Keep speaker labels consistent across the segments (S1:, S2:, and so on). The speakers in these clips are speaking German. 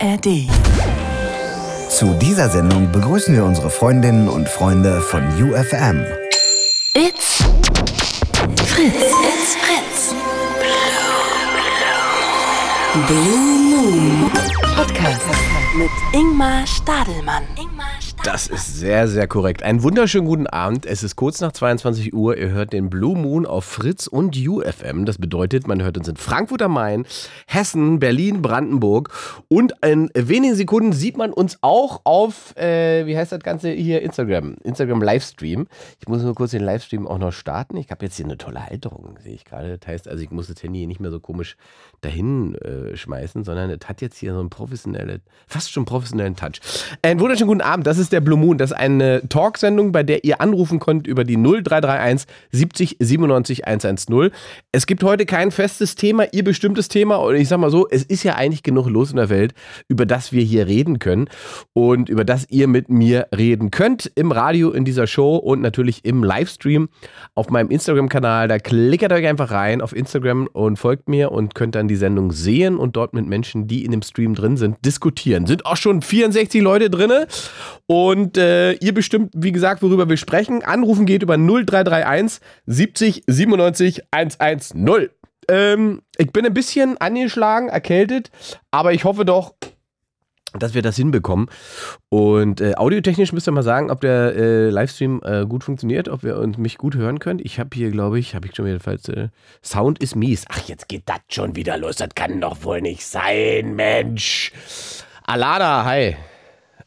S1: ARD.
S2: Zu dieser Sendung begrüßen wir unsere Freundinnen und Freunde von UFM.
S1: It's Fritz. It's Fritz. Blue Moon Podcast mit Ingmar Stadelmann. Ingmar
S3: Das ist sehr, sehr korrekt. Einen wunderschönen guten Abend. Es ist kurz nach 22 Uhr. Ihr hört den Blue Moon auf Fritz und UFM. Das bedeutet, man hört uns in Frankfurt am Main, Hessen, Berlin, Brandenburg. Und in wenigen Sekunden sieht man uns auch auf, äh, wie heißt das Ganze hier, Instagram. Instagram Livestream. Ich muss nur kurz den Livestream auch noch starten. Ich habe jetzt hier eine tolle Halterung, sehe ich gerade. Das heißt, also ich muss das Handy nicht mehr so komisch dahin äh, schmeißen, sondern es hat jetzt hier so einen professionellen, fast schon professionellen Touch. Einen wunderschönen guten Abend. Das ist der Blue Moon. Das ist eine Talksendung, bei der ihr anrufen könnt über die 0331 70 97 110. Es gibt heute kein festes Thema, ihr bestimmtes Thema. Und ich sag mal so, es ist ja eigentlich genug los in der Welt, über das wir hier reden können und über das ihr mit mir reden könnt. Im Radio, in dieser Show und natürlich im Livestream auf meinem Instagram-Kanal. Da klickert euch einfach rein auf Instagram und folgt mir und könnt dann die Sendung sehen und dort mit Menschen, die in dem Stream drin sind, diskutieren. Sind auch schon 64 Leute drin und äh, ihr bestimmt, wie gesagt, worüber wir sprechen. Anrufen geht über 0331 70 97 110. Ähm, ich bin ein bisschen angeschlagen, erkältet, aber ich hoffe doch, dass wir das hinbekommen. Und äh, audiotechnisch müsst ihr mal sagen, ob der äh, Livestream äh, gut funktioniert, ob ihr uns mich gut hören könnt. Ich habe hier, glaube ich, habe ich schon wieder falls äh, Sound ist mies. Ach, jetzt geht das schon wieder los. Das kann doch wohl nicht sein, Mensch. Alana, hi.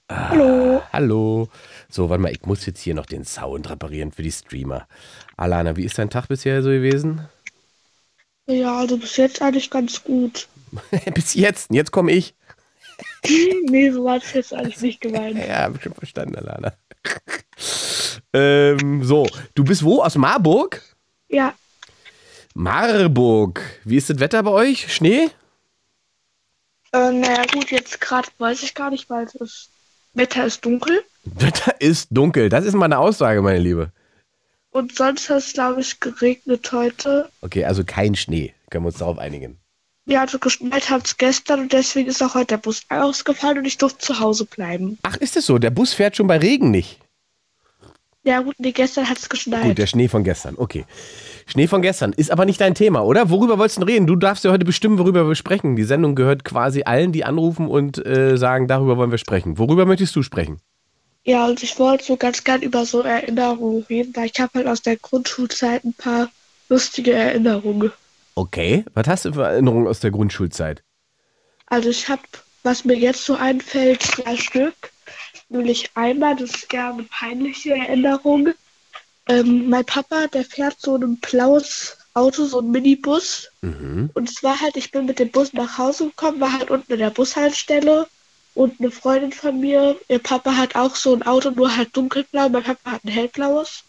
S4: Hallo.
S3: Hallo. So, warte mal, ich muss jetzt hier noch den Sound reparieren für die Streamer. Alana, wie ist dein Tag bisher so gewesen?
S4: Ja, also bis jetzt eigentlich ganz gut.
S3: Bis jetzt. Jetzt komme ich.
S4: nee, so war es jetzt eigentlich nicht gemeint.
S3: Ja, hab ich schon verstanden, Alana. ähm, so, du bist wo? Aus Marburg?
S4: Ja,
S3: Marburg. Wie ist das Wetter bei euch? Schnee?
S4: äh, naja, gut, jetzt gerade weiß ich gar nicht, weil das Wetter ist dunkel.
S3: Wetter ist dunkel. Das ist mal eine Aussage, meine Liebe.
S4: Und sonst hat es, glaube ich, geregnet heute.
S3: Okay, also kein Schnee. Können wir uns darauf einigen.
S4: Ja, also geschneit hat es gestern und deswegen ist auch heute der Bus ausgefallen und ich durfte zu Hause bleiben.
S3: Ach, ist es so? Der Bus fährt schon bei Regen nicht.
S4: Ja, gut, nee, gestern hat es geschneit.
S3: Gut, der Schnee von gestern. Okay. Schnee von gestern ist aber nicht dein Thema, oder? Worüber wolltest du denn reden? Du darfst ja heute bestimmen, worüber wir sprechen. Die Sendung gehört quasi allen, die anrufen und äh, sagen, darüber wollen wir sprechen. Worüber möchtest du sprechen?
S4: Ja, und ich wollte so ganz gern über so Erinnerungen reden, weil ich habe halt aus der Grundschulzeit ein paar lustige Erinnerungen.
S3: Okay. Was hast du für Erinnerungen aus der Grundschulzeit?
S4: Also ich habe, was mir jetzt so einfällt, zwei Stück. Nämlich einmal, das ist eher eine peinliche Erinnerung. Ähm, mein Papa, der fährt so ein blaues Auto, so ein Minibus. Und es war halt, ich bin mit dem Bus nach Hause gekommen, war halt unten in der Bushaltestelle. Und eine Freundin von mir, ihr Papa hat auch so ein Auto, nur halt dunkelblau. Mein Papa hat ein hellblaues.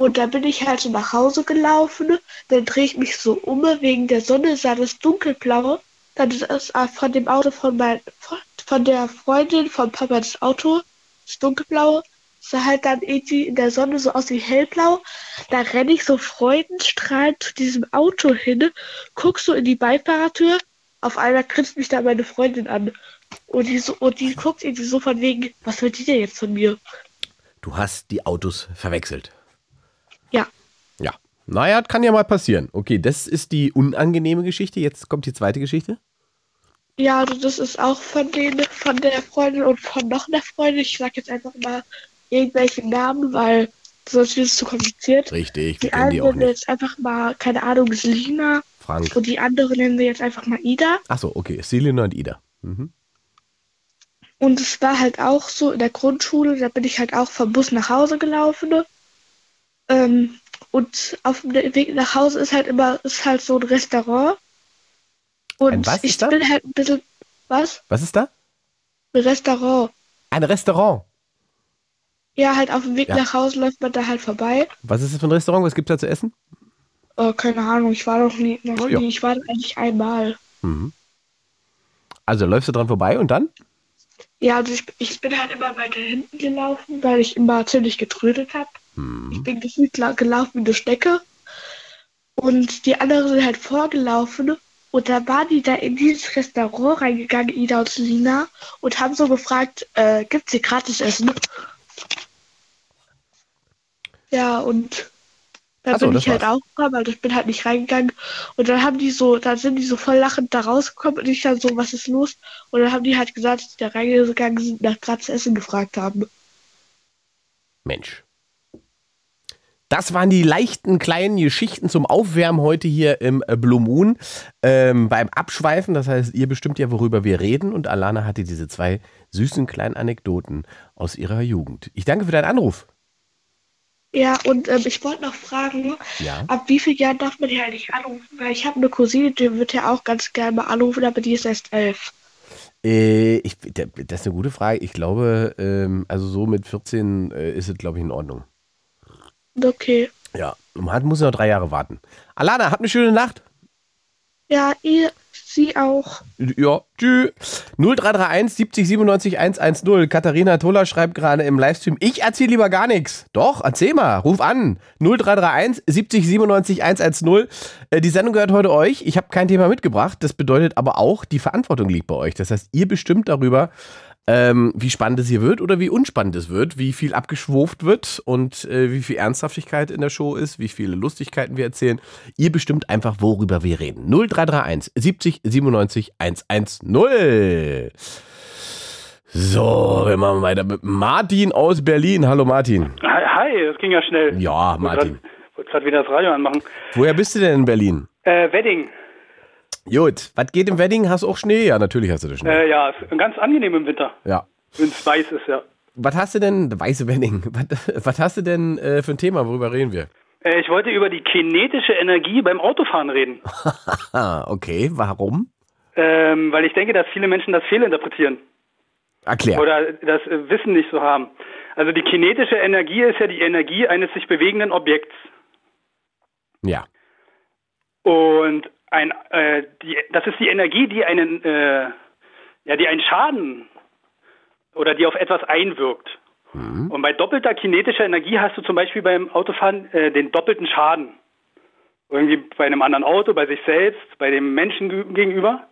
S4: Und da bin ich halt so nach Hause gelaufen. Dann drehe ich mich so um, wegen der Sonne sah das dunkelblaue. Dann ist äh, von dem Auto von mein, von- der Freundin von Papa das Auto, das dunkelblaue, sah halt dann irgendwie in der Sonne so aus wie hellblau. Da renne ich so freudenstrahlend zu diesem Auto hin, guck so in die Beifahrertür. Auf einmal grinst mich da meine Freundin an. Und die, so, und die guckt irgendwie so von wegen, was will die denn jetzt von mir?
S3: Du hast die Autos verwechselt.
S4: Ja.
S3: Ja. Naja, kann ja mal passieren. Okay, das ist die unangenehme Geschichte. Jetzt kommt die zweite Geschichte.
S4: Ja, also das ist auch von denen, von der Freundin und von noch einer Freundin. Ich sag jetzt einfach mal irgendwelche Namen, weil sonst wird es zu kompliziert.
S3: Richtig,
S4: Die eine
S3: die auch
S4: nennen wir jetzt einfach mal, keine Ahnung, Selina.
S3: Frank.
S4: Und die andere nennen wir jetzt einfach mal Ida.
S3: Achso, okay. Selina und Ida. Mhm.
S4: Und es war halt auch so in der Grundschule, da bin ich halt auch vom Bus nach Hause gelaufen. Ähm, und auf dem Weg nach Hause ist halt immer, ist halt so ein Restaurant. Und
S3: Ein was
S4: ich
S3: ist da?
S4: bin halt ein bisschen, was?
S3: Was ist da?
S4: Ein Restaurant.
S3: Ein Restaurant.
S4: Ja, halt auf dem Weg
S3: Ja.
S4: nach Hause läuft man da halt vorbei.
S3: Was ist das für ein Restaurant? Was gibt es da zu essen?
S4: Oh, keine Ahnung, ich war noch nie, noch
S3: Oh,
S4: nie. Ich war eigentlich einmal.
S3: Mhm. Also läufst du dran vorbei und dann?
S4: Ja, also ich, ich bin halt immer weiter hinten gelaufen, weil ich immer ziemlich getrödelt habe. Ich bin gefühlt la- gelaufen wie eine Schnecke. Und die anderen sind halt vorgelaufen. Und dann waren die da in dieses Restaurant reingegangen, Ida und Selina, und haben so gefragt, äh, gibt's hier gratis Essen? Ja, und
S3: Ach so,
S4: bin
S3: das
S4: ich halt auch gekommen, also ich bin halt nicht reingegangen. Und dann haben die so, dann sind die so voll lachend da rausgekommen und ich dann so, was ist los? Und dann haben die halt gesagt, dass die da reingegangen sind, nach gratis Essen gefragt haben.
S3: Mensch. Das waren die leichten kleinen Geschichten zum Aufwärmen heute hier im äh, Blue Moon. Ähm, beim Abschweifen, das heißt, ihr bestimmt ja, worüber wir reden. Und Alana hatte diese zwei süßen kleinen Anekdoten aus ihrer Jugend. Ich danke für deinen Anruf.
S4: Ja, und ähm, ich wollte noch fragen,
S3: Ja.
S4: ab wie vielen Jahren darf man die eigentlich anrufen? Weil ich habe eine Cousine, die wird ja auch ganz gerne mal anrufen, aber die ist erst elf.
S3: Äh, ich, das ist eine gute Frage. Ich glaube, ähm, also so mit 14 äh, ist es, glaube ich, in Ordnung.
S4: Okay.
S3: Ja, man muss noch drei Jahre warten. Alana, habt eine schöne Nacht.
S4: Ja, ihr, sie auch.
S3: Ja, tschüss. 0331 70 97 110. Katharina Toller schreibt gerade im Livestream, ich erzähle lieber gar nichts. Doch, erzähl mal, ruf an. 0331 70 97 110. Äh, Die Sendung gehört heute euch. Ich habe kein Thema mitgebracht. Das bedeutet aber auch, die Verantwortung liegt bei euch. Das heißt, ihr bestimmt darüber, ähm, wie spannend es hier wird oder wie unspannend es wird, wie viel abgeschwurft wird und äh, wie viel Ernsthaftigkeit in der Show ist, wie viele Lustigkeiten wir erzählen. Ihr bestimmt einfach, worüber wir reden. 0331 70 97 110. So, wir machen weiter mit Martin aus Berlin. Hallo Martin.
S5: Hi, hi, das ging ja schnell.
S3: Ja,
S5: Ich
S3: Martin.
S5: wollte gerade wieder das Radio anmachen.
S3: Woher bist du denn in Berlin?
S5: Äh, Wedding.
S3: Gut, was geht im Wedding? Hast du auch Schnee? Ja, natürlich hast du das Schnee.
S5: Äh, ja, ist ganz angenehm im Winter,
S3: Ja.
S5: wenn es weiß ist, ja.
S3: Was hast du denn, weiße Wedding, was, was hast du denn äh, für ein Thema? Worüber reden wir?
S5: Äh, ich wollte über die kinetische Energie beim Autofahren reden.
S3: Okay, warum?
S5: ähm, weil ich denke, dass viele Menschen das fehlinterpretieren
S3: Erklär.
S5: oder das äh, Wissen nicht so haben. Also die kinetische Energie ist ja die Energie eines sich bewegenden Objekts.
S3: Ja.
S5: Und ein, äh, die, das ist die Energie, die einen, äh, ja, die einen Schaden oder die auf etwas einwirkt. Und bei doppelter kinetischer Energie hast du zum Beispiel beim Autofahren äh, den doppelten Schaden. Irgendwie bei einem anderen Auto, bei sich selbst, bei dem Menschen ge- gegenüber.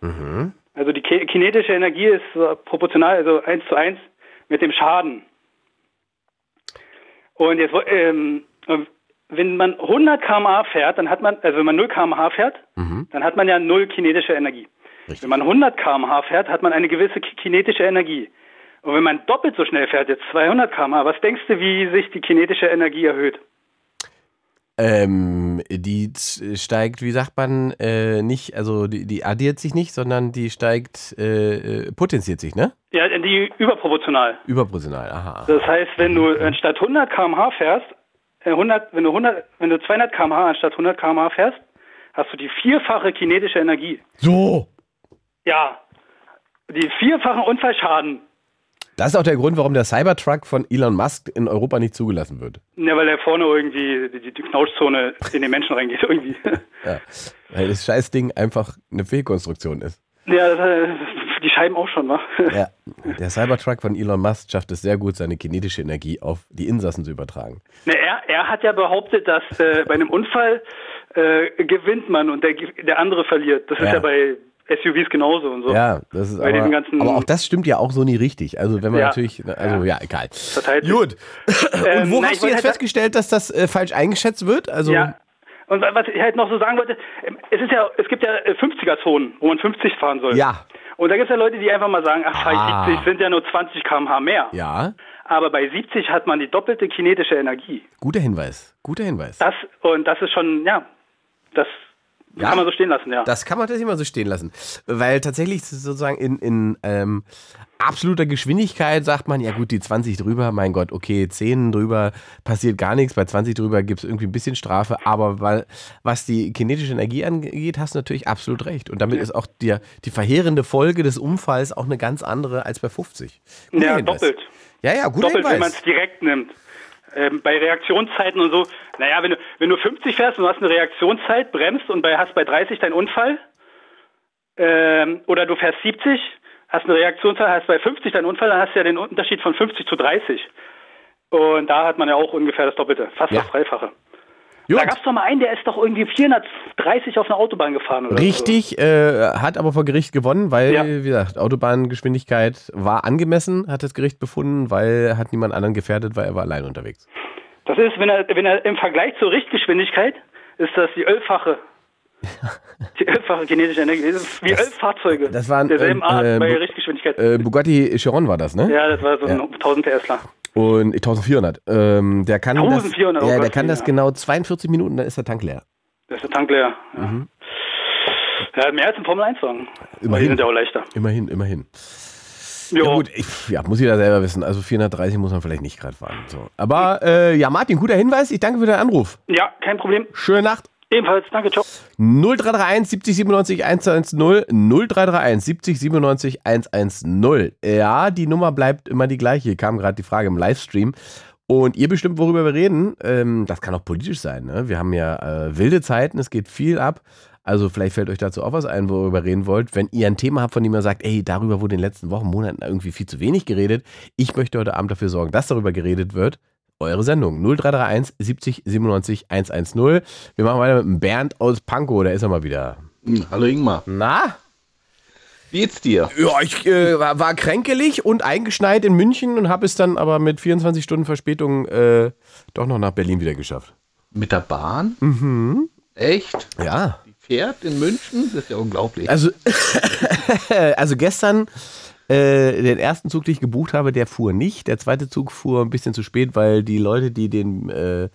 S5: Also die ki- kinetische Energie ist proportional, also eins zu eins mit dem Schaden. Und jetzt, ähm, wenn man 100 km/h fährt, dann hat man, also wenn man 0 km/h fährt, dann hat man ja null kinetische Energie.
S3: Richtig.
S5: Wenn man 100 km/h fährt, hat man eine gewisse ki- kinetische Energie. Und wenn man doppelt so schnell fährt, jetzt 200 km/h, was denkst du, wie sich die kinetische Energie erhöht?
S3: Ähm, die steigt, wie sagt man, äh, nicht, also die, die addiert sich nicht, sondern die steigt, äh, äh, potenziert sich, ne?
S5: Ja, die überproportional.
S3: Überproportional, aha.
S5: Das heißt, wenn du anstatt 100 km/h fährst, äh, 100, wenn du 100, wenn du 200 km/h anstatt 100 km/h fährst, hast du die vierfache kinetische Energie.
S3: So.
S5: Ja, die vierfachen Unfallschaden.
S3: Das ist auch der Grund, warum der Cybertruck von Elon Musk in Europa nicht zugelassen wird.
S5: Ja, weil er vorne irgendwie die, die Knautschzone in den Menschen reingeht irgendwie.
S3: Ja. Weil das Scheißding einfach eine Fehlkonstruktion ist.
S5: Ja, das, äh, die Scheiben auch schon, wa?
S3: Ja. Der Cybertruck von Elon Musk schafft es sehr gut, seine kinetische Energie auf die Insassen zu übertragen.
S5: Ne, er, er hat ja behauptet, dass äh, bei einem Unfall äh, gewinnt man und der, der andere verliert. Das ist
S3: Ja.
S5: ja bei SUVs genauso und so.
S3: Ja, das ist aber, aber auch das stimmt ja auch so nie richtig. Also wenn man
S5: Ja.
S3: natürlich, also ja, egal.
S5: Verteilt sich.
S3: Gut.
S5: Ähm,
S3: Und wo
S5: na,
S3: hast du jetzt
S5: halt-
S3: festgestellt, dass das äh, falsch eingeschätzt wird? Also
S5: Ja. Und wa- was ich halt noch so sagen wollte, ähm, es ist ja, es gibt ja äh, 50er-Zonen, wo man 50 fahren soll.
S3: Ja.
S5: Und da gibt es ja Leute, die einfach mal sagen, ach,
S3: Ah.
S5: ich 70, sind ja nur 20 km/h mehr.
S3: ja,
S5: Aber bei 70 hat man die doppelte kinetische Energie.
S3: guter Hinweis. Guter Hinweis.
S5: Das, und das ist schon, ja, das
S3: Ja.
S5: kann man so stehen lassen, ja.
S3: Das kann man tatsächlich mal so stehen lassen. Weil tatsächlich sozusagen in, in ähm, absoluter Geschwindigkeit sagt man, ja gut, die 20 drüber, mein Gott, okay, 10 drüber passiert gar nichts, bei 20 drüber gibt es irgendwie ein bisschen Strafe, aber weil, was die kinetische Energie angeht, hast du natürlich absolut recht. Und damit ist auch die, die verheerende Folge des Unfalls auch eine ganz andere als bei 50. Guter
S5: ja,
S3: Hinweis.
S5: doppelt.
S3: Ja, ja, guter
S5: Doppelt, wenn man es
S3: Hinweis.
S5: direkt nimmt. Ähm, bei Reaktionszeiten und so, naja, wenn du, wenn du 50 fährst und du hast eine Reaktionszeit, bremst und bei, hast bei 30 deinen Unfall, ähm, oder du fährst 70, hast eine Reaktionszeit, hast bei 50 deinen Unfall, dann hast du ja den Unterschied von 50 zu 30. Und da hat man ja auch ungefähr das Doppelte, fast
S3: Ja.
S5: das Dreifache.
S3: Gut.
S5: Da gab es doch mal einen, der ist doch irgendwie 430 auf einer Autobahn gefahren. Oder
S3: Richtig, äh, hat aber vor Gericht gewonnen, weil,
S5: Ja.
S3: wie gesagt, Autobahngeschwindigkeit war angemessen, hat das Gericht befunden, weil hat niemand anderen gefährdet, weil er war allein unterwegs.
S5: So. Das ist, wenn er, wenn er im Vergleich zur Richtgeschwindigkeit, ist das die elffache. Die elffache kinetische Energie. Wie elf Fahrzeuge
S3: das waren,
S5: derselben
S3: äh,
S5: Art
S3: äh,
S5: bei Richtgeschwindigkeit.
S3: Äh, Bugatti Chiron war das, ne?
S5: ja, das war so ein
S3: Ja.
S5: 1000 PSler.
S3: Und 1400. Ähm, der kann
S5: 1400,
S3: das, ja, der kann das genau 42 Minuten, dann ist der Tank leer.
S5: Das ist der Tank leer. Ja.
S3: Mhm.
S5: Ja, mehr als ein Formel 1 Wagen.
S3: Immerhin.
S5: Die sind ja auch leichter.
S3: Immerhin, immerhin.
S5: Jo.
S3: Ja gut, ich, ja, muss jeder selber wissen. Also 430 muss man vielleicht nicht gerade fahren. So. Aber äh, ja, Martin, guter Hinweis. Ich danke für deinen Anruf.
S5: Ja, kein Problem.
S3: Schöne Nacht.
S5: Ebenfalls, danke, ciao.
S3: 0331 70 97 110 0331 70 97 110. Ja, die Nummer bleibt immer die gleiche. Kam gerade die Frage im Livestream. Und ihr bestimmt, worüber wir reden. Ähm, das kann auch politisch sein. Ne? Wir haben ja äh, wilde Zeiten, es geht viel ab. Also vielleicht fällt euch dazu auch was ein, worüber ihr reden wollt. Wenn ihr ein Thema habt, von dem ihr sagt, ey, darüber wurde in den letzten Wochen, Monaten irgendwie viel zu wenig geredet. Ich möchte heute Abend dafür sorgen, dass darüber geredet wird. Eure Sendung 0331 70 97 110. Wir machen weiter mit dem Bernd aus Pankow, da ist er mal wieder.
S6: Hm, Hallo Ingmar.
S3: Na?
S6: Wie geht's dir?
S3: Ja, ich äh, war, war kränkelig und eingeschneit in München und habe es dann aber mit 24 Stunden Verspätung äh, doch noch nach Berlin wieder geschafft.
S6: Mit der Bahn? Mhm. Echt?
S3: Ja.
S6: Die fährt in München? Das ist ja unglaublich.
S3: Also, also gestern äh, den ersten Zug, den ich gebucht habe, der fuhr nicht. Der zweite Zug fuhr ein bisschen zu spät, weil die Leute, die den äh,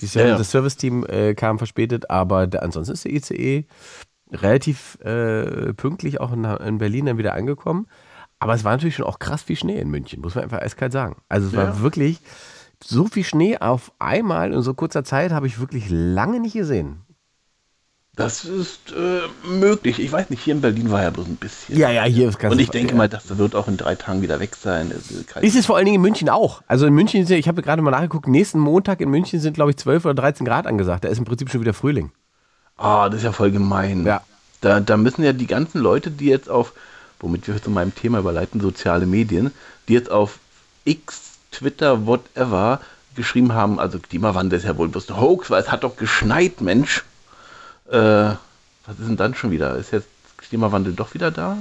S3: die Ser
S6: Ja, ja.
S3: das Serviceteam äh, kam verspätet, aber der, ansonsten ist der ICE relativ äh, pünktlich auch in, in Berlin dann wieder angekommen. Aber es war natürlich schon auch krass viel Schnee in München, muss man einfach eiskalt sagen. Also es war
S6: Ja.
S3: wirklich so viel Schnee auf einmal in so kurzer Zeit habe ich wirklich lange nicht gesehen.
S6: Das ist äh, möglich. Ich weiß nicht, hier in Berlin war ja bloß ein bisschen.
S3: Ja, ja, hier ist ganz
S6: Und ich denke mal, das wird auch in drei Tagen wieder weg sein.
S3: Ist es vor allen Dingen in München auch. Also in München, sind, ich habe gerade mal nachgeguckt, nächsten Montag in München sind, glaube ich, 12 oder 13 Grad angesagt. Da ist im Prinzip schon wieder Frühling.
S6: Ah, das ist ja voll gemein.
S3: Ja.
S6: Da, da müssen ja die ganzen Leute, die jetzt auf, womit wir zu meinem Thema überleiten, soziale Medien, die jetzt auf X, Twitter, whatever geschrieben haben, also Klimawandel ist ja wohl bloß ein Hoax, weil es hat doch geschneit, Mensch. Äh, was ist denn dann schon wieder? Ist jetzt Klimawandel doch wieder da?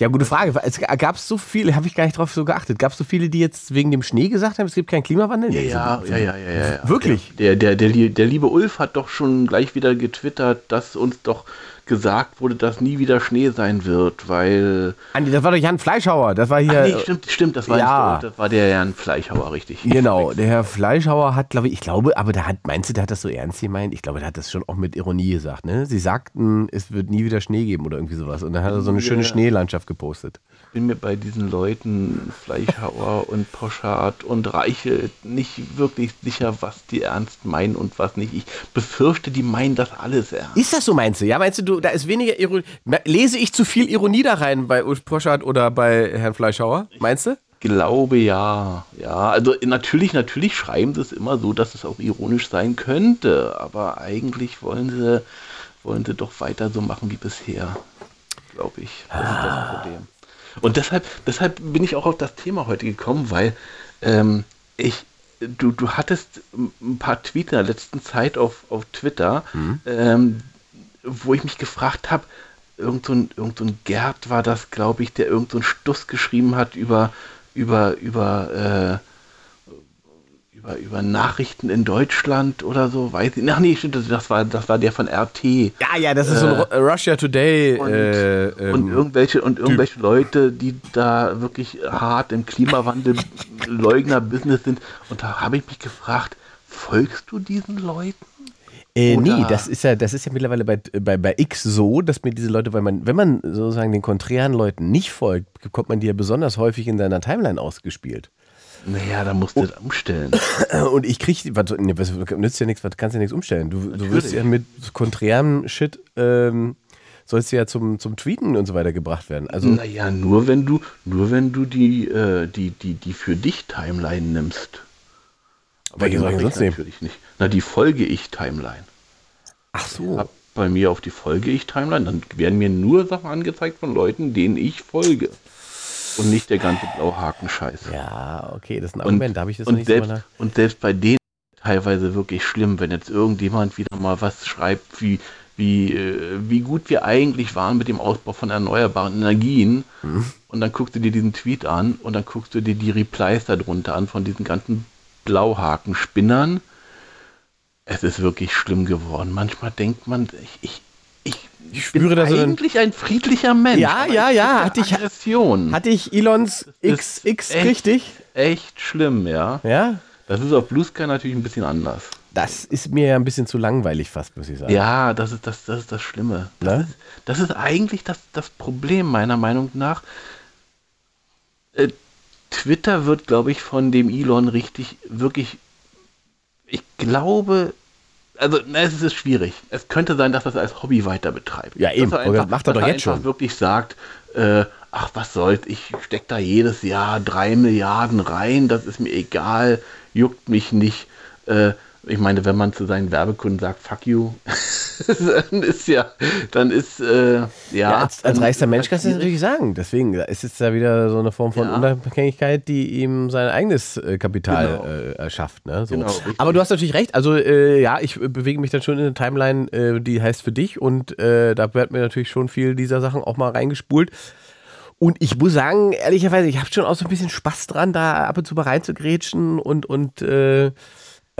S3: Ja, gute Frage. Es gab so viele, habe ich gar nicht drauf so geachtet. Gab es so viele, die jetzt wegen dem Schnee gesagt haben, es gibt keinen Klimawandel?
S6: Ja, ja, ja, ja, ja.
S3: Wirklich?
S6: Der, der, der, der, der liebe Ulf hat doch schon gleich wieder getwittert, dass uns doch gesagt wurde, dass nie wieder Schnee sein wird, weil.
S3: Andi, das war doch Jan Fleischhauer. Das war hier.
S6: Ach nee, stimmt, stimmt, das war,
S3: ja.
S6: nicht das war der Jan Fleischhauer, richtig.
S3: Genau, der Herr Fleischhauer hat, glaube ich, ich glaube, aber der hat, meinst du, der hat das so ernst gemeint? Ich glaube, der hat das schon auch mit Ironie gesagt, ne? Sie sagten, es wird nie wieder Schnee geben oder irgendwie sowas. Und dann hat er so eine schöne
S6: Ja.
S3: Schneelandschaft gepostet.
S6: Ich bin mir bei diesen Leuten, Fleischhauer und Poschardt und Reichelt, nicht wirklich sicher, was die ernst meinen und was nicht. Ich befürchte, die meinen das alles ernst.
S3: Ist das so, meinst du? Ja, meinst du, du da ist weniger Ironie. Lese ich zu viel Ironie da rein bei Ulf Poschardt oder bei Herrn Fleischhauer? Meinst du?
S6: glaube ja. Ja, also natürlich, natürlich schreiben sie es immer so, dass es auch ironisch sein könnte, aber eigentlich wollen sie, wollen sie doch weiter so machen wie bisher. Glaube ich. Das ist das Problem. Und deshalb, deshalb bin ich auch auf das Thema heute gekommen, weil ähm, ich, du, du hattest ein paar Tweets in der letzten Zeit auf, auf Twitter, ähm, wo ich mich gefragt habe, irgend so ein, irgend so ein Gerd war das, glaube ich, der irgend so einen Stuss geschrieben hat über, über, über, äh, über, über Nachrichten in Deutschland oder so, weiß ich. Ach nee, stimmt, das- war, das war der von RT.
S3: Ja, ja, das ist so ein Ru- Russia Today.
S6: Und,
S3: äh, ähm,
S6: und irgendwelche und irgendwelche Leute, die da wirklich hart im Klimawandel Leugner-Business sind. Und da habe ich mich gefragt, folgst du diesen Leuten?
S3: Äh, nee, das ist ja, das ist ja mittlerweile bei, bei, bei X so, dass mir diese Leute, weil man, wenn man sozusagen den konträren Leuten nicht folgt, bekommt man die ja besonders häufig in deiner Timeline ausgespielt.
S6: Naja, da musst du das umstellen.
S3: Und ich krieg, was, nee, was nützt ja nichts, was kannst ja nichts umstellen. Du, du wirst ja mit konträrem Shit, ähm, sollst ja zum, zum Tweeten und so weiter gebracht werden. Also,
S6: Naja, nur wenn du, nur wenn du die, äh, die, die, die für dich Timeline nimmst. Aber die
S3: soll ich sonst nehmen?
S6: natürlich nicht. Na, die folge ich Timeline.
S3: ach so.
S6: Hab bei mir auf die folge ich Timeline, dann werden mir nur Sachen angezeigt von Leuten, denen ich folge. Und nicht der ganze Blauhaken-Scheiß.
S3: Ja, okay, das ist ein
S6: Und,
S3: Argument, da habe ich das
S6: und,
S3: nicht so
S6: selbst,
S3: nach.
S6: und selbst bei denen teilweise wirklich schlimm, wenn jetzt irgendjemand wieder mal was schreibt, wie, wie, äh, wie gut wir eigentlich waren mit dem Ausbau von erneuerbaren Energien. Mhm. Und dann guckst du dir diesen Tweet an und dann guckst du dir die Replies darunter an von diesen ganzen Blauhaken-Spinnern. Es ist wirklich schlimm geworden. Manchmal denkt man, ich, ich, ich,
S3: spüre da
S6: so eigentlich ein friedlicher Mensch.
S3: Ja, ja, ja. Hatte ich, Aggression. hatte ich Elons XX echt, richtig?
S6: Echt schlimm, ja.
S3: Ja.
S6: Das ist auf Blue Sky natürlich ein bisschen anders.
S3: Das ist mir ja ein bisschen zu langweilig fast, muss ich sagen.
S6: Ja, das ist das, das, ist das Schlimme. Das, ne? ist, das ist eigentlich das, das Problem meiner Meinung nach. Äh, Twitter wird, glaube ich, von dem Elon richtig, wirklich, ich glaube, also na, es ist schwierig. Es könnte sein, dass er es als Hobby weiter betreibt.
S3: Ja, eben,
S6: er einfach,
S3: macht er doch jetzt schon.
S6: wirklich sagt, äh, ach, was soll's, ich stecke da jedes Jahr drei Milliarden rein, das ist mir egal, juckt mich nicht. Äh, ich meine, wenn man zu seinen Werbekunden sagt, fuck you, dann ist ja, dann ist, äh, ja. ja
S3: als, als reichster Mensch kannst du das natürlich sagen. Deswegen ist es ja wieder so eine Form von ja. Unabhängigkeit, die ihm sein eigenes äh, Kapital genau. äh, erschafft. Ne? So. Genau, Aber du hast natürlich recht. Also, äh, ja, ich bewege mich dann schon in eine Timeline, äh, die heißt für dich und da wird mir natürlich schon viel dieser Sachen auch mal reingespult. Und ich muss sagen, ehrlicherweise, ich habe schon auch so ein bisschen Spaß dran, da ab und zu mal reinzugrätschen und, und äh,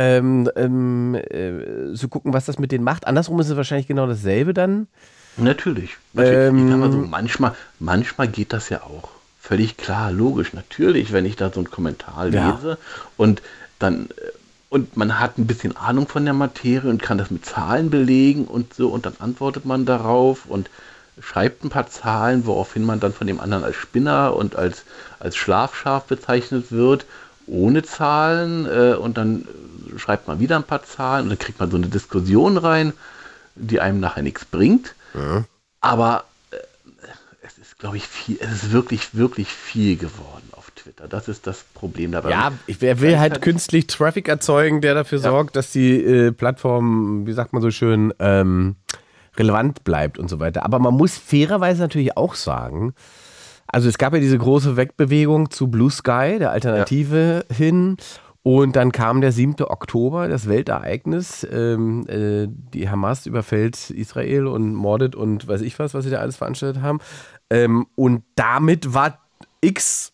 S3: ähm, ähm, äh, zu gucken, was das mit denen macht. Andersrum ist es wahrscheinlich genau dasselbe dann.
S6: Natürlich. natürlich. Ähm, so, manchmal, manchmal geht das ja auch. Völlig klar, logisch. Natürlich, wenn ich da so einen Kommentar lese ja. und dann äh, und man hat ein bisschen Ahnung von der Materie und kann das mit Zahlen belegen und so und dann antwortet man darauf und schreibt ein paar Zahlen, woraufhin man dann von dem anderen als Spinner und als, als Schlafschaf bezeichnet wird, ohne Zahlen äh, und dann schreibt man wieder ein paar Zahlen und dann kriegt man so eine Diskussion rein, die einem nachher nichts bringt. Ja. Aber äh, es ist, glaube ich, viel, es ist wirklich, wirklich viel geworden auf Twitter. Das ist das Problem dabei.
S3: Ja, wer will halt, halt künstlich Traffic erzeugen, der dafür ja. sorgt, dass die äh, Plattform, wie sagt man so schön, ähm, relevant bleibt und so weiter. Aber man muss fairerweise natürlich auch sagen, also es gab ja diese große Wegbewegung zu Blue Sky, der Alternative ja. hin. Und dann kam der 7. Oktober, das Weltereignis. Ähm, äh, die Hamas überfällt Israel und mordet und weiß ich was, was sie da alles veranstaltet haben. Ähm, und damit war X,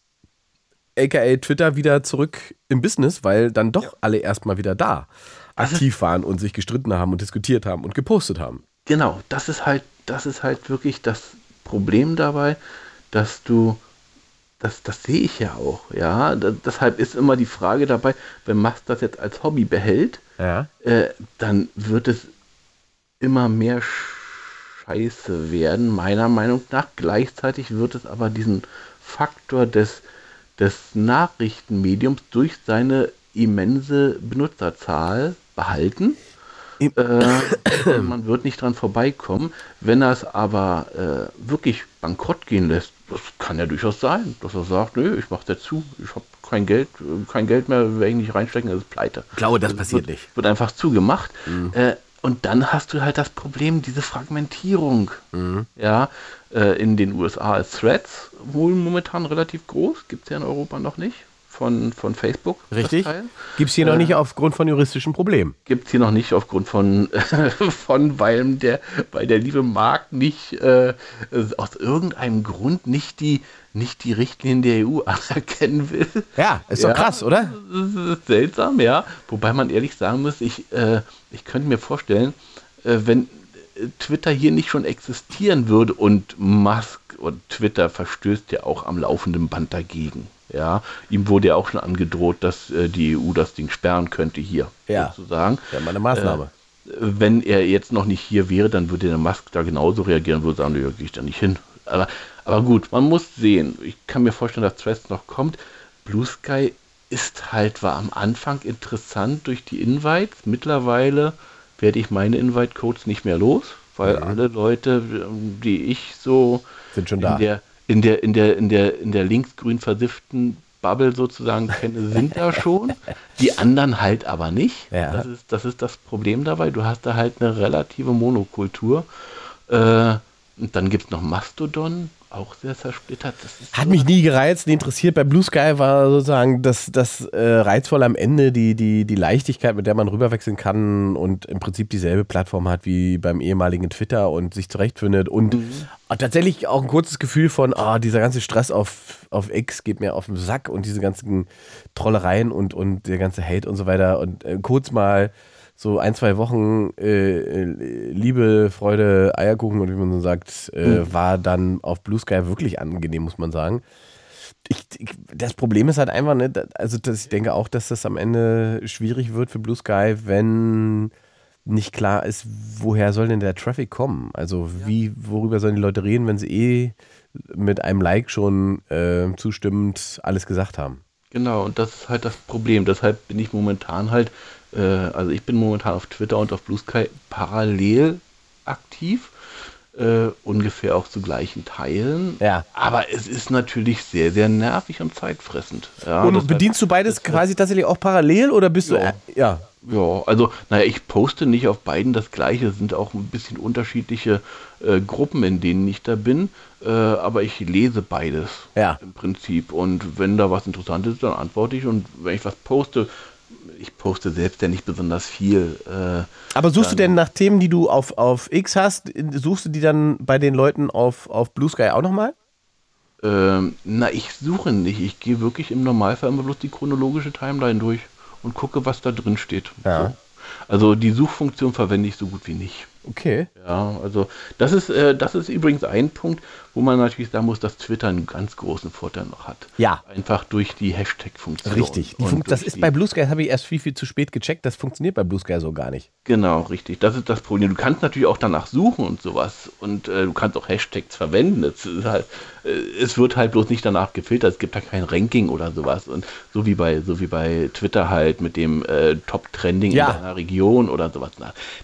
S3: aka Twitter, wieder zurück im Business, weil dann doch ja. alle erstmal wieder da aktiv waren und sich gestritten haben und diskutiert haben und gepostet haben.
S6: Genau, das ist halt, das ist halt wirklich das Problem dabei, dass du das, das sehe ich ja auch, ja. Da, deshalb ist immer die Frage dabei, wenn Musk das jetzt als Hobby behält, ja. äh, dann wird es immer mehr Scheiße werden, meiner Meinung nach. Gleichzeitig wird es aber diesen Faktor des, des Nachrichtenmediums durch seine immense Benutzerzahl behalten. Äh, man wird nicht dran vorbeikommen. Wenn er es aber äh, wirklich bankrott gehen lässt, das kann ja durchaus sein, dass er sagt, nö, ich mach's jetzt zu, ich habe kein Geld, kein Geld mehr, werde ich nicht reinstecken, das ist pleite.
S3: Ich glaube, das,
S6: das
S3: passiert
S6: wird,
S3: nicht.
S6: Wird einfach zugemacht. Mhm. Äh, und dann hast du halt das Problem, diese Fragmentierung. Mhm. Ja, äh, in den USA als Threads wohl momentan relativ groß, gibt es ja in Europa noch nicht von, von Facebook.
S3: Richtig. Gibt es hier äh, noch nicht aufgrund von juristischen Problemen.
S6: Gibt es hier noch nicht aufgrund von, von weil, der, weil der liebe Markt nicht äh, aus irgendeinem Grund nicht die, nicht die Richtlinien der EU anerkennen will.
S3: Ja, ist doch ja, krass, oder?
S6: Seltsam, ja. Wobei man ehrlich sagen muss, ich, äh, ich könnte mir vorstellen, äh, wenn Twitter hier nicht schon existieren würde und Musk und Twitter verstößt ja auch am laufenden Band dagegen. Ja, ihm wurde ja auch schon angedroht, dass äh, die EU das Ding sperren könnte hier,
S3: ja. sozusagen. Ja, meine Maßnahme.
S6: Äh, wenn er jetzt noch nicht hier wäre, dann würde der Musk da genauso reagieren, würde sagen, ja, gehe ich da nicht hin. Aber, aber gut, man muss sehen. Ich kann mir vorstellen, dass Threads noch kommt. Blue Sky ist halt, war am Anfang interessant durch die Invites. Mittlerweile werde ich meine Invite-Codes nicht mehr los, weil mhm. alle Leute, die ich so
S3: sind schon da.
S6: Der, in der, in der, in der, in der linksgrün versifften Bubble sozusagen kenne, sind da schon. Die anderen halt aber nicht. Ja. Das, ist, das ist das Problem dabei. Du hast da halt eine relative Monokultur. Äh, und dann gibt es noch Mastodon, auch sehr zersplittert.
S3: Hat mich nie gereizt, nie interessiert. Bei Blue Sky war sozusagen das, das äh, reizvoll am Ende, die, die, die Leichtigkeit, mit der man rüberwechseln kann und im Prinzip dieselbe Plattform hat wie beim ehemaligen Twitter und sich zurechtfindet. Und auch tatsächlich auch ein kurzes Gefühl von, ah, dieser ganze Stress auf, auf X geht mir auf den Sack und diese ganzen Trollereien und, und der ganze Hate und so weiter. Und äh, kurz mal so ein, zwei Wochen äh, äh, Liebe, Freude, Eierkuchen und wie man so sagt, äh, war dann auf Blue Sky wirklich angenehm, muss man sagen. Ich, ich, das Problem ist halt einfach, ne, also dass ich denke auch, dass das am Ende schwierig wird für Blue Sky, wenn nicht klar ist, woher soll denn der Traffic kommen? Also wie, worüber sollen die Leute reden, wenn sie eh mit einem Like schon äh, zustimmend alles gesagt haben?
S6: Genau, und das ist halt das Problem. Deshalb bin ich momentan halt, äh, also ich bin momentan auf Twitter und auf Blue Sky parallel aktiv, äh, ungefähr auch zu gleichen Teilen.
S3: Ja.
S6: Aber es ist natürlich sehr, sehr nervig und zeitfressend. Ja,
S3: Und bedienst du beides quasi tatsächlich auch parallel oder bist du.
S6: Ja.
S3: Äh, ja.
S6: Ja, also, naja, ich poste nicht auf beiden das gleiche, es sind auch ein bisschen unterschiedliche äh, Gruppen, in denen ich da bin, äh, aber ich lese beides
S3: Ja.
S6: im Prinzip. Und wenn da was Interessantes ist, dann antworte ich und wenn ich was poste, ich poste selbst ja nicht besonders viel. Äh,
S3: Aber suchst du denn nach Themen, die du auf, auf X hast, suchst du die dann bei den Leuten auf, auf Blue Sky auch nochmal?
S6: ähm, na, ich suche nicht, ich gehe wirklich im Normalfall immer bloß die chronologische Timeline durch und gucke, was da drin steht.
S3: Ja.
S6: So. Also die Suchfunktion verwende ich so gut wie nicht.
S3: Okay.
S6: Ja, also das ist, äh, das ist übrigens ein Punkt, wo man natürlich sagen muss, dass Twitter einen ganz großen Vorteil noch hat.
S3: Ja.
S6: Einfach durch die Hashtag-Funktion.
S3: Richtig. Fun das ist bei Blue Sky, habe ich erst viel, viel zu spät gecheckt. Das funktioniert bei Blue Sky so gar nicht.
S6: Genau, richtig. Das ist das Problem. Du kannst natürlich auch danach suchen und sowas. Und äh, du kannst auch Hashtags verwenden. Halt, äh, es wird halt bloß nicht danach gefiltert. Es gibt da kein Ranking oder sowas. Und so wie bei, so wie bei Twitter halt mit dem äh, Top-Trending
S3: Ja.
S6: in deiner Region oder sowas.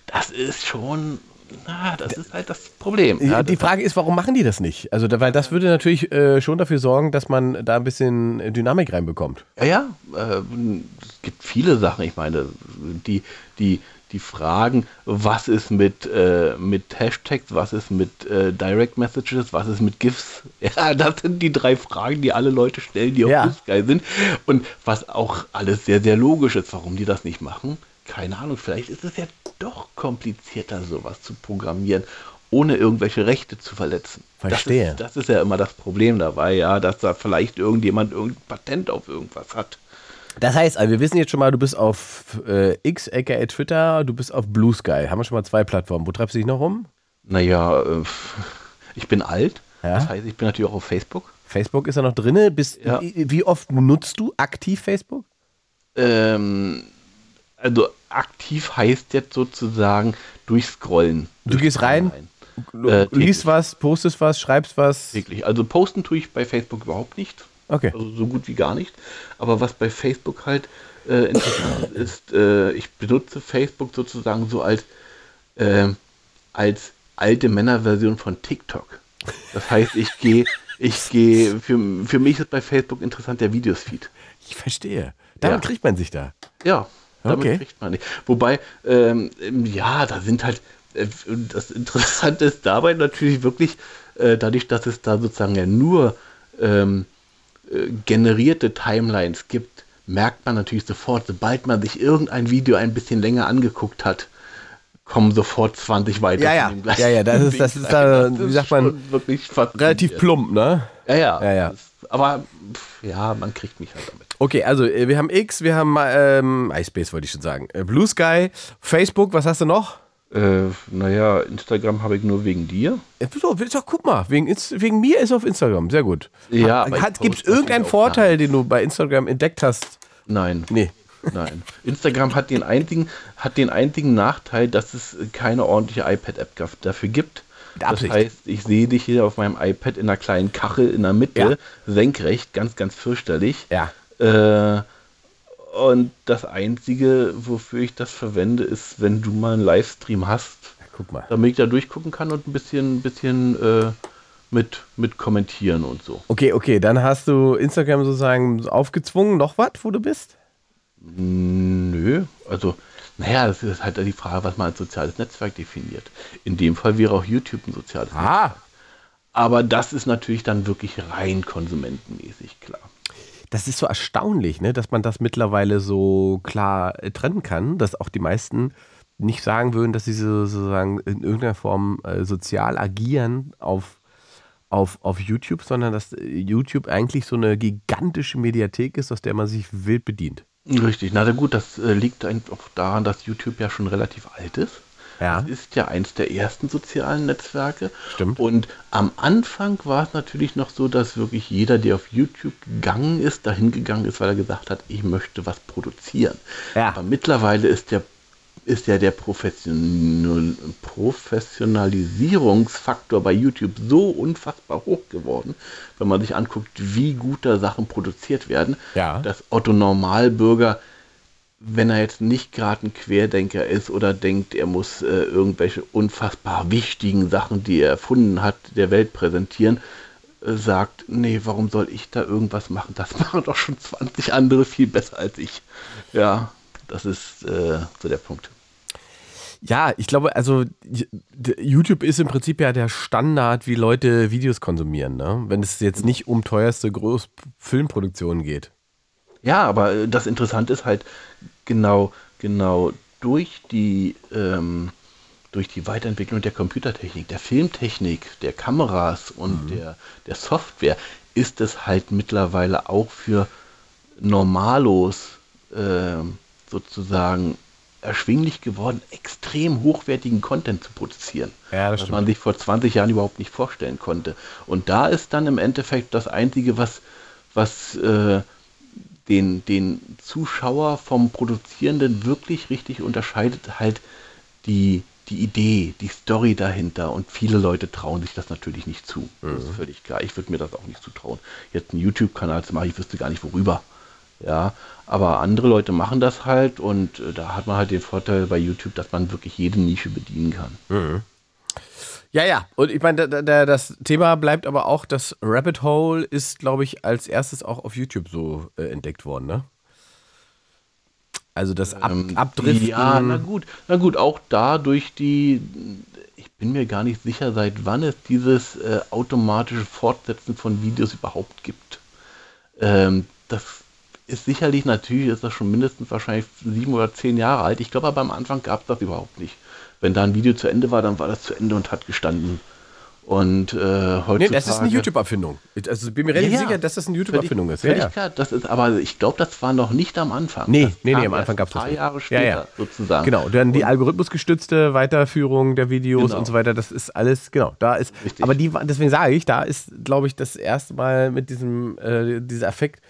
S6: Das ist schon. Na, das ist halt das Problem. Ja,
S3: die
S6: das-
S3: Frage ist, warum machen die das nicht? Also, weil das würde natürlich äh, schon dafür sorgen, dass man da ein bisschen Dynamik reinbekommt.
S6: Ja, ja, äh, es gibt viele Sachen. Ich meine, die, die, die Fragen, was ist mit, äh, mit Hashtags, was ist mit äh, Direct Messages, was ist mit GIFs? Ja, das sind die drei Fragen, die alle Leute stellen, die auf
S3: Ja.
S6: Sky sind. Und was auch alles sehr, sehr logisch ist, warum die das nicht machen. Keine Ahnung, vielleicht ist es ja doch komplizierter, sowas zu programmieren, ohne irgendwelche Rechte zu verletzen.
S3: Verstehe.
S6: Das ist, das ist ja immer das Problem dabei, ja, dass da vielleicht irgendjemand irgendein Patent auf irgendwas hat.
S3: Das heißt, also wir wissen jetzt schon mal, du bist auf äh, X, aka Twitter, du bist auf Blue Sky. Haben wir schon mal zwei Plattformen. Wo treibst du dich noch rum?
S6: Naja, äh, ich bin alt.
S3: Ja.
S6: Das heißt, ich bin natürlich auch auf Facebook.
S3: Facebook ist ja noch drinne. Bist,
S6: Ja.
S3: wie, wie oft nutzt du aktiv Facebook?
S6: Ähm, also aktiv heißt jetzt sozusagen durchscrollen.
S3: Du gehst rein,
S6: Äh,
S3: liest was, postest was, schreibst was.
S6: Täglich. Also posten tue ich bei Facebook überhaupt nicht.
S3: Okay.
S6: Also so gut wie gar nicht. Aber was bei Facebook halt äh, interessant ist, äh, ich benutze Facebook sozusagen so als, ähm, als alte Männerversion von TikTok. Das heißt, ich gehe, ich gehe, für, für mich ist bei Facebook interessant der Videosfeed.
S3: Ich verstehe. Damit
S6: Ja.
S3: kriegt man sich da.
S6: Ja, damit
S3: Okay.
S6: kriegt man nicht. Wobei, ähm, ja, da sind halt, äh, das Interessante ist dabei natürlich wirklich, äh, dadurch, dass es da sozusagen ja nur ähm, äh, generierte Timelines gibt, merkt man natürlich sofort, sobald man sich irgendein Video ein bisschen länger angeguckt hat, kommen sofort 20 weiter.
S3: Ja, ja. Ja, ja, das ist- das ist da, wie sagt man,
S6: wirklich
S3: Relativ plump, ne?
S6: Ja, ja.
S3: Ja, ja.
S6: Das, aber pff, ja, man kriegt mich halt damit.
S3: Okay, also äh, wir haben X, wir haben ähm, MySpace, wollte ich schon sagen. Äh, Blue Sky, Facebook, was hast du noch?
S6: Äh, naja, Instagram habe ich nur wegen dir.
S3: Äh, So, doch, guck mal, wegen, wegen mir ist auf Instagram, sehr gut.
S6: Ja,
S3: Gibt es irgendeinen Vorteil, den du bei Instagram entdeckt hast?
S6: Nein.
S3: Nee.
S6: Nein. Instagram hat den einzigen, hat den einzigen Nachteil, dass es keine ordentliche iPad-App dafür gibt. Das heißt, ich sehe dich hier auf meinem iPad in einer kleinen Kachel in der Mitte,
S3: Ja.
S6: senkrecht, ganz, ganz fürchterlich.
S3: Ja.
S6: Äh, und das Einzige, wofür ich das verwende, ist, wenn du mal einen Livestream hast,
S3: Guck mal.
S6: damit ich da durchgucken kann und ein bisschen, bisschen äh, mit, mit kommentieren und so.
S3: Okay, okay, dann hast du Instagram sozusagen aufgezwungen. Noch was, wo du bist?
S6: Nö, also, naja, das ist halt die Frage, was man als soziales Netzwerk definiert. In dem Fall wäre auch YouTube ein soziales
S3: Ah,
S6: Aber das ist natürlich dann wirklich rein konsumentenmäßig, klar.
S3: Das ist so erstaunlich, ne, dass man das mittlerweile so klar äh, trennen kann, dass auch die meisten nicht sagen würden, dass sie so, sozusagen in irgendeiner Form äh, sozial agieren auf, auf, auf YouTube, sondern dass äh, YouTube eigentlich so eine gigantische Mediathek ist, aus der man sich wild bedient.
S6: Richtig, na gut, das liegt einfach daran, dass YouTube ja schon relativ alt ist.
S3: Ja.
S6: Das ist ja eins der ersten sozialen Netzwerke.
S3: Stimmt.
S6: Und am Anfang war es natürlich noch so, dass wirklich jeder, der auf YouTube gegangen ist, dahin gegangen ist, weil er gesagt hat, ich möchte was produzieren.
S3: Ja.
S6: Aber mittlerweile ist der ist ja der Professional Professionalisierungsfaktor bei YouTube so unfassbar hoch geworden, wenn man sich anguckt, wie gut da Sachen produziert werden,
S3: Ja.
S6: dass Otto Normalbürger, wenn er jetzt nicht gerade ein Querdenker ist oder denkt, er muss äh, irgendwelche unfassbar wichtigen Sachen, die er erfunden hat, der Welt präsentieren, äh, sagt, nee, warum soll ich da irgendwas machen? Das machen doch schon 20 andere viel besser als ich. Ja, das ist äh, so der Punkt.
S3: Ja, ich glaube, also YouTube ist im Prinzip ja der Standard, wie Leute Videos konsumieren, ne? wenn es jetzt nicht um teuerste Großfilmproduktionen geht.
S6: Ja, aber äh, das Interessante ist halt genau, genau durch die, ähm, durch die Weiterentwicklung der Computertechnik, der Filmtechnik, der Kameras und der, der Software ist es halt mittlerweile auch für Normalos ähm, sozusagen erschwinglich geworden, extrem hochwertigen Content zu produzieren.
S3: Ja, das
S6: was man sich vor 20 Jahren überhaupt nicht vorstellen konnte. Und da ist dann im Endeffekt das Einzige, was, was äh, den, den Zuschauer vom Produzierenden wirklich richtig unterscheidet, halt die, die Idee, die Story dahinter. Und viele Leute trauen sich das natürlich nicht zu. Das ist völlig klar. Ich würde mir das auch nicht zutrauen. Jetzt einen YouTube-Kanal zu machen, ich wüsste gar nicht worüber. Ja, aber andere Leute machen das halt und äh, da hat man halt den Vorteil bei YouTube, dass man wirklich jede Nische bedienen kann.
S3: Ja, ja. Und ich meine, da, da, das Thema bleibt aber auch, das Rabbit Hole ist, glaube ich, als erstes auch auf YouTube so äh, entdeckt worden, ne? Also das Ab
S6: Ähm,
S3: Abdriften.
S6: Ja, na gut, na gut, auch da durch die, ich bin mir gar nicht sicher, seit wann es dieses äh, automatische Fortsetzen von Videos überhaupt gibt. Ähm, das ist sicherlich, natürlich ist das schon mindestens wahrscheinlich sieben oder zehn Jahre alt. Ich glaube aber am Anfang gab es das überhaupt nicht. Wenn da ein Video zu Ende war, dann war das zu Ende und hat gestanden. Und äh, heutzutage...
S3: Nee, das ist eine YouTube-Erfindung. Also bin mir relativ
S6: Ja,
S3: sicher, dass das eine YouTube-Erfindung ist. Ja, ja.
S6: klar, das ist, aber ich glaube, das war noch nicht am Anfang.
S3: Nee,
S6: das
S3: nee, nee, am Anfang gab es das.
S6: Jahre
S3: nicht.
S6: später
S3: ja, ja.
S6: sozusagen.
S3: Genau, dann die algorithmusgestützte Weiterführung der Videos
S6: Genau.
S3: und so weiter, das ist alles, genau, da ist,
S6: Richtig.
S3: aber die, deswegen sage ich, da ist, glaube ich, das erste Mal mit diesem, äh, dieser Effekt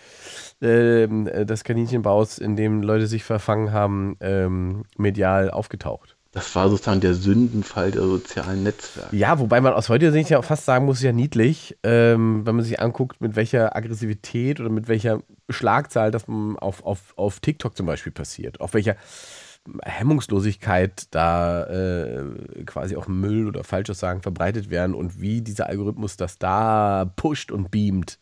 S3: ähm, äh, des Kaninchenbaus, in dem Leute sich verfangen haben, ähm, medial aufgetaucht.
S6: Das war sozusagen der Sündenfall der sozialen Netzwerke.
S3: Ja, wobei man aus heutiger Sicht ja auch fast sagen muss, ja niedlich, ähm, wenn man sich anguckt, mit welcher Aggressivität oder mit welcher Schlagzahl das auf, auf, auf TikTok zum Beispiel passiert, auf welcher Hemmungslosigkeit da äh, quasi auch Müll oder Falschaussagen verbreitet werden und wie dieser Algorithmus das da pusht und beamt.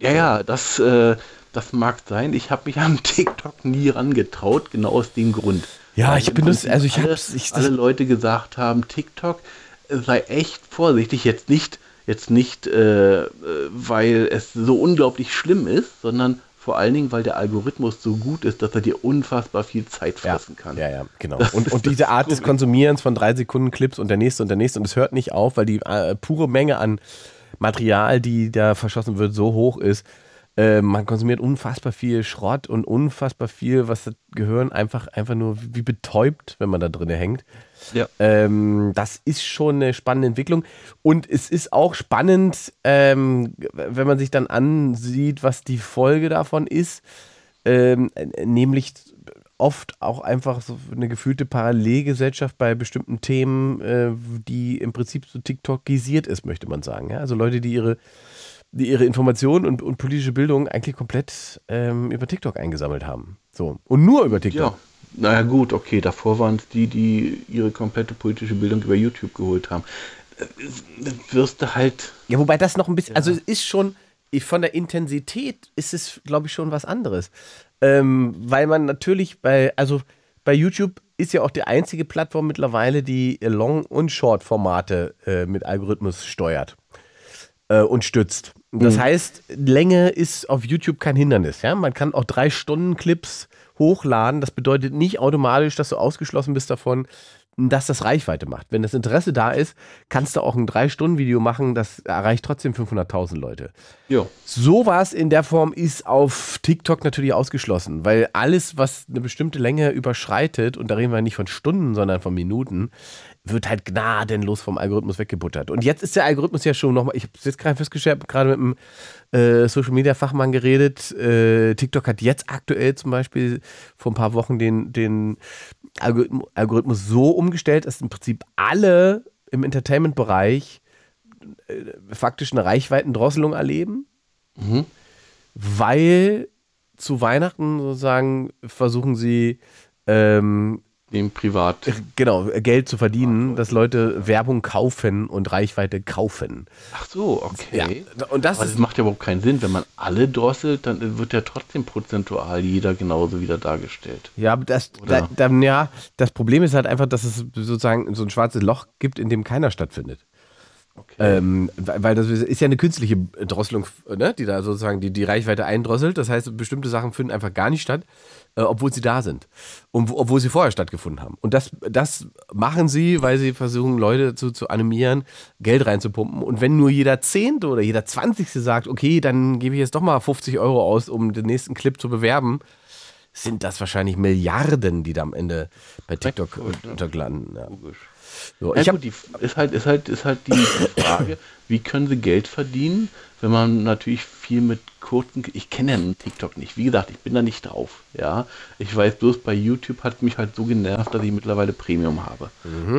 S6: Ja, ja, das, äh, das mag sein. Ich habe mich an TikTok nie rangetraut, genau aus dem Grund.
S3: Ja, ich benutze-
S6: Prinzip
S3: also ich ich-
S6: alle Leute gesagt haben, TikTok äh, sei echt vorsichtig, jetzt nicht, jetzt nicht, äh, äh, weil es so unglaublich schlimm ist, sondern vor allen Dingen, weil der Algorithmus so gut ist, dass er dir unfassbar viel Zeit
S3: Ja,
S6: fressen kann.
S3: ja, ja, genau.
S6: Das
S3: Und, und
S6: das
S3: diese Art des. Konsumierens von drei Sekunden Clips und der nächste und der nächste und es hört nicht auf, weil die äh, pure Menge an Material, die da verschossen wird, so hoch ist. Äh, man konsumiert unfassbar viel Schrott und unfassbar viel, was das Gehirn einfach, einfach nur wie betäubt, wenn man da drin hängt.
S6: Ja.
S3: Ähm, das ist schon eine spannende Entwicklung. Und es ist auch spannend, ähm, wenn man sich dann ansieht, was die Folge davon ist. Ähm, äh, nämlich oft auch einfach so eine gefühlte Parallelgesellschaft bei bestimmten Themen, äh, die im Prinzip so TikTokisiert ist, möchte man sagen. Ja? Also Leute, die ihre, die ihre Informationen und, und politische Bildung eigentlich komplett ähm, über TikTok eingesammelt haben. So. Und nur über TikTok.
S6: Ja, naja gut, okay, davor waren es die, die ihre komplette politische Bildung über YouTube geholt haben. Äh, wirst du halt,
S3: Ja, wobei das noch ein bisschen, also es ist schon, von der Intensität ist es, glaube ich, schon was anderes. Ähm, weil man natürlich bei, also bei YouTube ist ja auch die einzige Plattform mittlerweile, die Long- und Short-Formate äh, mit Algorithmus steuert. Äh, und stützt. Das heißt, Länge ist auf YouTube kein Hindernis. Ja? Man kann auch drei Stunden Clips hochladen. Das bedeutet nicht automatisch, dass du ausgeschlossen bist davon, dass das Reichweite macht. Wenn das Interesse da ist, kannst du auch ein Drei-Stunden-Video machen, das erreicht trotzdem 500.000 Leute.
S6: Ja.
S3: Sowas in der Form ist auf TikTok natürlich ausgeschlossen, weil alles, was eine bestimmte Länge überschreitet, und da reden wir nicht von Stunden, sondern von Minuten, wird halt gnadenlos vom Algorithmus weggebuttert. Und jetzt ist der Algorithmus ja schon nochmal, ich habe es jetzt gerade festgestellt, gerade mit einem äh, Social Media Fachmann geredet. Äh, TikTok hat jetzt aktuell zum Beispiel vor ein paar Wochen den, den Algorithmus, so umgestellt, dass im Prinzip alle im Entertainment-Bereich äh, faktisch eine Reichweitendrosselung erleben, weil zu Weihnachten sozusagen versuchen sie ähm,
S6: Dem Privat.
S3: genau Geld zu verdienen, dass Leute Werbung kaufen und Reichweite kaufen.
S6: Ach so, okay.
S3: Ja, und das
S6: Aber das macht ja überhaupt keinen Sinn. Wenn man alle drosselt, dann wird ja trotzdem prozentual jeder genauso wieder dargestellt.
S3: Ja, aber das, da, da, ja, das Problem ist halt einfach, dass es sozusagen so ein schwarzes Loch gibt, in dem keiner stattfindet.
S6: Okay.
S3: Ähm, weil weil das ist ja eine künstliche Drosselung, ne, die da sozusagen die, die Reichweite eindrosselt. Das heißt, bestimmte Sachen finden einfach gar nicht statt, äh, obwohl sie da sind. Und wo- obwohl sie vorher stattgefunden haben. Und das, das machen sie, weil sie versuchen, Leute zu, zu animieren, Geld reinzupumpen. Und wenn nur jeder Zehnte oder jeder Zwanzigste sagt, okay, dann gebe ich jetzt doch mal 50 Euro aus, um den nächsten Clip zu bewerben, sind das wahrscheinlich Milliarden, die da am Ende bei TikTok
S6: Dreckfurt, ne?
S3: unterlanden. Ja.
S6: Logisch.
S3: So,
S6: Ja,
S3: ich hab,
S6: gut, die ist halt, ist halt, ist halt die Frage, wie können sie Geld verdienen, wenn man natürlich viel mit kurzen, ich kenne ja TikTok nicht, wie gesagt, ich bin da nicht drauf, ja. Ich weiß bloß, bei YouTube hat mich halt so genervt, dass ich mittlerweile Premium habe,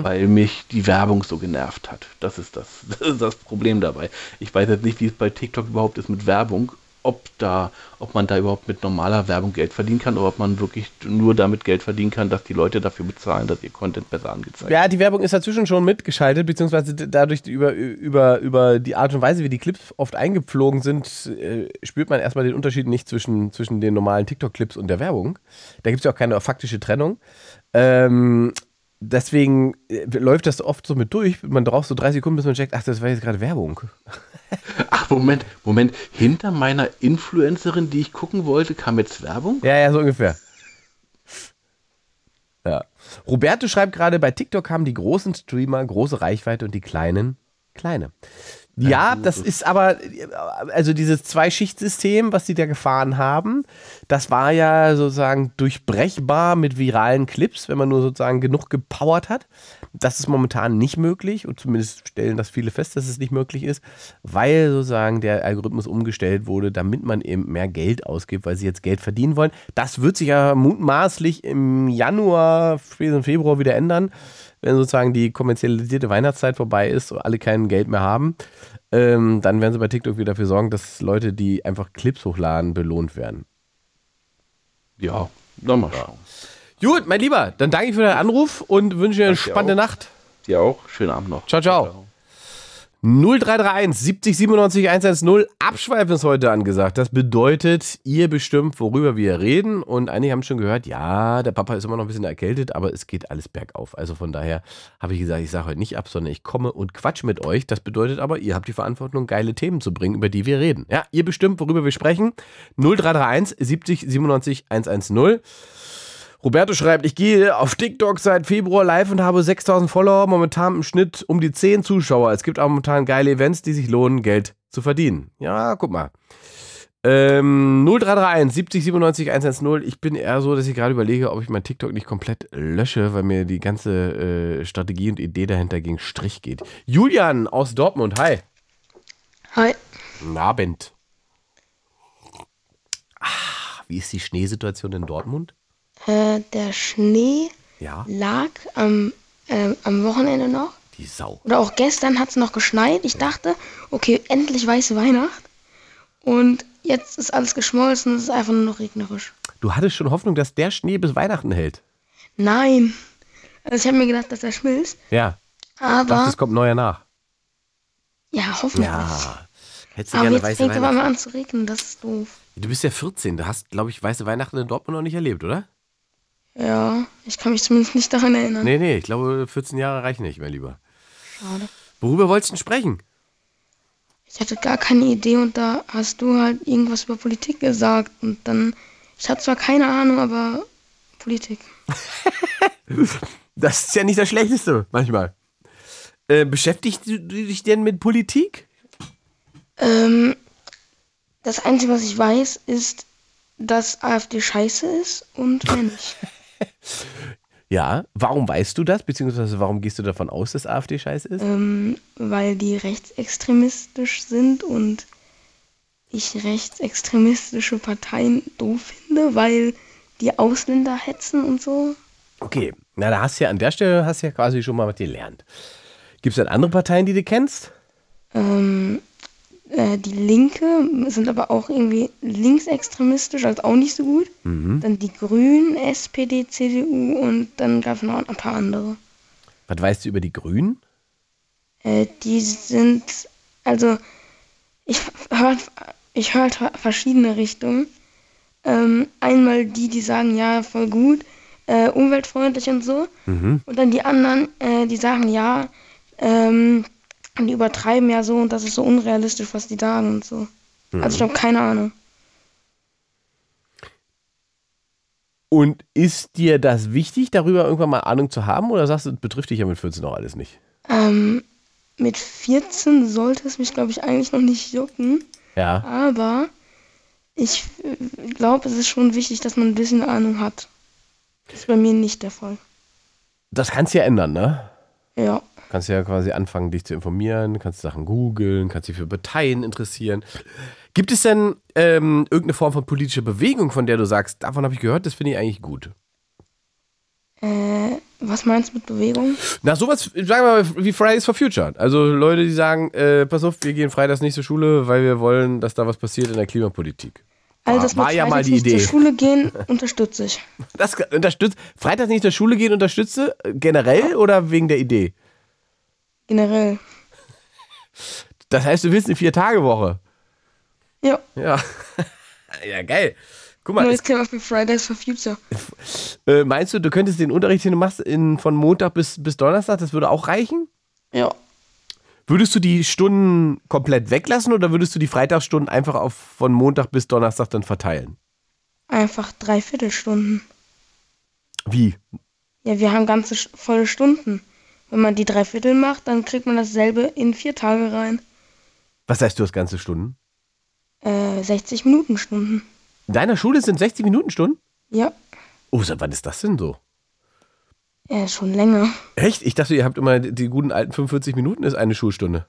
S6: weil mich die Werbung so genervt hat. Das ist das, das ist das Problem dabei. Ich weiß jetzt nicht, wie es bei TikTok überhaupt ist mit Werbung, ob da, ob man da überhaupt mit normaler Werbung Geld verdienen kann oder ob man wirklich nur damit Geld verdienen kann, dass die Leute dafür bezahlen, dass ihr Content besser angezeigt wird.
S3: Ja, die Werbung ist dazwischen schon mitgeschaltet, beziehungsweise dadurch über, über, über die Art und Weise, wie die Clips oft eingeflogen sind, äh, spürt man erstmal den Unterschied nicht zwischen, zwischen den normalen TikTok-Clips und der Werbung. Da gibt es ja auch keine faktische Trennung. Ähm, deswegen äh, läuft das oft so mit durch. Man braucht so drei Sekunden, bis man checkt, ach, das war jetzt gerade Werbung.
S6: Ach, Moment, Moment. Hinter meiner Influencerin, die ich gucken wollte, kam jetzt Werbung?
S3: Ja, ja, so ungefähr. Ja. Roberto schreibt gerade, bei TikTok haben die großen Streamer große Reichweite und die kleinen kleine. Ja, das ist aber, also dieses Zwei-Schicht-System, was sie da gefahren haben, das war ja sozusagen durchbrechbar mit viralen Clips, wenn man nur sozusagen genug gepowert hat. Das ist momentan nicht möglich und zumindest stellen das viele fest, dass es nicht möglich ist, weil sozusagen der Algorithmus umgestellt wurde, damit man eben mehr Geld ausgibt, weil sie jetzt Geld verdienen wollen. Das wird sich ja mutmaßlich im Januar, spätestens Februar wieder ändern, wenn sozusagen die kommerzialisierte Weihnachtszeit vorbei ist und alle kein Geld mehr haben. Ähm, dann werden sie bei TikTok wieder dafür sorgen, dass Leute, die einfach Clips hochladen, belohnt werden.
S6: Ja, dann mal schauen.
S3: Gut, mein Lieber, dann danke ich für deinen Anruf und wünsche dir eine
S6: Danke
S3: spannende
S6: auch.
S3: Nacht.
S6: Dir auch. Schönen Abend noch.
S3: Ciao, ciao. 0331 70 97 110. Abschweifen ist heute angesagt. Das bedeutet, ihr bestimmt, worüber wir reden. Und einige haben schon gehört, ja, der Papa ist immer noch ein bisschen erkältet, aber es geht alles bergauf. Also von daher habe ich gesagt, ich sage heute nicht ab, sondern ich komme und quatsch mit euch. Das bedeutet aber, ihr habt die Verantwortung, geile Themen zu bringen, über die wir reden. Ja, ihr bestimmt, worüber wir sprechen. 0331 70 97 110. Roberto schreibt, ich gehe auf TikTok seit Februar live und habe 6000 Follower, momentan im Schnitt um die 10 Zuschauer. Es gibt auch momentan geile Events, die sich lohnen, Geld zu verdienen. Ja, guck mal. Ähm, 0331 70 97 110. Ich bin eher so, dass ich gerade überlege, ob ich mein TikTok nicht komplett lösche, weil mir die ganze äh, Strategie und Idee dahinter gegen Strich geht. Julian aus Dortmund, hi.
S4: Hi.
S3: Guten Abend. Ah, wie ist die Schneesituation in Dortmund?
S7: Äh, der Schnee
S3: Ja,
S7: lag am, ähm, am Wochenende noch.
S3: die Sau.
S7: Oder auch gestern hat es noch geschneit. Ich dachte, okay, endlich weiße Weihnacht. Und jetzt ist alles geschmolzen, es ist einfach nur noch regnerisch.
S3: Du hattest schon Hoffnung, dass der Schnee bis Weihnachten hält.
S7: Nein. Also ich habe mir gedacht, dass er schmilzt.
S3: Ja,
S7: Aber,
S3: dachte, es kommt neuer nach.
S7: ja, hoffentlich.
S3: Ja. Hättest du
S7: Aber
S3: gerne
S7: jetzt
S3: weiße
S7: fängt aber mal
S3: Weihnachten.
S7: an zu regnen, das ist doof.
S3: Du bist ja 14, du hast, glaube ich, weiße Weihnachten in Dortmund noch nicht erlebt, oder?
S7: Ja, ich kann mich zumindest nicht daran erinnern.
S3: Nee, nee, ich glaube, 14 Jahre reichen nicht, mein Lieber.
S7: Schade.
S3: Worüber wolltest du denn sprechen?
S7: ich hatte gar keine Idee und da hast du halt irgendwas über Politik gesagt und dann, ich hatte zwar keine Ahnung, aber Politik.
S3: Das ist ja nicht das Schlechteste manchmal. Äh, beschäftigst du dich denn mit Politik?
S7: Ähm, das Einzige, was ich weiß, ist, dass AfD scheiße ist und mehr nicht.
S3: Ja. Warum weißt du das? Beziehungsweise warum gehst du davon aus, dass AfD scheiße ist?
S7: ähm, weil die rechtsextremistisch sind und ich rechtsextremistische Parteien doof finde, weil die Ausländer hetzen und so.
S3: Okay. Na, da hast du ja an der Stelle hast du ja quasi schon mal was gelernt. Gibt es denn andere Parteien, die du kennst?
S7: Ähm, äh, die Linke sind aber auch irgendwie linksextremistisch, also auch nicht so gut. Dann die Grünen, SPD, CDU und dann gab es noch ein paar andere.
S3: Was weißt du über die Grünen?
S7: Äh, die sind, also ich höre ich hör halt verschiedene Richtungen. Ähm, einmal die, die sagen, ja, voll gut, äh, umweltfreundlich und so. Und dann die anderen, äh, die sagen, ja, ähm, die übertreiben ja so und das ist so unrealistisch, was die sagen und so. Also ich habe keine Ahnung.
S3: Und ist dir das wichtig, darüber irgendwann mal Ahnung zu haben? Oder sagst du, das betrifft dich ja mit 14 noch alles nicht?
S7: Ähm, mit 14 sollte es mich, glaube ich, eigentlich noch nicht jucken.
S3: Ja.
S7: Aber ich glaube, es ist schon wichtig, dass man ein bisschen Ahnung hat. Das ist bei mir nicht der Fall.
S3: Das kannst du ja ändern, ne?
S7: Ja.
S3: Kannst ja quasi anfangen, dich zu informieren, kannst Sachen googeln, kannst dich für Parteien interessieren. Gibt es denn ähm, irgendeine Form von politischer Bewegung, von der du sagst, davon habe ich gehört, das finde ich eigentlich gut?
S7: Äh, was meinst du mit Bewegung?
S3: Na, sowas, sagen wir mal, wie Fridays for Future. Also Leute, die sagen, äh, pass auf, wir gehen freitags nicht zur Schule, weil wir wollen, dass da was passiert in der Klimapolitik.
S7: Also,
S3: War-
S7: dass
S3: war ja mal
S7: Freitags
S3: die
S7: nicht
S3: Idee.
S7: zur Schule gehen, unterstütze ich.
S3: Das unterstützt, freitags nicht zur Schule gehen, unterstütze äh, generell oder wegen der Idee?
S7: Generell.
S3: Das heißt, du willst eine Vier-Tage-Woche.
S7: Ja.
S3: Ja. ja, geil. Guck mal,
S7: Neues Thema für Fridays for Future.
S3: Äh, meinst du, du könntest den Unterricht, den du machst, in, von Montag bis, bis Donnerstag, das würde auch reichen?
S7: Ja.
S3: Würdest du die Stunden komplett weglassen oder würdest du die Freitagsstunden einfach auf von Montag bis Donnerstag dann verteilen?
S7: Einfach drei Viertelstunden.
S3: Wie?
S7: Ja, wir haben ganze volle Stunden. Wenn man die drei Viertel macht, dann kriegt man dasselbe in vier Tage rein.
S3: Was heißt du das ganze Stunden?
S7: Äh, 60 Minuten Stunden.
S3: In deiner Schule sind 60 Minuten Stunden?
S7: Ja.
S3: Oh, seit wann ist das denn so?
S7: Ja, schon länger.
S3: Echt? Ich dachte, ihr habt immer die die guten alten 45 Minuten ist eine Schulstunde.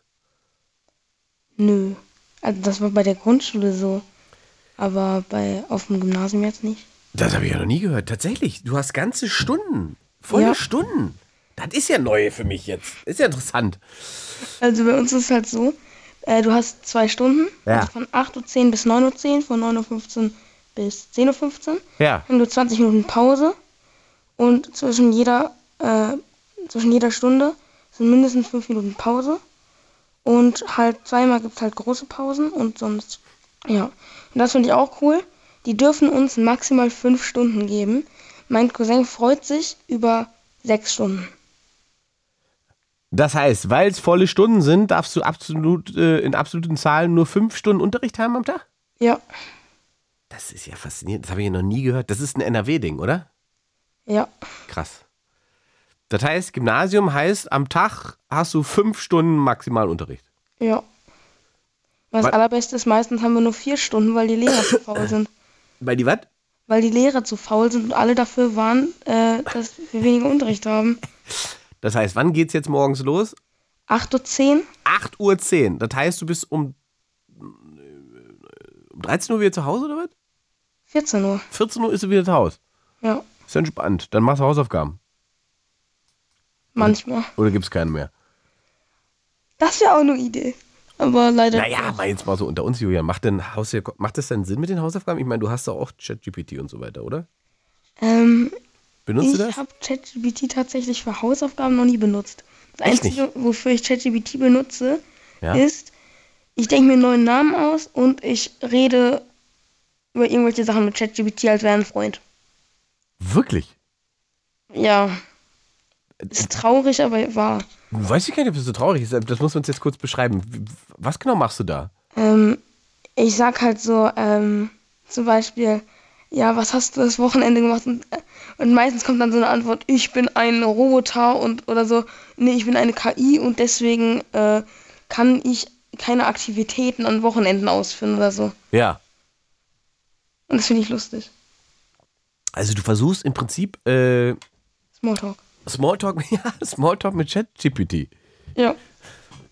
S7: Nö. Also das war bei der Grundschule so. Aber bei auf dem Gymnasium jetzt nicht.
S3: Das habe ich ja noch nie gehört. Tatsächlich, du hast ganze Stunden. Volle
S7: Ja.
S3: Stunden. Das ist ja neu für mich jetzt. Ist ja interessant.
S7: Also bei uns ist es halt so, äh, du hast zwei Stunden,
S3: Ja.
S7: also von 8.10 Uhr bis 9.10 Uhr, von 9.15 Uhr bis 10.15 Uhr.
S3: Ja.
S7: Dann du 20 Minuten Pause und zwischen jeder, äh, zwischen jeder Stunde sind mindestens 5 Minuten Pause. Und halt zweimal gibt es halt große Pausen und sonst, ja. Und das finde ich auch cool. Die dürfen uns maximal 5 Stunden geben. Mein Cousin freut sich über 6 Stunden.
S3: Das heißt, weil es volle Stunden sind, darfst du absolut äh, in absoluten Zahlen nur fünf Stunden Unterricht haben am Tag?
S7: Ja,
S3: Das ist ja faszinierend. Das habe ich ja noch nie gehört. Das ist ein NRW-Ding, oder?
S7: ja,
S3: Krass. Das heißt, Gymnasium heißt, am Tag hast du fünf Stunden maximal Unterricht.
S7: ja. Das
S3: Wa-
S7: allerbeste ist, meistens haben wir nur 4 Stunden, weil die Lehrer zu faul sind.
S3: Bei die was?
S7: Weil die Lehrer zu faul sind und alle dafür waren, äh, dass wir weniger Unterricht haben.
S3: Das heißt, wann geht's jetzt morgens los?
S7: 8.10 Uhr?
S3: 8.10 Uhr. Das heißt, du bist um, um 13 Uhr wieder zu Hause oder was?
S7: 14 Uhr.
S3: 14 Uhr ist du wieder zu Hause.
S7: Ja,
S3: Ist entspannt. Dann machst du Hausaufgaben.
S7: manchmal.
S3: Oder gibt's keine mehr?
S7: Das wäre auch eine Idee. Aber leider.
S3: Naja, mal jetzt mal so unter uns, Julian. Macht, denn Haus macht das denn Sinn mit den Hausaufgaben? Ich meine, du hast doch auch ChatGPT und so weiter, oder?
S7: Ähm,
S3: Benutzt du
S7: ich
S3: das?
S7: habe ChatGPT tatsächlich für Hausaufgaben noch nie benutzt. Das
S3: Echt
S7: Einzige, wofür ich ChatGPT benutze,
S3: Ja.
S7: ist, ich denke mir einen neuen Namen aus und ich rede über irgendwelche Sachen mit ChatGPT, als wäre ein Freund.
S3: Wirklich?
S7: Ja. Ist traurig, aber wahr.
S3: Weiß ich gar nicht, ob das so traurig ist. Das muss man uns jetzt kurz beschreiben. Was genau machst du da?
S7: Ähm, ich sag halt so, ähm, zum Beispiel, ja, was hast du das Wochenende gemacht? Und, äh, und meistens kommt dann so eine Antwort, ich bin ein Roboter und oder so, nee, ich bin eine KI und deswegen äh, kann ich keine Aktivitäten an Wochenenden ausführen oder so.
S3: Ja.
S7: Und das finde ich lustig.
S3: Also du versuchst im Prinzip äh,
S7: Smalltalk.
S3: Smalltalk, ja, Smalltalk mit ChatGPT.
S7: Ja,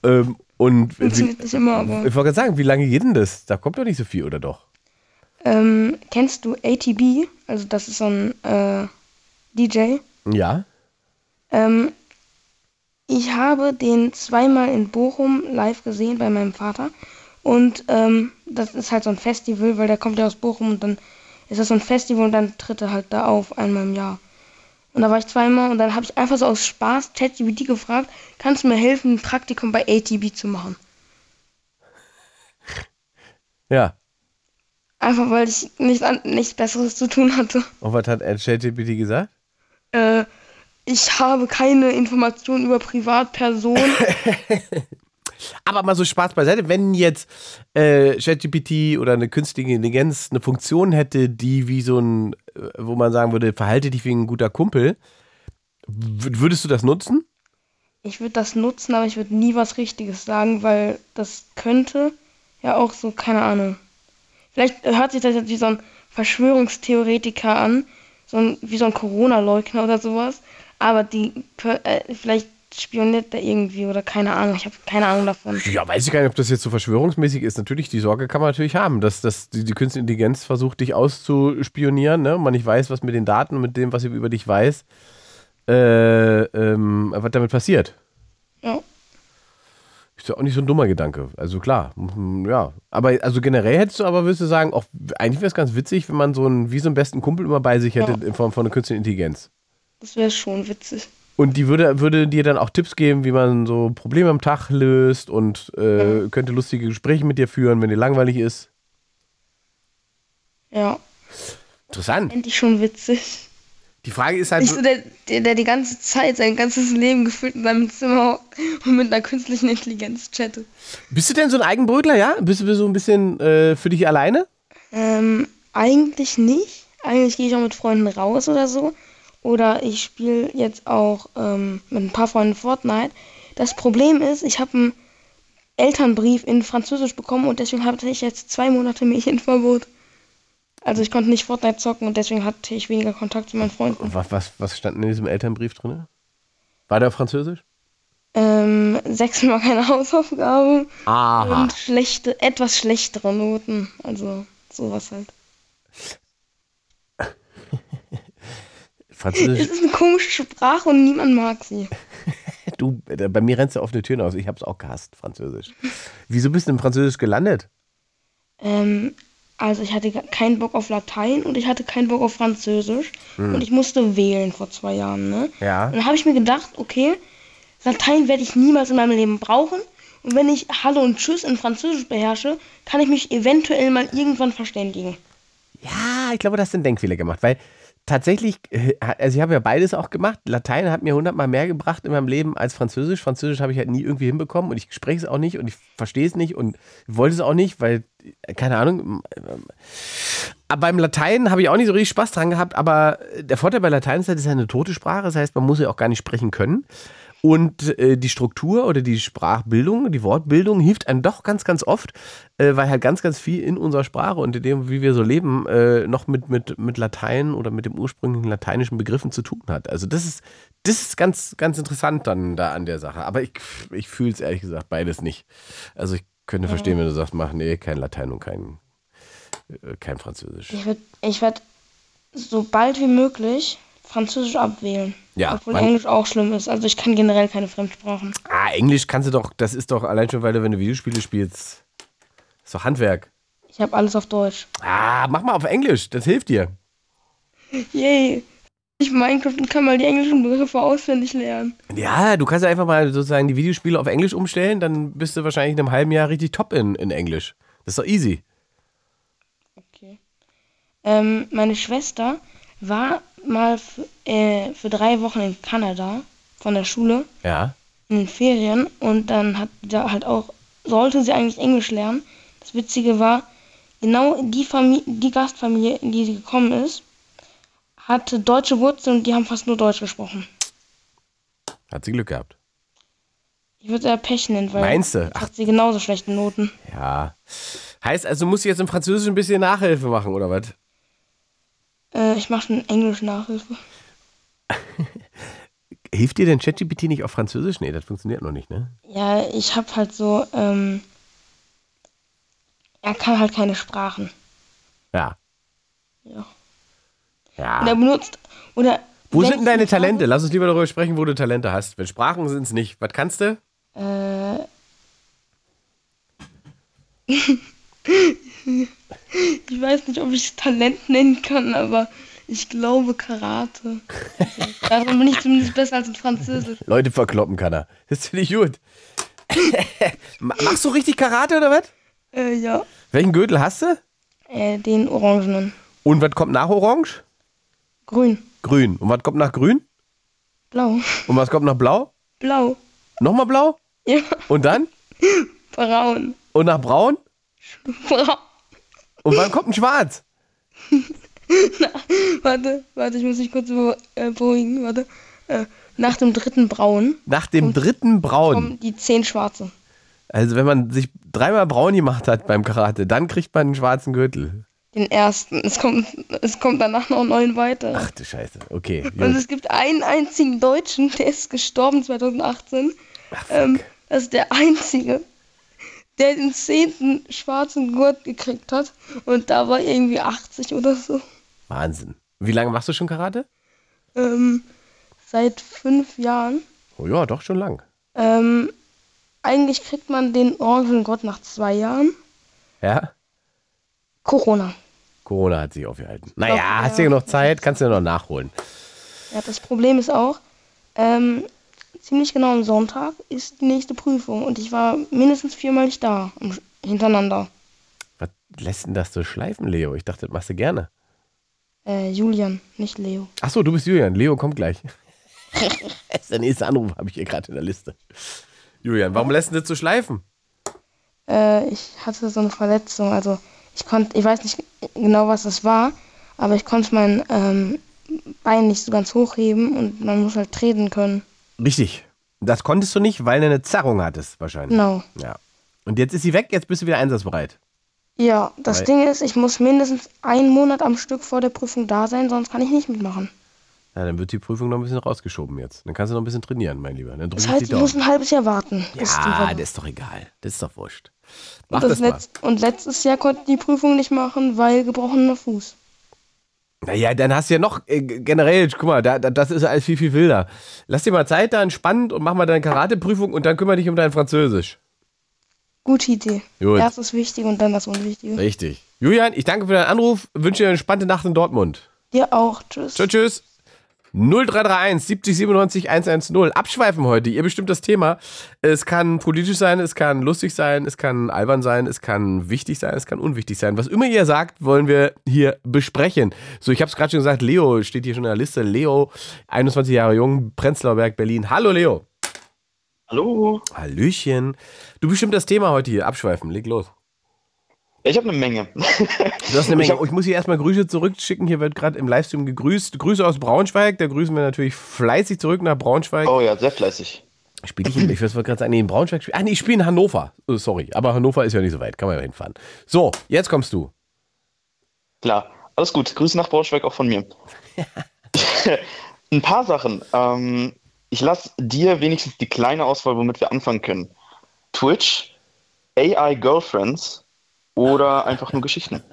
S3: Ähm, und wie,
S7: funktioniert nicht immer, aber.
S3: ich wollte gerade sagen, wie lange geht denn das? Da kommt doch nicht so viel, oder doch?
S7: Ähm, kennst du ATB? Also das ist so ein äh, DJ.
S3: Ja.
S7: Ähm, ich habe den zweimal in Bochum live gesehen bei meinem Vater. Und ähm, das ist halt so ein Festival, weil der kommt ja aus Bochum und dann ist das so ein Festival und dann tritt er halt da auf, einmal im Jahr. Und da war ich zweimal und dann habe ich einfach so aus Spaß ChatGPT gefragt, kannst du mir helfen, ein Praktikum bei ATB zu machen?
S3: Ja.
S7: Einfach weil ich nicht an, nichts Besseres zu tun hatte.
S3: Und was hat ChatGPT gesagt?
S7: Äh, ich habe keine Informationen über Privatpersonen.
S3: Aber mal so Spaß beiseite, wenn jetzt äh, ChatGPT oder eine künstliche Intelligenz eine Funktion hätte, die wie so ein, äh, wo man sagen würde, verhalte dich wie ein guter Kumpel, würdest du das nutzen?
S7: Ich würde das nutzen, aber ich würde nie was Richtiges sagen, weil das könnte ja auch so, keine Ahnung. Vielleicht hört sich das jetzt wie so ein Verschwörungstheoretiker an, so ein, wie so ein Corona-Leugner oder sowas. Aber die, äh, vielleicht spioniert der irgendwie oder keine Ahnung. Ich habe keine Ahnung davon.
S3: Ja, weiß ich gar nicht, ob das jetzt so verschwörungsmäßig ist. Natürlich, die Sorge kann man natürlich haben, dass, dass die, die künstliche Intelligenz versucht, dich auszuspionieren, ne? Man nicht weiß, was mit den Daten und mit dem, was sie über dich weiß, äh, ähm, was damit passiert.
S7: Ja.
S3: Ist ja auch nicht so ein dummer Gedanke. Also klar, mhm, ja. Aber also generell hättest du aber, würdest du sagen, auch eigentlich wäre es ganz witzig, wenn man so einen, wie so einen besten Kumpel immer bei sich hätte
S7: Ja.
S3: in Form von einer künstlichen Intelligenz.
S7: Das wäre schon witzig.
S3: Und die würde, würde dir dann auch Tipps geben, wie man so Probleme am Tag löst und äh, könnte lustige Gespräche mit dir führen, wenn dir langweilig ist.
S7: Ja.
S3: Interessant.
S7: Fände ich schon witzig.
S3: Die Frage ist halt,
S7: Nicht so der, der, der die ganze Zeit sein ganzes Leben gefüllt in seinem Zimmer und mit einer künstlichen Intelligenz chattet.
S3: bist du denn so ein Eigenbrötler, ja? Bist du so ein bisschen äh, für dich alleine?
S7: Ähm, eigentlich nicht. Eigentlich gehe ich auch mit Freunden raus oder so. Oder ich spiele jetzt auch ähm, mit ein paar Freunden Fortnite. Das Problem ist, ich habe einen Elternbrief in Französisch bekommen und deswegen hatte ich jetzt zwei Monate Medienverbot. Also ich konnte nicht Fortnite zocken und deswegen hatte ich weniger Kontakt zu meinen Freunden.
S3: Was, was, was stand in diesem Elternbrief drin? War der auf Französisch?
S7: Ähm, sechsmal keine Hausaufgaben
S3: Aha.
S7: und schlechte, etwas schlechtere Noten. Also sowas halt.
S3: Französisch.
S7: Es ist eine komische Sprache und niemand mag sie.
S3: Du, äh, bei mir rennst du offene Türen aus. Ich hab's auch gehasst, Französisch. Wieso bist du in Französisch gelandet?
S7: Ähm, also ich hatte keinen Bock auf Latein und ich hatte keinen Bock auf Französisch. Und ich musste wählen vor zwei Jahren, ne?
S3: Ja.
S7: Und dann habe ich mir gedacht, okay, Latein werde ich niemals in meinem Leben brauchen. Und wenn ich Hallo und Tschüss in Französisch beherrsche, kann ich mich eventuell mal irgendwann verständigen.
S3: Ja, ich glaube, das ein Denkfehler gemacht, weil tatsächlich, äh, also ich habe ja beides auch gemacht. Latein hat mir hundertmal mehr gebracht in meinem Leben als Französisch. Französisch habe ich halt nie irgendwie hinbekommen und ich spreche es auch nicht und ich verstehe es nicht und wollte es auch nicht, weil, äh, keine Ahnung. ähm, Aber beim Latein habe ich auch nicht so richtig Spaß dran gehabt, aber der Vorteil bei Latein ist, halt, es ist eine tote Sprache, das heißt, man muss ja auch gar nicht sprechen können. Und äh, die Struktur oder die Sprachbildung, die Wortbildung hilft einem doch ganz, ganz oft, äh, weil halt ganz, ganz viel in unserer Sprache und in dem, wie wir so leben, äh, noch mit, mit, mit Latein oder mit dem ursprünglichen lateinischen Begriffen zu tun hat. Also das ist, das ist ganz, ganz interessant dann da an der Sache. Aber ich, ich fühle es ehrlich gesagt beides nicht. Also ich könnte verstehen, wenn du sagst, mach, nee, kein Latein und kein, äh, kein Französisch.
S7: Ich werde ich werd so bald wie möglich Französisch abwählen.
S3: Ja,
S7: Obwohl Englisch auch schlimm ist. Also ich kann generell keine Fremdsprachen.
S3: Ah, Englisch kannst du doch, das ist doch allein schon, weil du, wenn du Videospiele spielst, ist doch Handwerk.
S7: Ich habe alles auf Deutsch.
S3: Ah, mach mal auf Englisch, das hilft dir.
S7: Yay. Ich Minecraft und kann mal die englischen Begriffe auswendig lernen.
S3: Ja, du kannst ja einfach mal sozusagen die Videospiele auf Englisch umstellen, dann bist du wahrscheinlich in einem halben Jahr richtig top in, in Englisch. Das ist doch easy.
S7: Okay. Ähm, meine Schwester war mal für, äh, für drei Wochen in Kanada von der Schule.
S3: Ja.
S7: in den Ferien und dann hat da halt auch, sollte sie eigentlich Englisch lernen. Das Witzige war, genau die Familie, die Gastfamilie, in die sie gekommen ist, hatte deutsche Wurzeln und die haben fast nur Deutsch gesprochen.
S3: Hat sie Glück gehabt.
S7: Ich würde eher Pech nennen, weil
S3: Meinst du? Ach.
S7: hat sie genauso schlechte Noten.
S3: Ja. Heißt also, musst du jetzt im Französischen ein bisschen Nachhilfe machen, oder was?
S7: Äh, ich mache schon Englisch Nachhilfe.
S3: Hilft dir denn ChatGPT nicht auf Französisch? Nee, das funktioniert noch nicht, ne?
S7: Ja, ich habe halt so, ähm, er kann halt keine Sprachen.
S3: Ja.
S7: Ja.
S3: Ja.
S7: Und er benutzt, oder...
S3: Wo sind denn deine Talente? Lass uns lieber darüber sprechen, wo du Talente hast. Wenn Sprachen sind es nicht. Was kannst du?
S7: Äh, ich weiß nicht, ob ich es Talent nennen kann, aber ich glaube Karate. Darin bin ich zumindest besser als in Französisch.
S3: Leute verkloppen kann er. Das finde ich gut. Ma- Machst du richtig Karate oder was?
S7: Äh, ja.
S3: Welchen Gürtel hast du?
S7: Äh, den Orangenen.
S3: Und was kommt nach Orange?
S7: Grün.
S3: Grün. Und was kommt nach Grün?
S7: Blau.
S3: Und was kommt nach Blau?
S7: Blau.
S3: Nochmal Blau?
S7: Ja.
S3: Und dann?
S7: Braun.
S3: Und nach Braun?
S7: Braun.
S3: Und wann kommt ein Schwarz?
S7: Warte, warte, ich muss mich kurz be äh, beruhigen. Warte. Äh, nach dem dritten Braun
S3: Nach dem dritten Braun.
S7: kommen die zehn Schwarze.
S3: Also wenn man sich dreimal braun gemacht hat beim Karate, dann kriegt man einen schwarzen Gürtel.
S7: Den ersten. Es kommt, es kommt danach noch neun weitere.
S3: Ach du Scheiße. Okay.
S7: Und
S3: Gut.
S7: es gibt einen einzigen Deutschen, der ist gestorben 2018. ähm, das ist der einzige, der den zehnten schwarzen Gurt gekriegt hat. Und da war irgendwie 80 oder so.
S3: Wahnsinn. Wie lange machst du schon Karate?
S7: Ähm, seit fünf Jahren.
S3: Oh ja, doch schon lang.
S7: Ähm, eigentlich kriegt man den orangenen Gott nach zwei Jahren.
S3: Ja?
S7: Corona.
S3: Corona hat sich aufgehalten.
S7: glaub,
S3: Naja, hast du
S7: ja
S3: noch Zeit, kannst du ja noch nachholen.
S7: Ja, das Problem ist auch, ähm, ziemlich genau am Sonntag ist die nächste Prüfung und ich war mindestens viermal nicht da hintereinander.
S3: Was lässt denn das so schleifen, Leo? Ich dachte, das machst du gerne.
S7: Äh, Julian, nicht Leo.
S3: Achso, du bist Julian. Leo kommt gleich. das ist der nächste Anruf, habe ich hier gerade in der Liste. Julian, warum lässt du das so schleifen?
S7: Äh, ich hatte so eine Verletzung, also ich konnte, ich weiß nicht genau, was das war, aber ich konnte mein ähm, Bein nicht so ganz hochheben und man muss halt treten können.
S3: Richtig. Das konntest du nicht, weil du eine Zerrung hattest, wahrscheinlich.
S7: Genau.
S3: Ja. Und jetzt ist sie weg, jetzt bist du wieder einsatzbereit.
S7: Ja, das
S3: Weil-
S7: Ding ist, ich muss mindestens einen Monat am Stück vor der Prüfung da sein, sonst kann ich nicht mitmachen.
S3: Ja, dann wird die Prüfung noch ein bisschen rausgeschoben jetzt. Dann kannst du noch ein bisschen trainieren, mein Lieber. Dann
S7: Das heißt, ich muss ein halbes Jahr warten.
S3: Ja, das ist doch egal. Das ist doch wurscht. Mach
S7: und,
S3: das
S7: das
S3: mal.
S7: letz und letztes Jahr konnte ich die Prüfung nicht machen, weil gebrochener Fuß.
S3: Naja, dann hast du ja noch äh, generell, guck mal, da, da, das ist alles viel, viel wilder. Lass dir mal Zeit da entspannt und mach mal deine Karateprüfung und dann kümmere dich um dein Französisch.
S7: Gute Idee.
S3: Gut.
S7: Erst das Wichtige und dann das Unwichtige.
S3: Richtig. Julian, ich danke für deinen Anruf, wünsche dir eine entspannte Nacht in Dortmund.
S7: Dir auch. Tschüss.
S3: Tschüss, tschüss. 0331 70 97 110. Abschweifen heute. Ihr bestimmt das Thema. Es kann politisch sein, es kann lustig sein, es kann albern sein, es kann wichtig sein, es kann unwichtig sein. Was immer ihr sagt, wollen wir hier besprechen. So, ich habe es gerade schon gesagt, Leo steht hier schon in der Liste. Leo, 21 Jahre jung, Prenzlauer Berg, Berlin. Hallo Leo.
S8: Hallo.
S3: Hallöchen. Du bestimmt das Thema heute hier. Abschweifen. Leg los.
S8: Ich habe eine Menge.
S3: Du hast eine
S8: Ich
S3: Menge.
S8: hab-
S3: Oh, Ich muss hier erstmal Grüße zurückschicken. Hier wird gerade im Livestream gegrüßt. Grüße aus Braunschweig. Da grüßen wir natürlich fleißig zurück nach Braunschweig.
S8: Oh ja, sehr fleißig.
S3: Spiele ich in, ich wollte gerade sagen, nee, in Braunschweig spiele. Ah, nee, ich spiele in Hannover. Oh, sorry, aber Hannover ist ja nicht so weit. Kann man ja hinfahren. So, jetzt kommst du.
S8: Klar, alles gut. Grüße nach Braunschweig auch von mir. Ein paar Sachen. Ähm, ich lasse dir wenigstens die kleine Auswahl, womit wir anfangen können. Twitch, AI Girlfriends oder einfach nur Geschichten.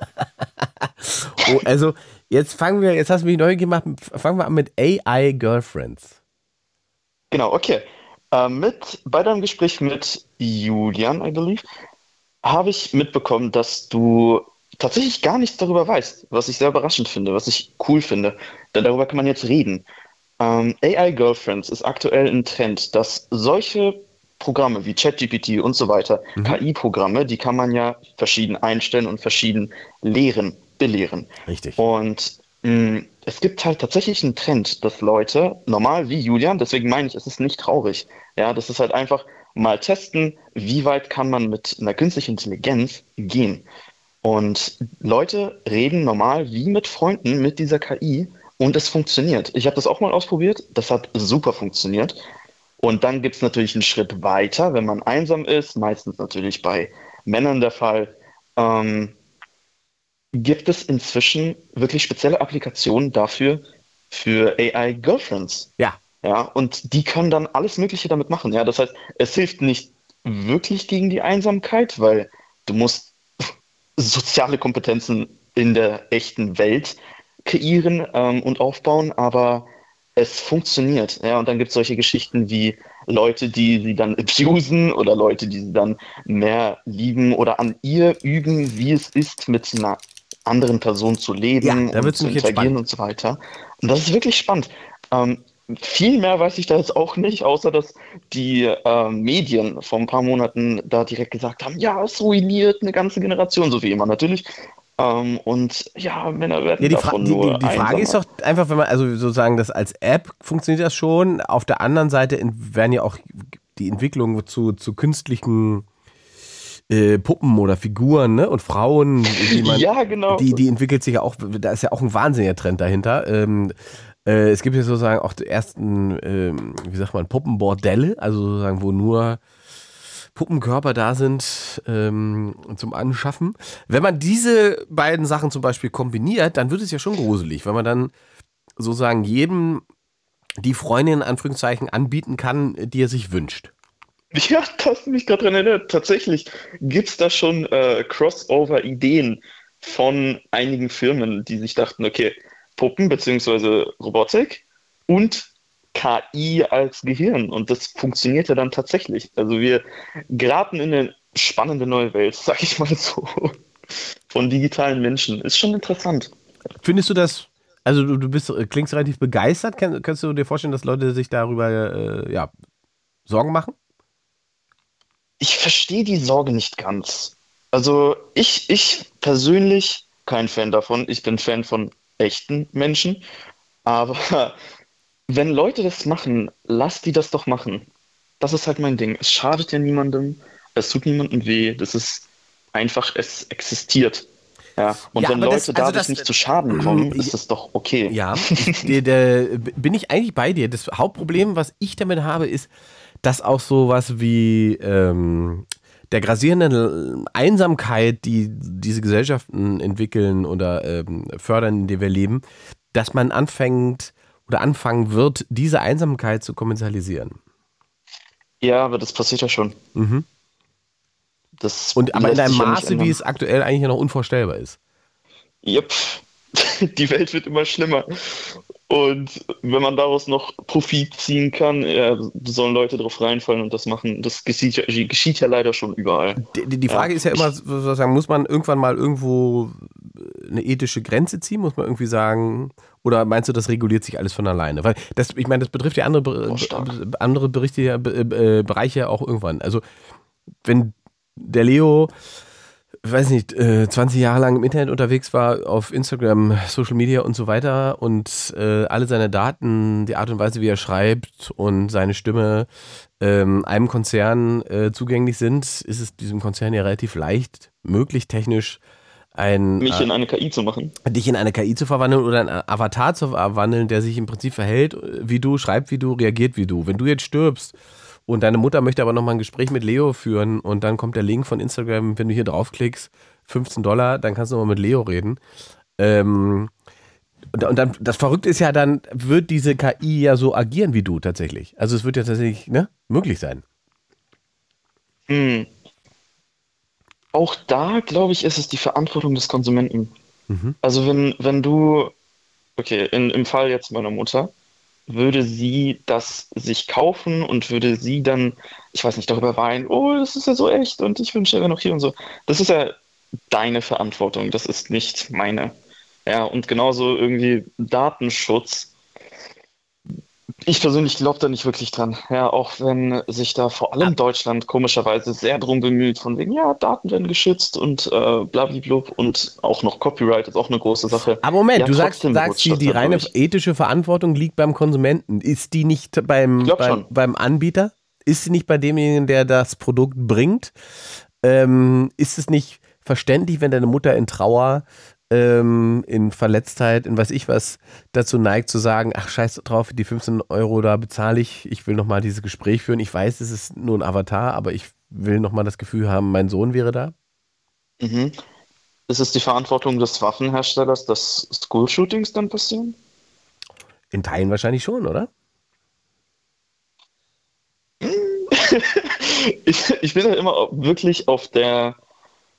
S3: Oh, also, jetzt fangen wir, jetzt hast du mich neu gemacht. Fangen wir an mit AI Girlfriends.
S8: Genau, okay. Ähm, mit, bei deinem Gespräch mit Julian, I believe, habe ich mitbekommen, dass du tatsächlich gar nichts darüber weißt, was ich sehr überraschend finde, was ich cool finde. Denn darüber kann man jetzt reden. Ähm, AI Girlfriends ist aktuell ein Trend, dass solche Programme wie ChatGPT und so weiter, KI-Programme, die kann man ja verschieden einstellen und verschieden lehren, belehren.
S3: Richtig.
S8: Und Mm, Es gibt halt tatsächlich einen Trend, dass Leute, normal wie Julian, deswegen meine ich, es ist nicht traurig. Ja, das ist halt einfach mal testen, wie weit kann man mit einer künstlichen Intelligenz gehen. Und Leute reden normal wie mit Freunden mit dieser KI und es funktioniert. Ich habe das auch mal ausprobiert, das hat super funktioniert. Und dann gibt es natürlich einen Schritt weiter, wenn man einsam ist, meistens natürlich bei Männern der Fall. Ähm, gibt es inzwischen wirklich spezielle Applikationen dafür für AI-Girlfriends.
S3: Ja.
S8: Ja, und die können dann alles Mögliche damit machen. Ja, das heißt, es hilft nicht wirklich gegen die Einsamkeit, weil du musst soziale Kompetenzen in der echten Welt kreieren ähm, und aufbauen, aber es funktioniert. Ja, und dann gibt es solche Geschichten wie Leute, die sie dann abusen oder Leute, die sie dann mehr lieben oder an ihr üben, wie es ist, mit einer anderen Person zu leben
S3: Ja,
S8: und zu interagieren und so weiter. Und das ist wirklich spannend. Ähm, viel mehr weiß ich da jetzt auch nicht, außer dass die ähm, Medien vor ein paar Monaten da direkt gesagt haben, ja, es ruiniert eine ganze Generation, so wie immer natürlich. Ähm, und ja, Männer werden
S3: Ja, die,
S8: davon
S3: die,
S8: nur
S3: die, die Frage ist doch einfach, wenn man, also sozusagen das als App funktioniert das schon. Auf der anderen Seite werden ja auch die Entwicklungen zu, zu künstlichen äh, Puppen oder Figuren ne? und Frauen, die man,
S8: Ja, genau.
S3: die, die entwickelt sich ja auch, da ist ja auch ein wahnsinniger Trend dahinter. Ähm, äh, es gibt ja sozusagen auch die ersten, ähm, wie sagt man, Puppenbordelle, also sozusagen, wo nur Puppenkörper da sind ähm, zum Anschaffen. Wenn man diese beiden Sachen zum Beispiel kombiniert, dann wird es ja schon gruselig, wenn man dann sozusagen jedem die Freundin in Anführungszeichen anbieten kann, die er sich wünscht.
S8: Ja, das mich gerade dran erinnert. Tatsächlich gibt es da schon äh, Crossover-Ideen von einigen Firmen, die sich dachten, okay, Puppen bzw. Robotik und KI als Gehirn. Und das funktioniert ja dann tatsächlich. Also wir geraten in eine spannende neue Welt, sag ich mal so, von digitalen Menschen. Ist schon interessant.
S3: Findest du das, also du, du bist, klingst relativ begeistert, Kann, kannst du dir vorstellen, dass Leute sich darüber äh, ja, Sorgen machen?
S8: Ich verstehe die Sorge nicht ganz. Also ich, ich persönlich kein Fan davon. Ich bin Fan von echten Menschen. Aber wenn Leute das machen, lass die das doch machen. Das ist halt mein Ding. Es schadet ja niemandem. Es tut niemandem weh. Das ist einfach, es existiert. Ja. Und
S3: Ja,
S8: wenn Leute
S3: das- also
S8: dadurch
S3: das-
S8: nicht zu Schaden kommen, ist das doch okay.
S3: Ja, der, der, bin ich eigentlich bei dir. Das Hauptproblem, was ich damit habe, ist, dass auch sowas wie ähm, der grasierenden Einsamkeit, die diese Gesellschaften entwickeln oder ähm, fördern, in der wir leben, dass man anfängt oder anfangen wird, diese Einsamkeit zu kommerzialisieren.
S8: Ja, aber das passiert ja schon.
S3: Mhm.
S8: Das
S3: Und aber in einem
S8: ja
S3: Maße, wie es aktuell eigentlich ja noch unvorstellbar ist.
S8: Yep. Die Welt wird immer schlimmer. Und wenn man daraus noch Profit ziehen kann, ja, sollen Leute drauf reinfallen und das machen. Das geschieht ja, geschieht ja leider schon überall.
S3: Die, die- Frage ist ja immer, sozusagen, muss man irgendwann mal irgendwo eine ethische Grenze ziehen? Muss man irgendwie sagen, oder meinst du, das reguliert sich alles von alleine? Weil das, ich meine, das betrifft ja andere,
S8: Oh,
S3: andere Berichte, äh, Bereiche auch irgendwann. Also, wenn der Leo, weiß nicht, äh, 20 Jahre lang im Internet unterwegs war, auf Instagram, Social Media und so weiter und äh, alle seine Daten, die Art und Weise, wie er schreibt und seine Stimme ähm, einem Konzern äh, zugänglich sind, ist es diesem Konzern ja relativ leicht möglich, technisch ein,
S8: Mich
S3: äh,
S8: in eine KI zu machen.
S3: dich in eine KI zu verwandeln oder einen Avatar zu verwandeln, der sich im Prinzip verhält wie du, schreibt wie du, reagiert wie du. Wenn du jetzt stirbst und deine Mutter möchte aber nochmal ein Gespräch mit Leo führen und dann kommt der Link von Instagram, wenn du hier draufklickst, 15 Dollar, dann kannst du nochmal mit Leo reden. Ähm, und, und dann, das Verrückte ist ja, dann wird diese KI ja so agieren wie du tatsächlich. Also es wird ja tatsächlich ne, möglich sein.
S8: Hm. Auch da, glaube ich, ist es die Verantwortung des Konsumenten.
S3: Mhm.
S8: Also wenn, wenn du, okay, in, im Fall jetzt meiner Mutter, würde sie das sich kaufen und würde sie dann, ich weiß nicht, darüber weinen, oh, das ist ja so echt und ich wünsche, wäre noch hier und so. Das ist ja deine Verantwortung, das ist nicht meine. Ja, und genauso irgendwie Datenschutz. Ich persönlich glaube da nicht wirklich dran. Ja, auch wenn sich da vor allem Deutschland komischerweise sehr drum bemüht, von wegen, ja, Daten werden geschützt und äh, blablabla und auch noch Copyright ist auch eine große Sache.
S3: Aber Moment,
S8: ja,
S3: du sagst, sagst die, die reine
S8: dadurch.
S3: ethische Verantwortung liegt beim Konsumenten. Ist die nicht beim, beim, beim Anbieter? Ist sie nicht bei demjenigen, der das Produkt bringt? Ähm, ist es nicht verständlich, wenn deine Mutter in Trauer, ähm, in Verletztheit, in weiß ich was, dazu neigt zu sagen, ach scheiß drauf, die 15 Euro da bezahle ich, ich will nochmal dieses Gespräch führen. Ich weiß, es ist nur ein Avatar, aber ich will nochmal das Gefühl haben, mein Sohn wäre da.
S8: Mhm. Ist es die Verantwortung des Waffenherstellers, dass School-Shootings dann passieren?
S3: In Teilen wahrscheinlich schon, oder?
S8: ich, ich bin ja immer wirklich auf der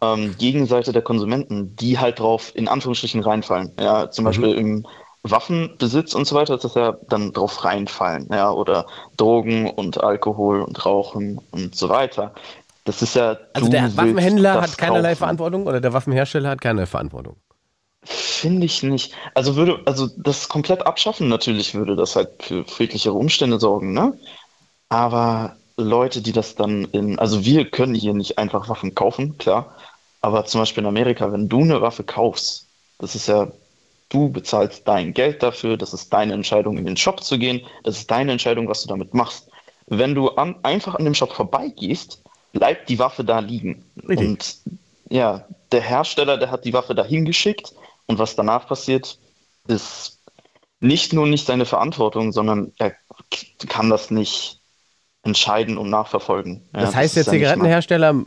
S8: ähm, Gegenseite der Konsumenten, die halt drauf in Anführungsstrichen reinfallen. Ja, zum Beispiel im Waffenbesitz und so weiter, ist das ja dann drauf reinfallen. Ja, oder Drogen und Alkohol und Rauchen und so weiter. Das ist ja.
S3: Also der Waffenhändler hat keinerlei
S8: kaufen.
S3: Verantwortung oder der Waffenhersteller hat keine Verantwortung.
S8: Finde ich nicht. Also würde, also das komplett abschaffen natürlich würde das halt für friedlichere Umstände sorgen, ne? Aber Leute, die das dann in, also wir können hier nicht einfach Waffen kaufen, klar. Aber zum Beispiel in Amerika, wenn du eine Waffe kaufst, das ist ja, du bezahlst dein Geld dafür, das ist deine Entscheidung, in den Shop zu gehen, das ist deine Entscheidung, was du damit machst. Wenn du an, einfach an dem Shop vorbeigehst, bleibt die Waffe da liegen.
S3: Richtig.
S8: Und ja, der Hersteller, der hat die Waffe dahin geschickt und was danach passiert, ist nicht nur nicht seine Verantwortung, sondern er kann das nicht entscheiden und nachverfolgen. Ja,
S3: Das heißt, der
S8: nicht mal-
S3: Zigarettenhersteller,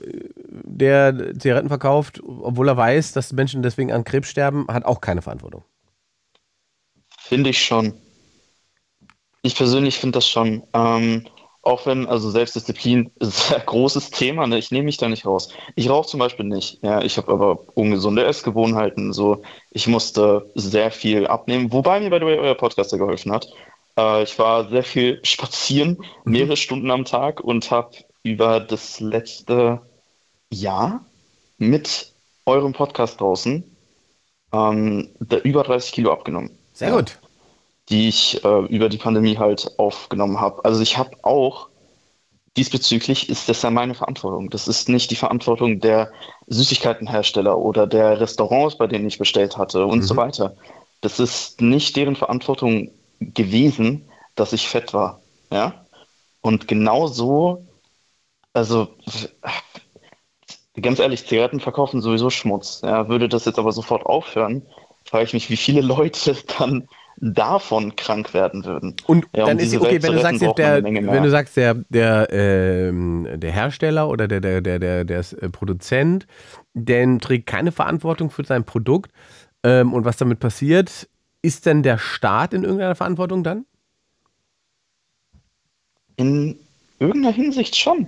S3: der Zigaretten verkauft, obwohl er weiß, dass Menschen deswegen an Krebs sterben, hat auch keine Verantwortung.
S8: Finde ich schon. Ich persönlich finde das schon. Ähm, auch wenn, also Selbstdisziplin ist ein sehr großes Thema, ne? ich nehme mich da nicht raus. Ich rauche zum Beispiel nicht. Ja, ich habe aber ungesunde Essgewohnheiten. So, ich musste sehr viel abnehmen, wobei mir the way euer Podcast geholfen hat. Äh, ich war sehr viel spazieren, mehrere Stunden am Tag und habe über das letzte Jahr mit eurem Podcast draußen ähm, über 30 Kilo abgenommen
S3: Sehr gut.
S8: die ich äh, über die Pandemie halt aufgenommen habe. Also ich habe auch diesbezüglich ist das ja meine Verantwortung. Das ist nicht die Verantwortung der Süßigkeitenhersteller oder der Restaurants, bei denen ich bestellt hatte und so weiter. Das ist nicht deren Verantwortung gewesen, dass ich fett war. Ja? Und genau so, also ganz ehrlich, Zigaretten verkaufen sowieso Schmutz. Ja? Würde das jetzt aber sofort aufhören, frage ich mich, wie viele Leute dann davon krank werden würden.
S3: Und
S8: Ja, um
S3: dann ist okay, wenn du sagst, der, wenn du sagst, der, der, ähm, der Hersteller oder der, der, der, der, der äh, Produzent, der trägt keine Verantwortung für sein Produkt ähm, und was damit passiert, ist denn der Staat in irgendeiner Verantwortung dann?
S8: In irgendeiner Hinsicht schon.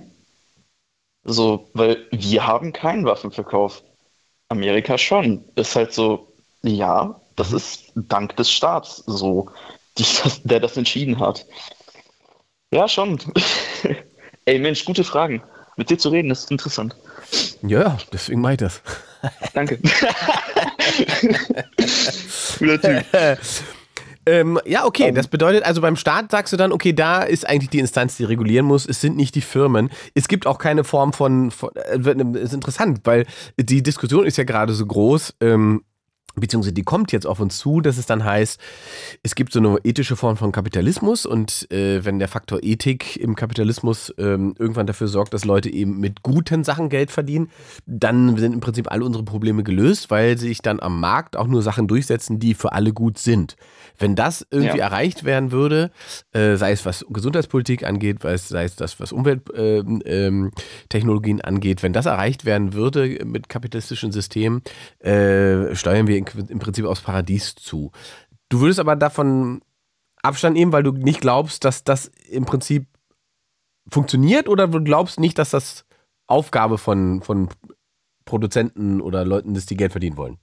S8: So, weil wir haben keinen Waffenverkauf. Amerika schon. Ist halt so, ja, das ist dank des Staats so, die das, der das entschieden hat. Ja, schon. Ey, Mensch, gute Fragen. Mit dir zu reden, ist interessant.
S3: Ja, ja, deswegen mache ich das.
S8: Danke. Cooler Typ.
S3: Ähm, ja, okay, das bedeutet, also beim Staat sagst du dann, okay, da ist eigentlich die Instanz, die regulieren muss. Es sind nicht die Firmen. Es gibt auch keine Form von, von äh, ist interessant, weil die Diskussion ist ja gerade so groß, ähm, beziehungsweise die kommt jetzt auf uns zu, dass es dann heißt, es gibt so eine ethische Form von Kapitalismus und äh, wenn der Faktor Ethik im Kapitalismus ähm, irgendwann dafür sorgt, dass Leute eben mit guten Sachen Geld verdienen, dann sind im Prinzip alle unsere Probleme gelöst, weil sich dann am Markt auch nur Sachen durchsetzen, die für alle gut sind. Wenn das irgendwie
S8: Ja.
S3: erreicht werden würde, äh, sei es was Gesundheitspolitik angeht, sei es, das, was Umwelttechnologien ähm, Technologien angeht, wenn das erreicht werden würde mit kapitalistischen Systemen, äh, steuern wir in, im Prinzip aufs Paradies zu. Du würdest aber davon Abstand nehmen, weil du nicht glaubst, dass das im Prinzip funktioniert oder du glaubst nicht, dass das Aufgabe von, von Produzenten oder Leuten ist, die Geld verdienen wollen?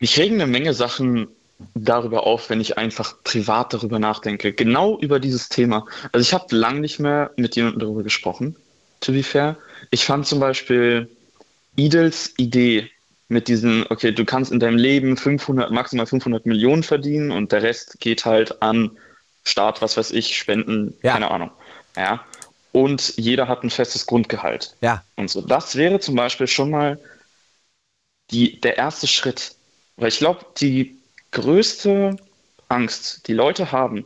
S8: Mich regen eine Menge Sachen darüber auf, wenn ich einfach privat darüber nachdenke. Genau über dieses Thema. Also ich habe lange nicht mehr mit jemandem darüber gesprochen, to be fair. Ich fand zum Beispiel Idels Idee mit diesen, okay, du kannst in deinem Leben 500, maximal 500 Millionen verdienen und der Rest geht halt an Staat, was weiß ich, Spenden,
S3: Ja.
S8: keine Ahnung. Ja. Und jeder hat ein festes Grundgehalt.
S3: Ja.
S8: Und so. Das wäre zum Beispiel schon mal die, der erste Schritt. Weil ich glaube, die größte Angst, die Leute haben,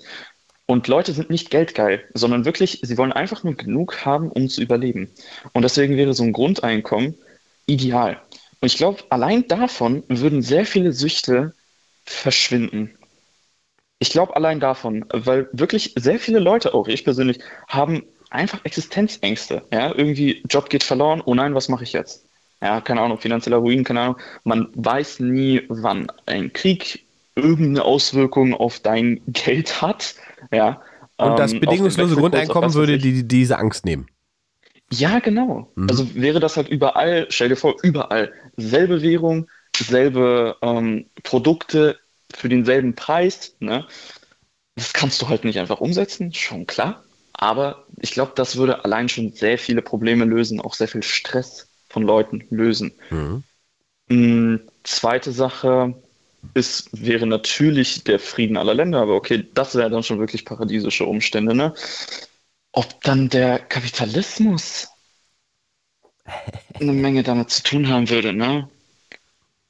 S8: und Leute sind nicht geldgeil, sondern wirklich, sie wollen einfach nur genug haben, um zu überleben. Und deswegen wäre so ein Grundeinkommen ideal. Und ich glaube, allein davon würden sehr viele Süchte verschwinden. Ich glaube allein davon, weil wirklich sehr viele Leute, auch ich persönlich, haben einfach Existenzängste. Ja, irgendwie Job geht verloren, oh nein, was mache ich jetzt? Ja, keine Ahnung, finanzieller Ruin, keine Ahnung. Man weiß nie, wann ein Krieg irgendeine Auswirkung auf dein Geld hat. Ja.
S3: Und das
S8: ähm,
S3: bedingungslose Grundeinkommen würde die, diese Angst nehmen.
S8: Ja, genau.
S3: Mhm.
S8: Also wäre das halt überall, stell dir vor, überall selbe Währung, selbe ähm, Produkte für denselben Preis. Ne? Das kannst du halt nicht einfach umsetzen, schon klar. Aber ich glaube, das würde allein schon sehr viele Probleme lösen, auch sehr viel Stress von Leuten lösen.
S3: Mhm.
S8: Mm, Zweite Sache ist, wäre natürlich der Frieden aller Länder, aber okay, das wäre dann schon wirklich paradiesische Umstände, ne? Ob dann der Kapitalismus eine Menge damit zu tun haben würde, ne?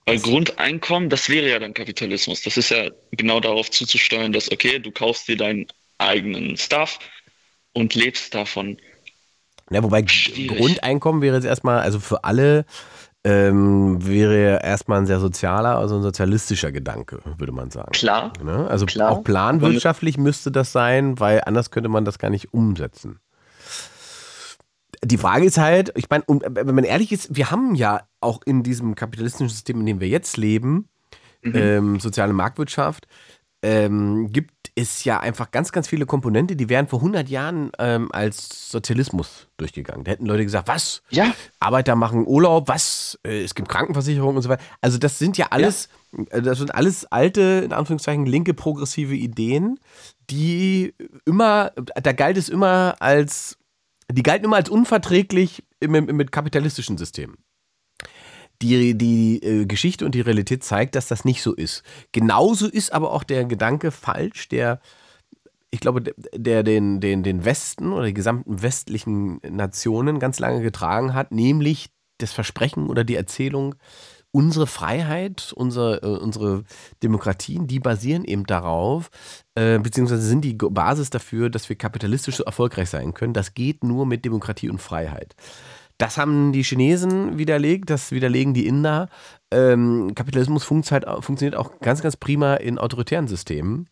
S8: Weil Grundeinkommen, das wäre ja dann Kapitalismus. Das ist ja genau darauf zuzusteuern, dass, okay, du kaufst dir deinen eigenen Stuff und lebst davon.
S3: Ja, wobei
S8: Schwierig.
S3: Grundeinkommen wäre jetzt erstmal, also für alle ähm, wäre erstmal ein sehr sozialer, also ein sozialistischer Gedanke, würde man sagen.
S8: Klar,
S3: Ne? Also
S8: Klar,
S3: auch planwirtschaftlich müsste das sein, weil anders könnte man das gar nicht umsetzen. Die Frage ist halt, ich meine, und wenn man ehrlich ist, wir haben ja auch in diesem kapitalistischen System, in dem wir jetzt leben,
S8: Mhm.
S3: ähm, soziale Marktwirtschaft, ähm, gibt es ja einfach ganz, ganz viele Komponente, die wären vor 100 Jahren ähm, als Sozialismus durchgegangen. Da hätten Leute gesagt, was?
S8: ja,
S3: Arbeiter machen Urlaub, was? Äh, Es gibt Krankenversicherung und so weiter. Also das sind ja alles, äh, das sind alles alte, in Anführungszeichen, linke progressive Ideen, die immer, da galt es immer als, die galten immer als unverträglich mit kapitalistischen Systemen. Die, die äh, Geschichte und die Realität zeigt, dass das nicht so ist. Genauso ist aber auch der Gedanke falsch, der ich glaube, der- der den, den, den Westen oder die gesamten westlichen Nationen ganz lange getragen hat, nämlich das Versprechen oder die Erzählung, unsere Freiheit, unsere, äh, unsere Demokratien, die basieren eben darauf, äh, beziehungsweise sind die Basis dafür, dass wir kapitalistisch so erfolgreich sein können. Das geht nur mit Demokratie und Freiheit. Das haben die Chinesen widerlegt, das widerlegen die Inder. Ähm, Kapitalismus funktioniert, funktioniert auch ganz, ganz prima in autoritären Systemen.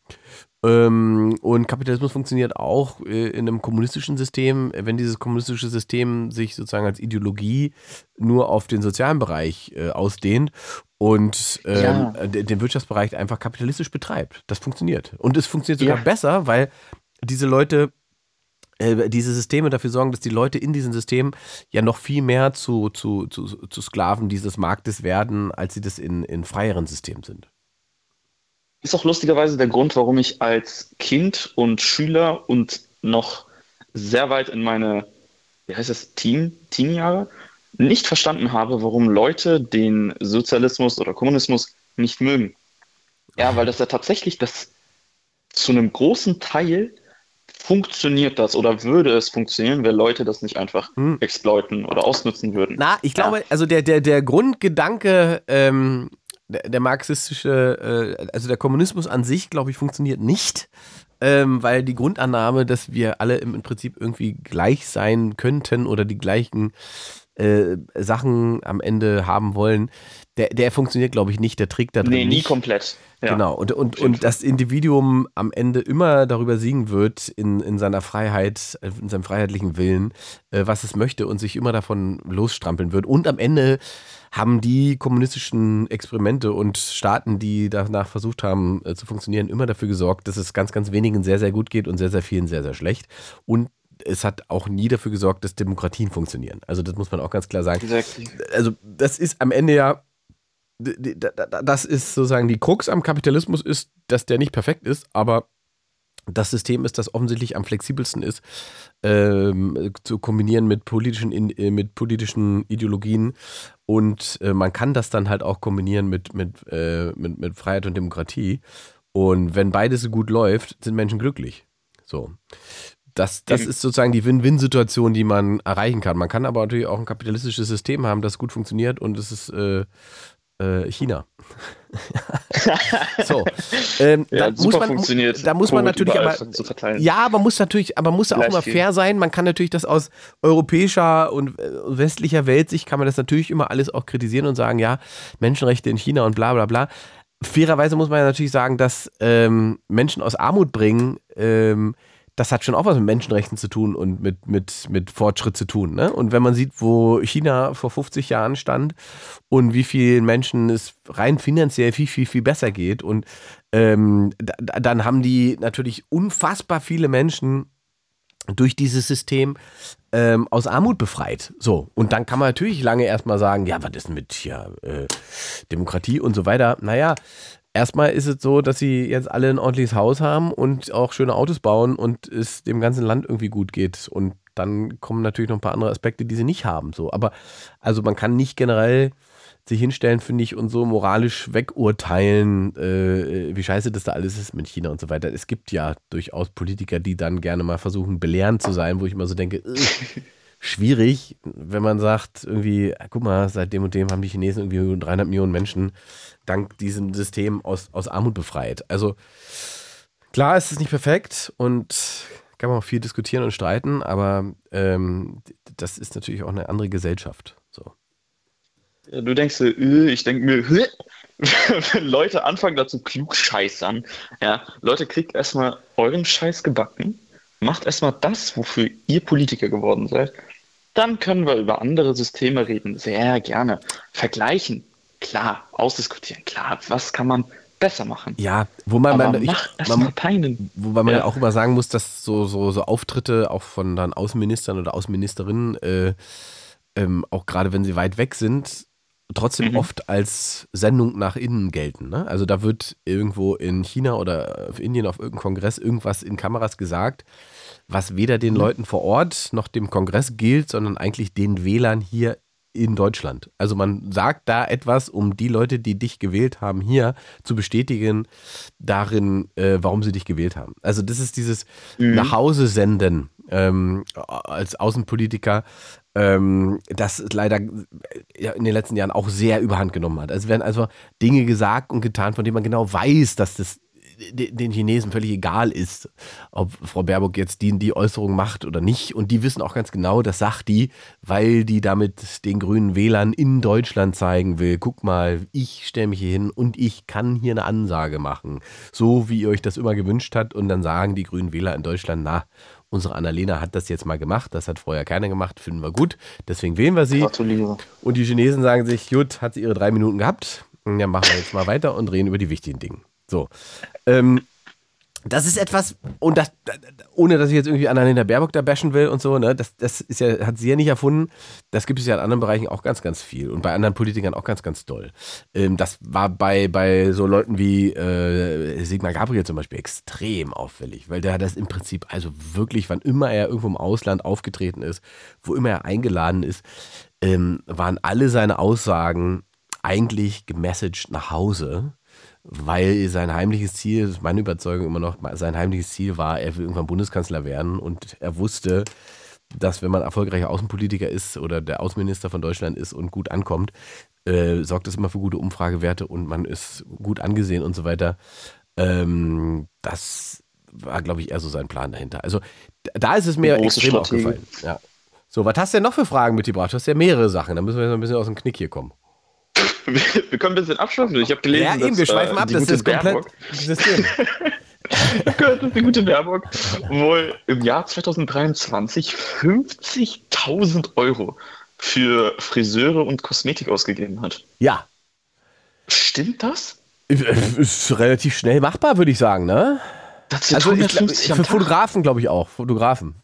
S3: Ähm, und Kapitalismus funktioniert auch äh, in einem kommunistischen System, wenn dieses kommunistische System sich sozusagen als Ideologie nur auf den sozialen Bereich äh, ausdehnt und ähm,
S8: Ja.
S3: den den Wirtschaftsbereich einfach kapitalistisch betreibt. Das funktioniert. Und es funktioniert sogar
S8: Ja.
S3: besser, weil diese Leute äh, diese Systeme dafür sorgen, dass die Leute in diesen Systemen ja noch viel mehr zu, zu, zu, zu Sklaven dieses Marktes werden, als sie das in, in freieren Systemen sind.
S8: Ist auch lustigerweise der Grund, warum ich als Kind und Schüler und noch sehr weit in meine, wie heißt das, Teen, Teenjahre nicht verstanden habe, warum Leute den Sozialismus oder Kommunismus nicht mögen. Ja, weil das ja tatsächlich das zu einem großen Teil funktioniert das oder würde es funktionieren, wenn Leute das nicht einfach
S3: Hm.
S8: exploiten oder ausnutzen würden.
S3: Na, ich glaube, also der, der, der Grundgedanke, ähm, der, der marxistische, äh, also der Kommunismus an sich, glaube ich, funktioniert nicht. Ähm, weil die Grundannahme, dass wir alle im, im Prinzip irgendwie gleich sein könnten oder die gleichen äh, Sachen am Ende haben wollen, der, der funktioniert, glaube ich, nicht. Der trägt da drin
S8: nee, nie
S3: nicht.
S8: komplett. Ja.
S3: Genau, und, und, und das Individuum am Ende immer darüber siegen wird, in, in seiner Freiheit, äh, in seinem freiheitlichen Willen, äh, was es möchte und sich immer davon losstrampeln wird. Und am Ende haben die kommunistischen Experimente und Staaten, die danach versucht haben äh, zu funktionieren, immer dafür gesorgt, dass es ganz, ganz wenigen sehr, sehr gut geht und sehr, sehr vielen sehr, sehr schlecht. Und es hat auch nie dafür gesorgt, dass Demokratien funktionieren. Also das muss man auch ganz klar sagen
S8: Exactly.
S3: also das ist am Ende ja, das ist sozusagen die Krux am Kapitalismus ist, dass der nicht perfekt ist, aber das System ist, das offensichtlich am flexibelsten ist, ähm, zu kombinieren mit politischen, in, äh, mit politischen Ideologien. Und äh, man kann das dann halt auch kombinieren mit, mit, äh, mit, mit Freiheit und Demokratie. Und wenn beides so gut läuft, sind Menschen glücklich. So. Das, das ist sozusagen die Win-Win-Situation, die man erreichen kann. Man kann aber natürlich auch ein kapitalistisches System haben, das gut funktioniert und es ist äh, äh, China. so, ähm,
S8: Ja,
S3: muss man,
S8: funktioniert,
S3: da muss man
S8: Covid
S3: natürlich aber,
S8: zu verteilen.
S3: ja, aber muss natürlich, aber muss auch
S8: Gleich
S3: immer
S8: viel.
S3: fair sein. Man kann natürlich das aus europäischer und äh, westlicher Weltsicht kann man das natürlich immer alles auch kritisieren und sagen, ja, Menschenrechte in China und bla bla bla. Fairerweise muss man ja natürlich sagen, dass ähm, Menschen aus Armut bringen, ähm, das hat schon auch was mit Menschenrechten zu tun und mit, mit, mit Fortschritt zu tun. Ne? Und wenn man sieht, wo China vor 50 Jahren stand und wie vielen Menschen es rein finanziell viel, viel, viel besser geht und ähm, da, dann haben die natürlich unfassbar viele Menschen durch dieses System ähm, aus Armut befreit. So, und dann kann man natürlich lange erstmal sagen, ja, was ist denn mit hier äh, Demokratie und so weiter. Naja, erstmal ist es so, dass sie jetzt alle ein ordentliches Haus haben und auch schöne Autos bauen und es dem ganzen Land irgendwie gut geht. Und dann kommen natürlich noch ein paar andere Aspekte, die sie nicht haben. So, aber also man kann nicht generell sich hinstellen, finde ich, und so moralisch wegurteilen, äh, wie scheiße das da alles ist mit China und so weiter. Es gibt ja durchaus Politiker, die dann gerne mal versuchen, belehrend zu sein, wo ich immer so denke, äh, schwierig, wenn man sagt, irgendwie, ah, guck mal, seit dem und dem haben die Chinesen irgendwie 300 Millionen Menschen dank diesem System aus, aus Armut befreit. Also klar ist es nicht perfekt und kann man auch viel diskutieren und streiten, aber ähm, das ist natürlich auch eine andere Gesellschaft. So.
S8: Ja, Du denkst äh, ich denke mir, wenn Leute anfangen dazu klug scheißern, ja, Leute, kriegt erstmal euren Scheiß gebacken, macht erstmal das, wofür ihr Politiker geworden seid, dann können wir über andere Systeme reden, sehr gerne. Vergleichen, klar, ausdiskutieren, klar, was kann man besser machen.
S3: Ja, wo man, man, ich, man
S8: keinen.
S3: Wobei man ja.
S8: Ja.
S3: auch immer sagen muss, dass so, so, so Auftritte auch von dann Außenministern oder Außenministerinnen, äh, ähm, auch gerade wenn sie weit weg sind, trotzdem
S8: Mhm.
S3: oft als Sendung nach innen gelten. Ne? Also da wird irgendwo in China oder auf Indien auf irgendeinem Kongress irgendwas in Kameras gesagt, was weder den Leuten vor Ort noch dem Kongress gilt, sondern eigentlich den Wählern hier in Deutschland. Also man sagt da etwas, um die Leute, die dich gewählt haben, hier zu bestätigen, darin, äh, warum sie dich gewählt haben. Also das ist dieses nach Hause senden ähm, als Außenpolitiker, ähm, das leider äh, in den letzten Jahren auch sehr überhand genommen hat. Also es werden also Dinge gesagt und getan, von denen man genau weiß, dass das den Chinesen völlig egal ist, ob Frau Baerbock jetzt die, die Äußerung macht oder nicht. Und die wissen auch ganz genau, das sagt die, weil die damit den grünen Wählern in Deutschland zeigen will, guck mal, ich stelle mich hier hin und ich kann hier eine Ansage machen. So wie ihr euch das immer gewünscht habt. Und dann sagen die grünen Wähler in Deutschland, na, unsere Annalena hat das jetzt mal gemacht, das hat vorher keiner gemacht, finden wir gut, deswegen wählen wir sie.
S8: Gratuliere.
S3: Und die Chinesen sagen sich, gut, hat sie ihre drei Minuten gehabt, dann machen wir jetzt mal weiter und reden über die wichtigen Dinge. So. Ähm, das ist etwas, und das, ohne dass ich jetzt irgendwie Annalena Baerbock da bashen will und so, ne, das, das ist ja, hat sie ja nicht erfunden. Das gibt es ja in anderen Bereichen auch ganz, ganz viel und bei anderen Politikern auch ganz, ganz doll. Ähm, das war bei, bei so Leuten wie äh, Sigmar Gabriel zum Beispiel extrem auffällig, weil der das im Prinzip, also wirklich, wann immer er irgendwo im Ausland aufgetreten ist, wo immer er eingeladen ist, ähm, waren alle seine Aussagen eigentlich gemessaged nach Hause weil sein heimliches Ziel, das ist meine Überzeugung immer noch, sein heimliches Ziel war, er will irgendwann Bundeskanzler werden und er wusste, dass wenn man erfolgreicher Außenpolitiker ist oder der Außenminister von Deutschland ist und gut ankommt, äh, sorgt das immer für gute Umfragewerte und man ist gut angesehen und so weiter. Ähm, das war, glaube ich, eher so sein Plan dahinter. Also da ist es mir extrem
S8: Strategie.
S3: aufgefallen. Ja. So, was hast du denn noch für Fragen mitgebracht? Du hast ja mehrere Sachen. Da müssen wir jetzt ein bisschen aus dem Knick hier kommen.
S8: Wir, wir können ein bisschen abschweifen. Ich habe gelesen,
S3: Ja, eben, wir
S8: dass,
S3: schweifen
S8: äh,
S3: ab, das ist komplett System.
S8: gehört, dass die gute Baerbock wohl im Jahr 2023 50.000 Euro für Friseure und Kosmetik ausgegeben hat.
S3: Ja,
S8: Stimmt das?
S3: ist relativ schnell machbar, würde ich sagen, ne?
S8: Das
S3: Also ich, glaub,
S8: 150 am
S3: für. Fotografen glaube ich auch. Fotografen.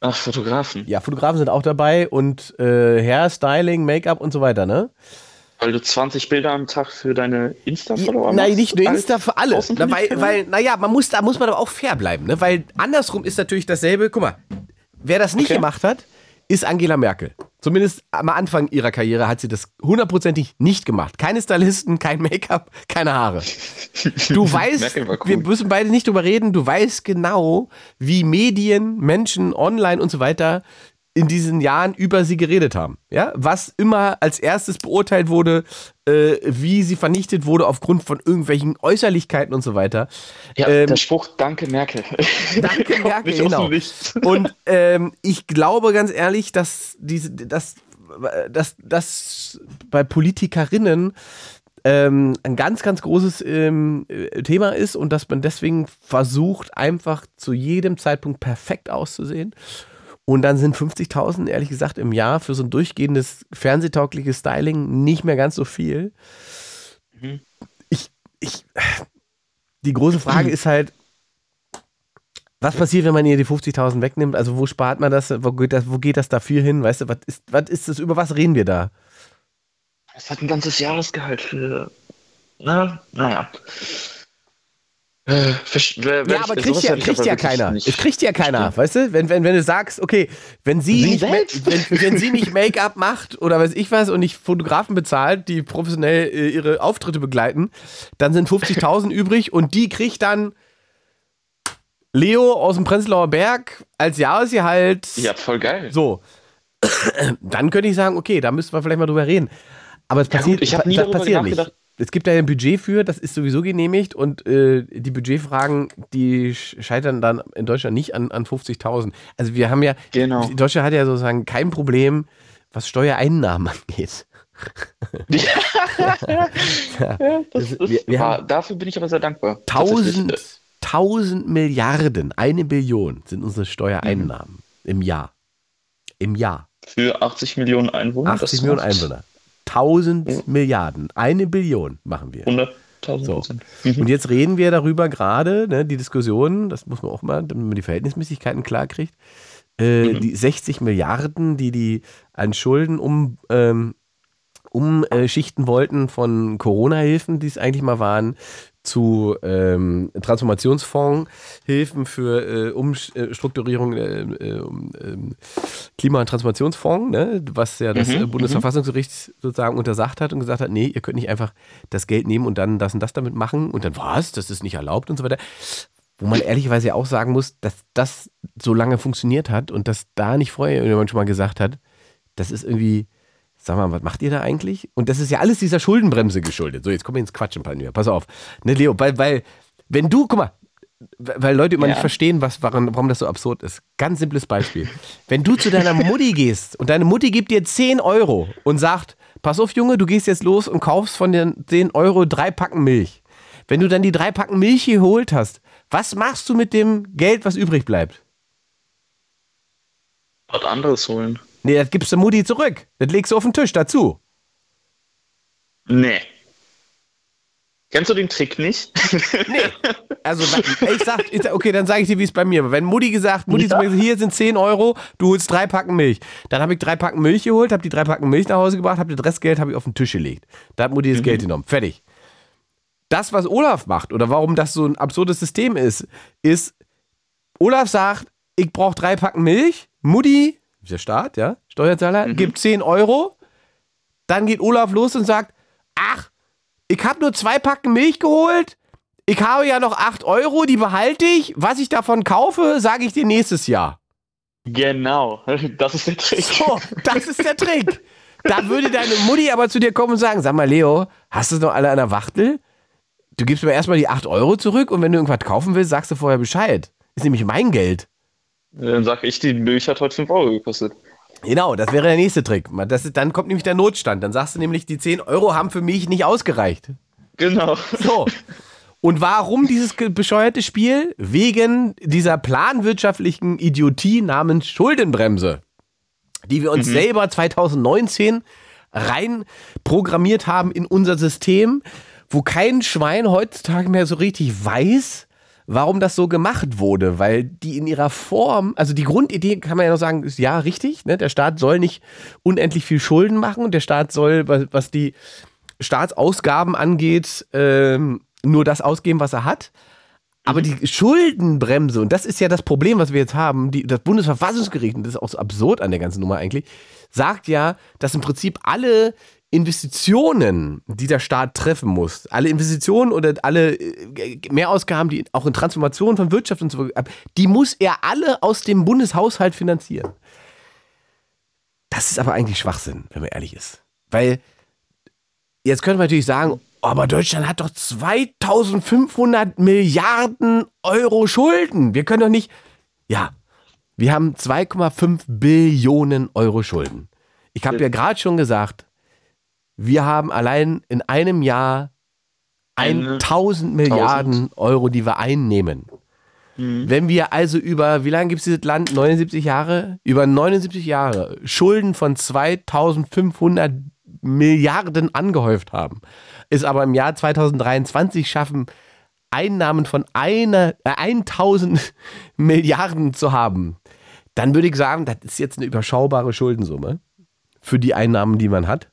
S8: Ach, Fotografen.
S3: Ja, Fotografen sind auch dabei und äh, Hairstyling, Make-up und so weiter, ne?
S8: Weil du 20 Bilder am Tag für deine Insta-Follower
S3: Nein,
S8: machst?
S3: nicht nur Insta, für alle. Na, weil, weil, naja, man muss, da muss man aber auch fair bleiben, ne? Weil andersrum ist natürlich dasselbe. Guck mal, wer das nicht
S8: Okay.
S3: gemacht hat, ist Angela Merkel. Zumindest am Anfang ihrer Karriere hat sie das hundertprozentig nicht gemacht. Keine Stylisten, kein Make-up, keine Haare. Du weißt,
S8: cool.
S3: wir müssen beide nicht drüber reden, du weißt genau, wie Medien, Menschen, online und so weiter in diesen Jahren über sie geredet haben. Ja? Was immer als erstes beurteilt wurde, äh, wie sie vernichtet wurde aufgrund von irgendwelchen Äußerlichkeiten und so weiter.
S8: Ja,
S3: Ähm,
S8: der Spruch Danke Merkel.
S3: Danke, Merkel, genau. Und ähm, ich glaube ganz ehrlich, dass diese, dass, dass, dass bei Politikerinnen ähm, ein ganz, ganz großes ähm, äh, Thema ist und dass man deswegen versucht, einfach zu jedem Zeitpunkt perfekt auszusehen. Und dann sind 50.000, ehrlich gesagt, im Jahr für so ein durchgehendes fernsehtaugliches Styling nicht mehr ganz so viel. Ich, ich, die große Frage ist halt, was passiert, wenn man ihr die 50.000 wegnimmt? Also wo spart man das? Wo geht das, wo geht das dafür hin? Weißt du, was ist, was ist das? Über was reden wir da?
S8: Das hat ein ganzes Jahresgehalt für. Na, naja. Äh, versch- wer- wer
S3: Ja, aber kriegt ja,
S8: ich
S3: kriegt ja keiner.
S8: nicht
S3: Es kriegt ja keiner, weißt du? Wenn, wenn, wenn du sagst, okay, wenn sie,
S8: Sie
S3: nicht, wenn, wenn sie nicht Make-up macht oder weiß ich was und nicht Fotografen bezahlt, die professionell äh, ihre Auftritte begleiten, dann sind 50.000 übrig und die kriegt dann Leo aus dem Prenzlauer Berg als Jahresgehalt.
S8: Ja, voll geil.
S3: So. Dann könnte ich sagen, okay, da müssten wir vielleicht mal drüber reden. Aber es
S8: Ja,
S3: passiert,
S8: gut, ich hab nie darüber
S3: passiert nicht. Es gibt da ja ein Budget für, das ist sowieso genehmigt und äh, die Budgetfragen, die sch- scheitern dann in Deutschland nicht an, an 50.000. Also wir haben ja,
S8: Genau.
S3: Deutschland hat ja sozusagen kein Problem, was Steuereinnahmen angeht.
S8: Ja, das ist,
S3: wir- wir haben-
S8: dafür bin ich aber sehr dankbar. Tatsächlich, äh,
S3: 1000, 1000 Milliarden, eine Billion sind unsere Steuereinnahmen im Jahr. Im Jahr.
S8: Für 80 Millionen Einwohner.
S3: 80
S8: das
S3: Millionen Einwohner. 1000 Milliarden, eine Billion machen wir.
S8: 100.000
S3: So.
S8: Prozent.
S3: Und jetzt reden wir darüber gerade, ne, die Diskussion, das muss man auch mal, damit man die Verhältnismäßigkeiten klar kriegt, äh, die 60 Milliarden, die die an Schulden um, ähm, umschichten wollten von Corona-Hilfen, die es eigentlich mal waren, zu ähm, Transformationsfondshilfen für äh, Umstrukturierung äh, äh, um, ähm, Klima- und Transformationsfonds, ne, was ja das
S8: Mhm,
S3: äh, Bundesverfassungsgericht sozusagen untersagt hat und gesagt hat, nee, ihr könnt nicht einfach das Geld nehmen und dann das und das damit machen. Und dann was, das ist nicht erlaubt und so weiter. Wo man ehrlicherweise ja auch sagen muss, dass das so lange funktioniert hat und dass da nicht vorher jemand schon mal gesagt hat, das ist irgendwie, sag mal, was macht ihr da eigentlich? Und das ist ja alles dieser Schuldenbremse geschuldet. So, jetzt kommen wir ins Quatschen, mir. Pass auf. Ne, Leo, weil, weil, wenn du, guck mal, weil Leute immer
S8: Ja.
S3: nicht verstehen, was, warum, warum das so absurd ist. Ganz simples Beispiel. Wenn du zu deiner Mutti gehst und deine Mutti gibt dir 10 Euro und sagt, pass auf, Junge, du gehst jetzt los und kaufst von den 10 Euro drei Packen Milch. Wenn du dann die drei Packen Milch geholt hast, was machst du mit dem Geld, was übrig bleibt?
S8: Was anderes holen.
S3: Nee, das gibst du Mutti zurück. Das legst du auf den Tisch dazu.
S8: Nee. Kennst du den Trick nicht?
S3: Nee. Also, ich sag, okay, dann sage ich dir, wie es bei mir war. Wenn Mutti gesagt, Mutti
S8: Ja.
S3: gesagt, hier sind 10 Euro, du holst drei Packen Milch. Dann habe ich drei Packen Milch geholt, habe die drei Packen Milch nach Hause gebracht, habe das Restgeld habe ich auf den Tisch gelegt. Da hat Mutti das Geld genommen. Fertig. Das, was Olaf macht oder warum das so ein absurdes System ist, ist, Olaf sagt, ich brauche drei Packen Milch, Mutti, der Staat, ja, Steuerzahler, gibt 10 Euro, dann geht Olaf los und sagt, ach, ich habe nur zwei Packen Milch geholt, ich habe ja noch 8 Euro, die behalte ich, was ich davon kaufe, sage ich dir nächstes Jahr.
S8: genau. Das ist der Trick.
S3: So, das ist der Trick. Da würde deine Mutti aber zu dir kommen und sagen, sag mal Leo, hast du noch alle an der Wachtel? Du gibst mir erstmal die 8 Euro zurück und wenn du irgendwas kaufen willst, sagst du vorher Bescheid. Ist nämlich mein Geld.
S8: Dann sag ich, die Milch hat heute 5 Euro gekostet.
S3: Genau, das wäre der nächste Trick. Das, ist- dann kommt nämlich der Notstand. Dann sagst du nämlich, die 10 Euro haben für mich nicht ausgereicht.
S8: Genau.
S3: So. Und warum dieses bescheuerte Spiel? Wegen dieser planwirtschaftlichen Idiotie namens Schuldenbremse, die wir uns selber 2019 rein programmiert haben in unser System, wo kein Schwein heutzutage mehr so richtig weiß, warum das so gemacht wurde, weil die in ihrer Form, also die Grundidee kann man ja noch sagen, ist ja richtig, ne? der Staat soll nicht unendlich viel Schulden machen und der Staat soll, was, die Staatsausgaben angeht, ähm, nur das ausgeben, was er hat. Aber die Schuldenbremse, und das ist ja das Problem, was wir jetzt haben, die, das Bundesverfassungsgericht, und das ist auch so absurd an der ganzen Nummer eigentlich, sagt ja, dass im Prinzip alle Investitionen, die der Staat treffen muss, alle Investitionen oder alle äh, Mehrausgaben, die auch in Transformation von Wirtschaft und so, die muss er alle aus dem Bundeshaushalt finanzieren. Das ist aber eigentlich Schwachsinn, wenn man ehrlich ist. Weil jetzt könnte man natürlich sagen, aber Deutschland hat doch 2500 Milliarden Euro Schulden. Wir können doch nicht. Ja, wir haben 2,5 Billionen Euro Schulden. Ich habe ja gerade schon gesagt, wir haben allein in einem Jahr 1000 Milliarden Euro, die wir einnehmen.
S8: Mhm.
S3: Wenn wir also über, wie lange gibt es dieses Land? 79 Jahre? Über 79 Jahre Schulden von 2500 Milliarden angehäuft haben, ist aber im Jahr 2023 schaffen, Einnahmen von einer, äh, 1000 Milliarden zu haben, dann würde ich sagen, das ist jetzt eine überschaubare Schuldensumme für die Einnahmen, die man hat.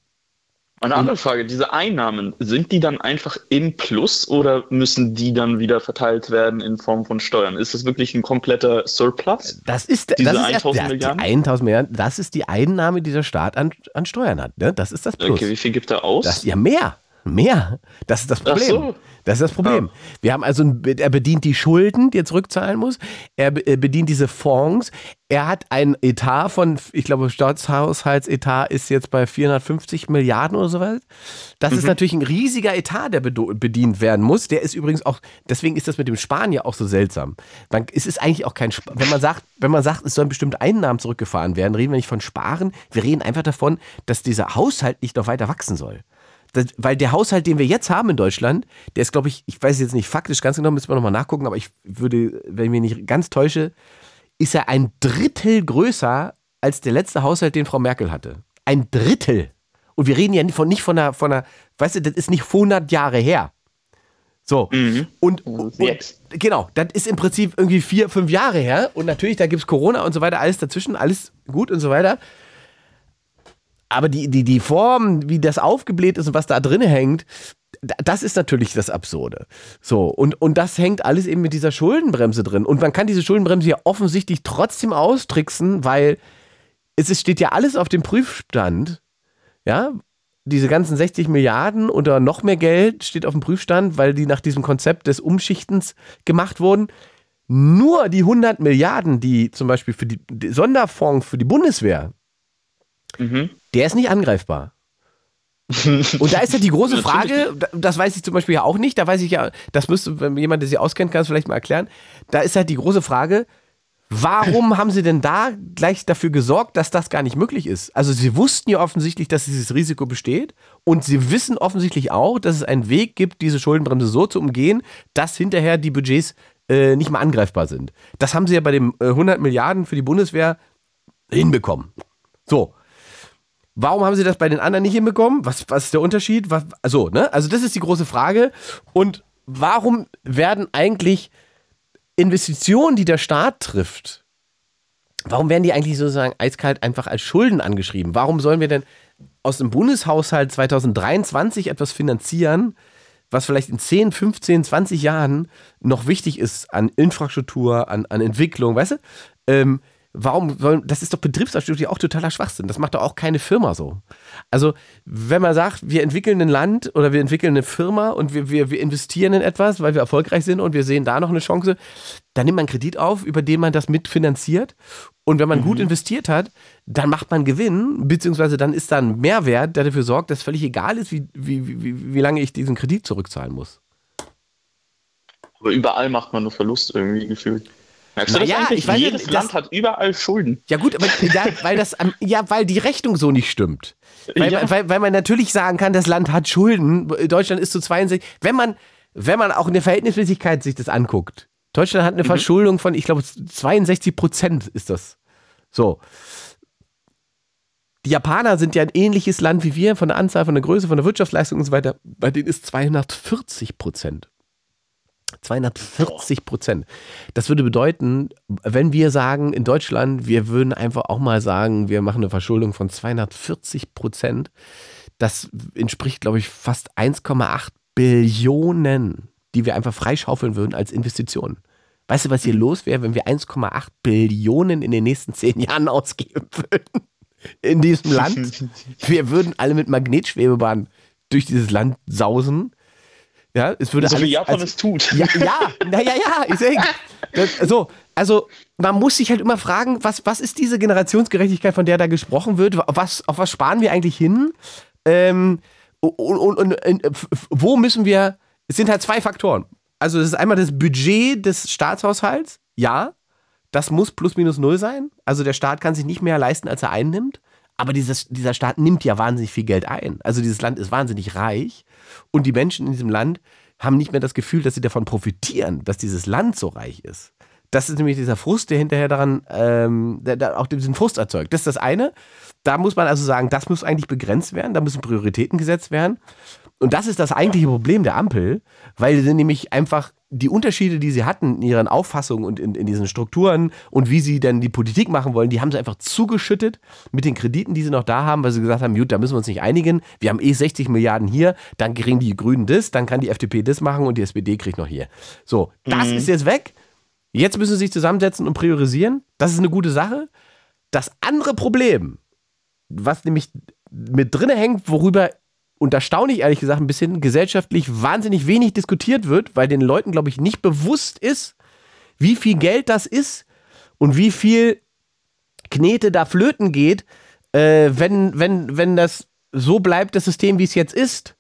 S8: Eine andere Frage, diese Einnahmen, sind die dann einfach im Plus oder müssen die dann wieder verteilt werden in Form von Steuern? Ist das wirklich ein kompletter Surplus?
S3: Das ist,
S8: Diese
S3: das ist
S8: 1000
S3: ja,
S8: Milliarden?
S3: Die 1000 Milliarden, das ist die Einnahme, die der Staat an, an Steuern hat. Ne? Das ist das Plus.
S8: Okay, wie viel gibt er aus?
S3: Das, ja, mehr. Mehr. Das ist das Problem.
S8: so.
S3: Das ist das Problem. Wir haben also, ein- er bedient die Schulden, die er zurückzahlen muss. Er be- bedient diese Fonds. Er hat ein Etat von, ich glaube, Staatshaushaltsetat ist jetzt bei 450 Milliarden oder sowas. Das ist natürlich ein riesiger Etat, der bedient werden muss. Der ist übrigens auch, deswegen ist das mit dem Sparen ja auch so seltsam. Man, es ist eigentlich auch kein, Sp wenn man sagt, wenn man sagt, es sollen bestimmte Einnahmen zurückgefahren werden, reden wir nicht von Sparen. Wir reden einfach davon, dass dieser Haushalt nicht noch weiter wachsen soll. Das, weil der Haushalt, den wir jetzt haben in Deutschland, der ist, glaube ich, ich weiß jetzt nicht faktisch ganz genau, müssen wir nochmal nachgucken, aber ich würde, wenn ich mich nicht ganz täusche, ist er ein Drittel größer als der letzte Haushalt, den Frau Merkel hatte. Ein Drittel. Und wir reden ja nicht von, nicht von einer, von einer, weißt du, das ist nicht 100 Jahre her. So. Und, und
S8: jetzt.
S3: genau, das ist im Prinzip irgendwie vier, fünf Jahre her. Und natürlich, da gibt es Corona und so weiter, alles dazwischen, alles gut und so weiter. Aber die, die, die Form, wie das aufgebläht ist und was da drin hängt, da- das ist natürlich das Absurde. So, und, und das hängt alles eben mit dieser Schuldenbremse drin. Und man kann diese Schuldenbremse ja offensichtlich trotzdem austricksen, weil es ist, steht ja alles auf dem Prüfstand. Ja, diese ganzen 60 Milliarden oder noch mehr Geld steht auf dem Prüfstand, weil die nach diesem Konzept des Umschichtens gemacht wurden. Nur die 100 Milliarden, die zum Beispiel für die Sonderfonds für die Bundeswehr,
S8: Mhm.
S3: Der ist nicht angreifbar. Und da ist ja die große Frage, da- das weiß ich zum Beispiel ja auch nicht, da weiß ich ja, das müsste, wenn jemand, der sich auskennt, kann es vielleicht mal erklären. Da ist halt die große Frage, warum haben sie denn da gleich dafür gesorgt, dass das gar nicht möglich ist? Also sie wussten ja offensichtlich, dass dieses Risiko besteht und sie wissen offensichtlich auch, dass es einen Weg gibt, diese Schuldenbremse so zu umgehen, dass hinterher die Budgets äh, nicht mehr angreifbar sind. Das haben sie ja bei den äh, 100 Milliarden für die Bundeswehr hinbekommen. So, Warum haben sie das bei den anderen nicht hinbekommen? Was, was ist der Unterschied? Was, also, ne? Also, das ist die große Frage. Und warum werden eigentlich Investitionen, die der Staat trifft, warum werden die eigentlich sozusagen eiskalt einfach als Schulden angeschrieben? Warum sollen wir denn aus dem Bundeshaushalt 2023 etwas finanzieren, was vielleicht in 10, 15, 20 Jahren noch wichtig ist an Infrastruktur, an, an Entwicklung, weißt du? Ähm, warum sollen, das ist doch betriebswirtschaftlich auch totaler Schwachsinn. Das macht doch auch keine Firma so. Also, wenn man sagt, wir entwickeln ein Land oder wir entwickeln eine Firma und wir, wir, wir investieren in etwas, weil wir erfolgreich sind und wir sehen da noch eine Chance, dann nimmt man Kredit auf, über den man das mitfinanziert. Und wenn man gut investiert hat, dann macht man Gewinn, beziehungsweise dann ist da ein Mehrwert, der dafür sorgt, dass völlig egal ist, wie, wie, wie, wie lange ich diesen Kredit zurückzahlen muss.
S8: Aber überall macht man nur Verlust irgendwie gefühlt. Merkst du das
S3: Naja,
S8: eigentlich?
S3: ich weiß
S8: Jedes
S3: das-
S8: Land hat überall Schulden.
S3: Ja gut, aber ja, weil das, ja, weil die Rechnung so nicht stimmt. Weil,
S8: Ja.
S3: weil, weil man natürlich sagen kann, das Land hat Schulden. Deutschland ist zu 62. Wenn man, wenn man auch in der Verhältnismäßigkeit sich das anguckt. Deutschland hat eine Verschuldung von, ich glaube, 62 Prozent ist das. So. Die Japaner sind ja ein ähnliches Land wie wir, von der Anzahl, von der Größe, von der Wirtschaftsleistung und so weiter. Bei denen ist 240 Prozent. 240 Prozent. Das würde bedeuten, wenn wir sagen in Deutschland, wir würden einfach auch mal sagen, wir machen eine Verschuldung von 240 Prozent, das entspricht, glaube ich, fast 1,8 Billionen, die wir einfach freischaufeln würden als Investitionen. Weißt du, was hier los wäre, wenn wir 1,8 Billionen in den nächsten zehn Jahren ausgeben würden? In diesem Land. Wir würden alle mit Magnetschwebebahn durch dieses Land sausen. Ja, es würde
S8: So wie
S3: alles,
S8: Japan
S3: als-
S8: es tut.
S3: ja, ja, na ja, ja, ich denke. So, also man muss sich halt immer fragen, was, was ist diese Generationsgerechtigkeit, von der da gesprochen wird? Was, auf was sparen wir eigentlich hin? Ähm, und, und, und, und wo müssen wir? Es sind halt zwei Faktoren. Also das ist einmal das Budget des Staatshaushalts. Ja, das muss plus minus null sein. Also der Staat kann sich nicht mehr leisten, als er einnimmt. Aber dieses, dieser Staat nimmt ja wahnsinnig viel Geld ein. Also dieses Land ist wahnsinnig reich. Und die Menschen in diesem Land haben nicht mehr das Gefühl, dass sie davon profitieren, dass dieses Land so reich ist. Das ist nämlich dieser Frust, der hinterher daran, ähm, der, der auch diesen Frust erzeugt. Das ist das eine. Da muss man also sagen, das muss eigentlich begrenzt werden, da müssen Prioritäten gesetzt werden. Und das ist das eigentliche Problem der Ampel, weil sie nämlich einfach die Unterschiede, die sie hatten in ihren Auffassungen und in, in diesen Strukturen und wie sie dann die Politik machen wollen, die haben sie einfach zugeschüttet mit den Krediten, die sie noch da haben, weil sie gesagt haben, gut, da müssen wir uns nicht einigen. Wir haben eh 60 Milliarden hier, dann kriegen die Grünen das, dann kann die FDP das machen und die SPD kriegt noch hier. So, das ist jetzt weg. Jetzt müssen sie sich zusammensetzen und priorisieren. Das ist eine gute Sache. Das andere Problem, was nämlich mit drinne hängt, worüber und da staune ich ehrlich gesagt ein bisschen gesellschaftlich wahnsinnig wenig diskutiert wird, weil den Leuten, glaube ich, nicht bewusst ist, wie viel Geld das ist und wie viel Knete da flöten geht, äh, wenn, wenn, wenn das so bleibt, das System, wie es jetzt ist.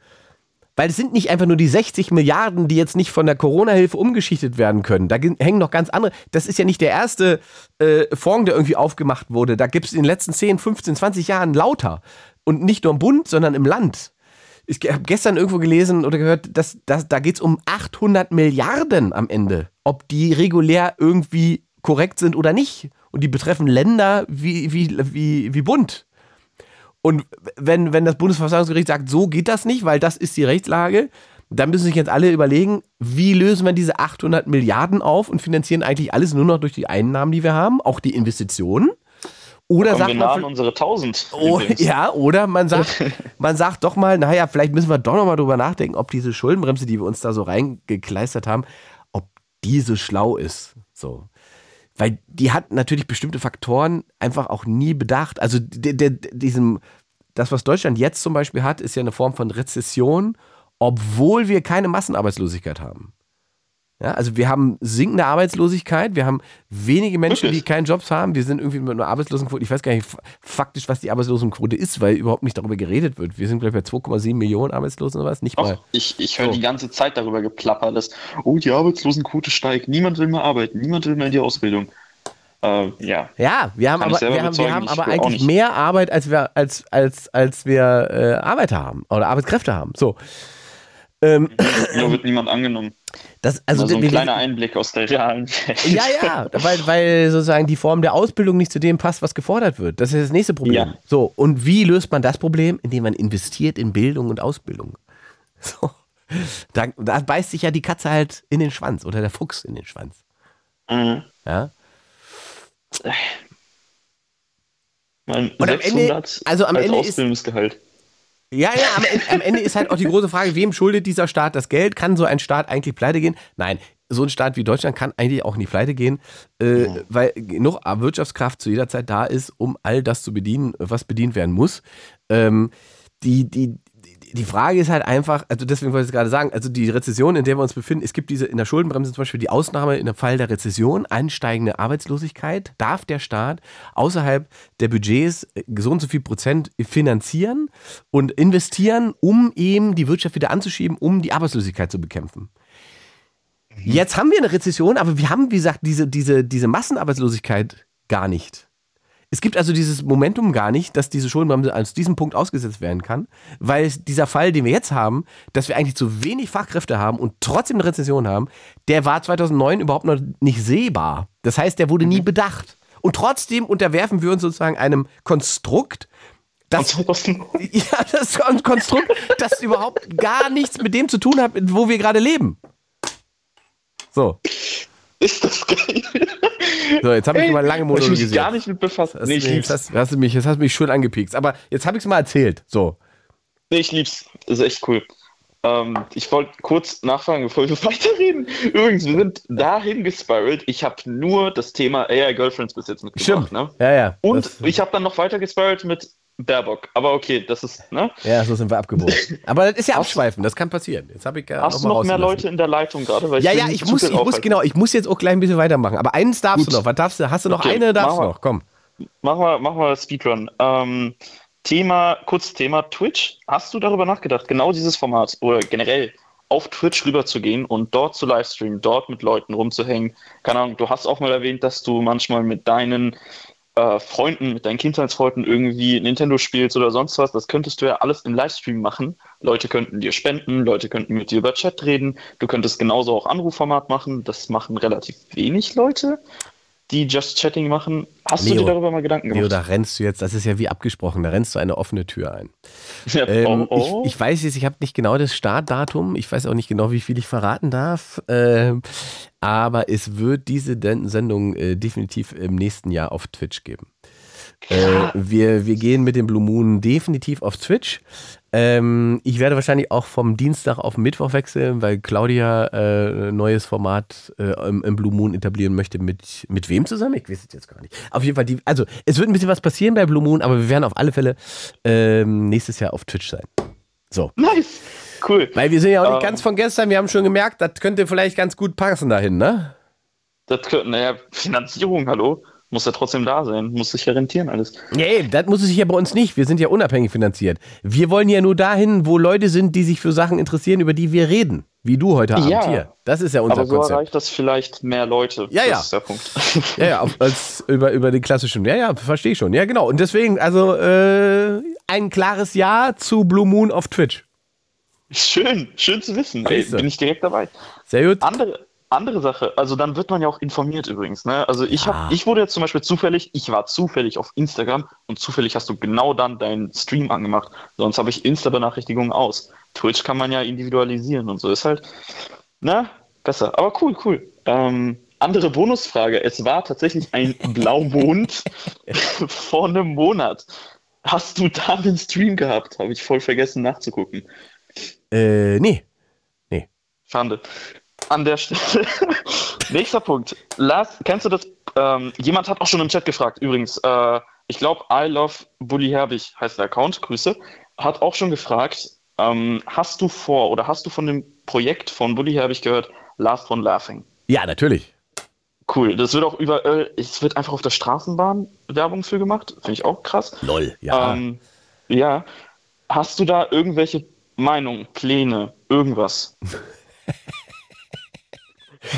S3: Weil es sind nicht einfach nur die 60 Milliarden, die jetzt nicht von der Corona-Hilfe umgeschichtet werden können. Da gen- hängen noch ganz andere. Das ist ja nicht der erste äh, Fonds, der irgendwie aufgemacht wurde. Da gibt es in den letzten 10, 15, 20 Jahren lauter. Und nicht nur im Bund, sondern im Land. Ich habe gestern irgendwo gelesen oder gehört, dass, dass da geht es um 800 Milliarden am Ende. Ob die regulär irgendwie korrekt sind oder nicht. Und die betreffen Länder wie, wie, wie, wie Bund. Und wenn, wenn das Bundesverfassungsgericht sagt, so geht das nicht, weil das ist die Rechtslage, dann müssen sich jetzt alle überlegen, wie lösen wir diese 800 Milliarden auf und finanzieren eigentlich alles nur noch durch die Einnahmen, die wir haben, auch die Investitionen. Oder sagt
S8: wir
S3: man,
S8: unsere 1000.
S3: Oh, ja, oder man sagt, man sagt doch mal, naja, vielleicht müssen wir doch noch mal drüber nachdenken, ob diese Schuldenbremse, die wir uns da so reingekleistert haben, ob die so schlau ist. So. Weil die hat natürlich bestimmte Faktoren einfach auch nie bedacht. Also diesem, das, was Deutschland jetzt zum Beispiel hat, ist ja eine Form von Rezession, obwohl wir keine Massenarbeitslosigkeit haben. Ja, also wir haben sinkende Arbeitslosigkeit, wir haben wenige Menschen, die keinen Jobs haben, wir sind irgendwie mit einer Arbeitslosenquote, ich weiß gar nicht faktisch, was die Arbeitslosenquote ist, weil überhaupt nicht darüber geredet wird. Wir sind, glaube ich, bei 2,7 Millionen Arbeitslosen oder was, nicht mal.
S8: Ich, ich höre
S3: So.
S8: die ganze Zeit darüber geplappert, dass, oh, die Arbeitslosenquote steigt, niemand will mehr arbeiten, niemand will mehr in die Ausbildung. Äh, ja.
S3: Ja, wir haben
S8: Kann
S3: aber, wir haben, wir haben aber eigentlich mehr Arbeit, als wir, als, als, als wir äh, Arbeiter haben oder Arbeitskräfte haben. So. Ähm,
S8: Nur wird niemand angenommen.
S3: das, also
S8: so ein
S3: wir-
S8: kleiner Einblick aus der realen Welt.
S3: Ja, ja, weil, weil sozusagen die Form der Ausbildung nicht zu dem passt, was gefordert wird. Das ist das nächste Problem.
S8: Ja.
S3: So, und wie löst man das Problem? Indem man investiert in Bildung und Ausbildung. So. Da, da beißt sich ja die Katze halt in den Schwanz oder der Fuchs in den Schwanz.
S8: Mhm.
S3: Ja?
S8: Mein
S3: Und am
S8: 600
S3: Ende- also am
S8: als
S3: Ende ist-
S8: Ausbildungsgehalt.
S3: Ja, ja, am Ende, am Ende ist halt auch die große Frage, wem schuldet dieser Staat das Geld? Kann so ein Staat eigentlich pleite gehen? Nein, so ein Staat wie Deutschland kann eigentlich auch nicht pleite gehen, äh, weil genug Wirtschaftskraft zu jeder Zeit da ist, um all das zu bedienen, was bedient werden muss. Ähm, die, die, die Frage ist halt einfach, also deswegen wollte ich es gerade sagen, also die Rezession, in der wir uns befinden, es gibt diese in der Schuldenbremse zum Beispiel die Ausnahme in dem Fall der Rezession, ansteigende Arbeitslosigkeit, darf der Staat außerhalb der Budgets äh, so und so viel Prozent finanzieren und investieren, um eben die Wirtschaft wieder anzuschieben, um die Arbeitslosigkeit zu bekämpfen. Jetzt haben wir eine Rezession, aber wir haben, wie gesagt, diese, diese, diese Massenarbeitslosigkeit gar nicht. Es gibt also dieses Momentum gar nicht, dass diese Schuldenbremse aus diesem Punkt ausgesetzt werden kann, weil es- dieser Fall, den wir jetzt haben, dass wir eigentlich zu wenig Fachkräfte haben und trotzdem eine Rezession haben, der war 2009 überhaupt noch nicht sehbar. Das heißt, der wurde nie bedacht. Und trotzdem unterwerfen wir uns sozusagen einem Konstrukt, das,
S8: Und 2000
S3: ja, das Konstrukt, das überhaupt gar nichts mit dem zu tun hat, wo wir gerade leben. So,
S8: ist das geil.
S3: so jetzt habe ich mal lange
S8: Hab ich mich
S3: monologisiert.
S8: gar nicht mit befasst.
S3: Hast,
S8: Nee, ich
S3: mich,
S8: lieb's.
S3: jetzt hast, hast du mich, jetzt hast du mich schön angepiekst. Aber jetzt habe ich es mal erzählt. So.
S8: Nee, ich lieb's. Das ist echt cool. Ähm, ich wollte kurz nachfragen, bevor wir weiterreden. Übrigens, wir sind dahin gespiralt. Ich habe nur das Thema AI Girlfriends bis jetzt mitgebracht.
S3: Stimmt.
S8: Ne?
S3: Ja, ja.
S8: Und
S3: das,
S8: ich habe dann noch weiter gespiralt mit Baerbock. Aber okay, das ist, ne?
S3: ja, so sind wir abgebogen. Aber das ist ja abschweifen, das kann passieren. Jetzt habe ich ja
S8: Hast du
S3: mal
S8: noch mehr. Leute in der Leitung gerade?
S3: Ja, ja, ich muss, ich muss, genau, ich muss jetzt auch gleich ein bisschen weitermachen. Aber eins darfst
S8: Gut.
S3: du noch. Was darfst du? Hast du noch
S8: Okay,
S3: eine? Darfst du noch? Komm.
S8: Machen wir, machen wir Speedrun. Ähm, Thema, kurzes Thema Twitch. Hast du darüber nachgedacht, genau dieses Format oder generell auf Twitch rüberzugehen und dort zu livestreamen, dort mit Leuten rumzuhängen? Keine Ahnung, du hast auch mal erwähnt, dass du manchmal mit deinen äh, Freunden, mit deinen Kindheitsfreunden irgendwie Nintendo spielst oder sonst was. Das könntest du ja alles im Livestream machen. Leute könnten dir spenden, Leute könnten mit dir über Chat reden. Du könntest genauso auch Anrufformat machen. Das machen relativ wenig Leute, die Just Chatting machen. Hast du
S3: Leo,
S8: dir darüber mal Gedanken
S3: Leo,
S8: gemacht?
S3: da rennst du jetzt, das ist ja wie abgesprochen, da rennst du eine offene Tür ein.
S8: Ja,
S3: Ähm,
S8: oh, oh.
S3: Ich, ich weiß jetzt, ich habe nicht genau das Startdatum, ich weiß auch nicht genau, wie viel ich verraten darf, ähm, aber es wird diese Sendung äh, definitiv im nächsten Jahr auf Twitch geben. Äh, wir, wir gehen mit dem Blue Moon definitiv auf Twitch. Ähm, ich werde wahrscheinlich auch vom Dienstag auf Mittwoch wechseln, weil Claudia äh, ein neues Format äh, im, im Blue Moon etablieren möchte. Mit, mit wem zusammen? Ich weiß es jetzt gar nicht. Auf jeden Fall, die, also es wird ein bisschen was passieren bei Blue Moon, aber wir werden auf alle Fälle ähm, nächstes Jahr auf Twitch sein. So.
S8: nice. Cool.
S3: Weil wir sind ja auch nicht
S8: Ähm.
S3: ganz von gestern, wir haben schon gemerkt, das könnte vielleicht ganz gut passen dahin, ne?
S8: Das könnte, naja, Finanzierung, hallo, muss ja trotzdem da sein, muss sich ja rentieren alles.
S3: Nee, das muss es sich ja bei uns nicht. Wir sind ja unabhängig finanziert. Wir wollen ja nur dahin, wo Leute sind, die sich für Sachen interessieren, über die wir reden. Wie du heute Abend
S8: Ja.
S3: hier. Das ist ja unser
S8: Aber so
S3: Konzept.
S8: erreicht das vielleicht mehr Leute.
S3: Ja,
S8: das
S3: ja.
S8: ist der Punkt.
S3: Ja, ja, als über, über den klassischen. Ja, ja, verstehe ich schon. Ja, genau. Und deswegen, also äh, ein klares Ja zu Blue Moon auf Twitch.
S8: schön, schön zu wissen. Ey, bin ich direkt dabei.
S3: Sehr gut.
S8: Andere, andere Sache, also dann wird man ja auch informiert übrigens. Ne? Also ich, hab, ich wurde jetzt zum Beispiel zufällig, ich war zufällig auf Instagram und zufällig hast du genau dann deinen Stream angemacht. Sonst habe ich Insta-Benachrichtigungen aus. Twitch kann man ja individualisieren und so ist halt, na, besser. Aber cool, cool. Ähm, andere Bonusfrage. Es war tatsächlich ein Blaumond vor einem Monat. Hast du da einen Stream gehabt? Habe ich voll vergessen nachzugucken.
S3: Äh, nee.
S8: Schande. An der Stelle. Nächster Punkt. Lars, kennst du das? Ähm, jemand hat auch schon im Chat gefragt, übrigens. Äh, ich glaube, I love Bully Herbig heißt der Account. Grüße. Hat auch schon gefragt, ähm, hast du vor oder hast du von dem Projekt von Bully Herbig gehört, Last von Laughing?
S3: Ja, natürlich.
S8: Cool. Das wird auch überall, es wird einfach auf der Straßenbahn Werbung für gemacht. Finde ich auch krass.
S3: Lol. Ja.
S8: Ähm, ja. Hast du da irgendwelche Meinungen, Pläne, irgendwas?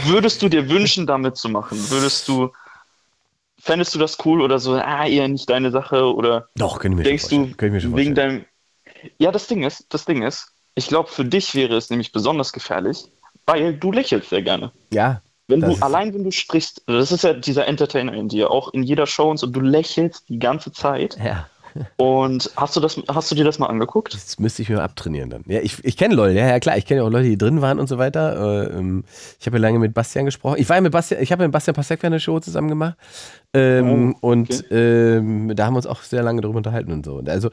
S8: Würdest du dir wünschen, da mitzumachen? Würdest du, fändest du das cool oder so, ah, eher nicht deine Sache oder
S3: Doch, können wir
S8: denkst
S3: schon vorstellen.
S8: du
S3: Können wir schon
S8: wegen deinem. Ja, das Ding ist, das Ding ist, ich glaube, für dich wäre es nämlich besonders gefährlich, weil du lächelst sehr gerne.
S3: Ja.
S8: Wenn du, allein wenn du sprichst, das ist ja dieser Entertainer in dir, auch in jeder Show und so, du lächelst die ganze Zeit.
S3: Ja.
S8: Und hast du das, hast du dir das mal angeguckt?
S3: Das müsste ich mir abtrainieren dann. Ja, ich, ich kenne LOL, ja, ja klar, ich kenne ja auch Leute, die drin waren und so weiter. Äh, ähm, ich habe ja lange mit Bastian gesprochen. Ich war ja mit Bastian, ich habe ja mit Bastian Pasek eine Show zusammen gemacht. Ähm,
S8: Oh,
S3: und ähm, da haben wir uns auch sehr lange darüber unterhalten und so. Also,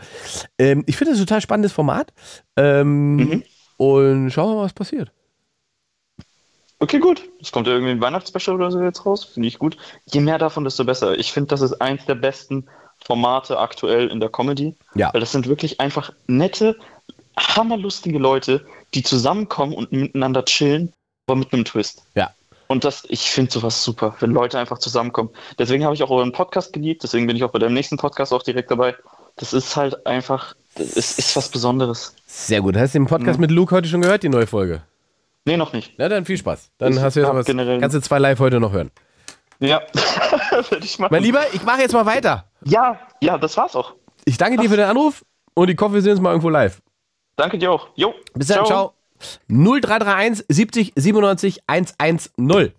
S3: ähm, ich finde das ein total spannendes Format. Ähm,
S8: Mhm.
S3: Und schauen wir mal, was passiert.
S8: Okay, gut. Es kommt ja irgendwie ein Weihnachtsspecial oder so jetzt raus. Finde ich gut. Je mehr davon, desto besser. Ich finde, das ist eins der besten Formate aktuell in der Comedy.
S3: Ja.
S8: Weil das sind wirklich einfach nette, hammerlustige Leute, die zusammenkommen und miteinander chillen, aber mit einem Twist.
S3: Ja.
S8: Und das, ich finde sowas super, wenn Leute einfach zusammenkommen. Deswegen habe ich auch euren Podcast geliebt, deswegen bin ich auch bei deinem nächsten Podcast auch direkt dabei. Das ist halt einfach, es ist was Besonderes.
S3: Sehr gut. Hast du den Podcast
S8: Ja.
S3: mit Luke heute schon gehört, die neue Folge?
S8: Nee, noch nicht.
S3: Na dann viel Spaß. Dann
S8: Ich
S3: hast du jetzt was.
S8: generell-
S3: Kannst du zwei live heute noch hören.
S8: Ja, werde ich machen.
S3: Mein Lieber, ich mache jetzt mal weiter.
S8: Ja, ja, das war's auch.
S3: Ich danke dir für den Anruf und ich hoffe, wir sehen uns mal irgendwo live.
S8: Danke dir auch. Jo.
S3: Bis dann, ciao. 0331 70 97 110.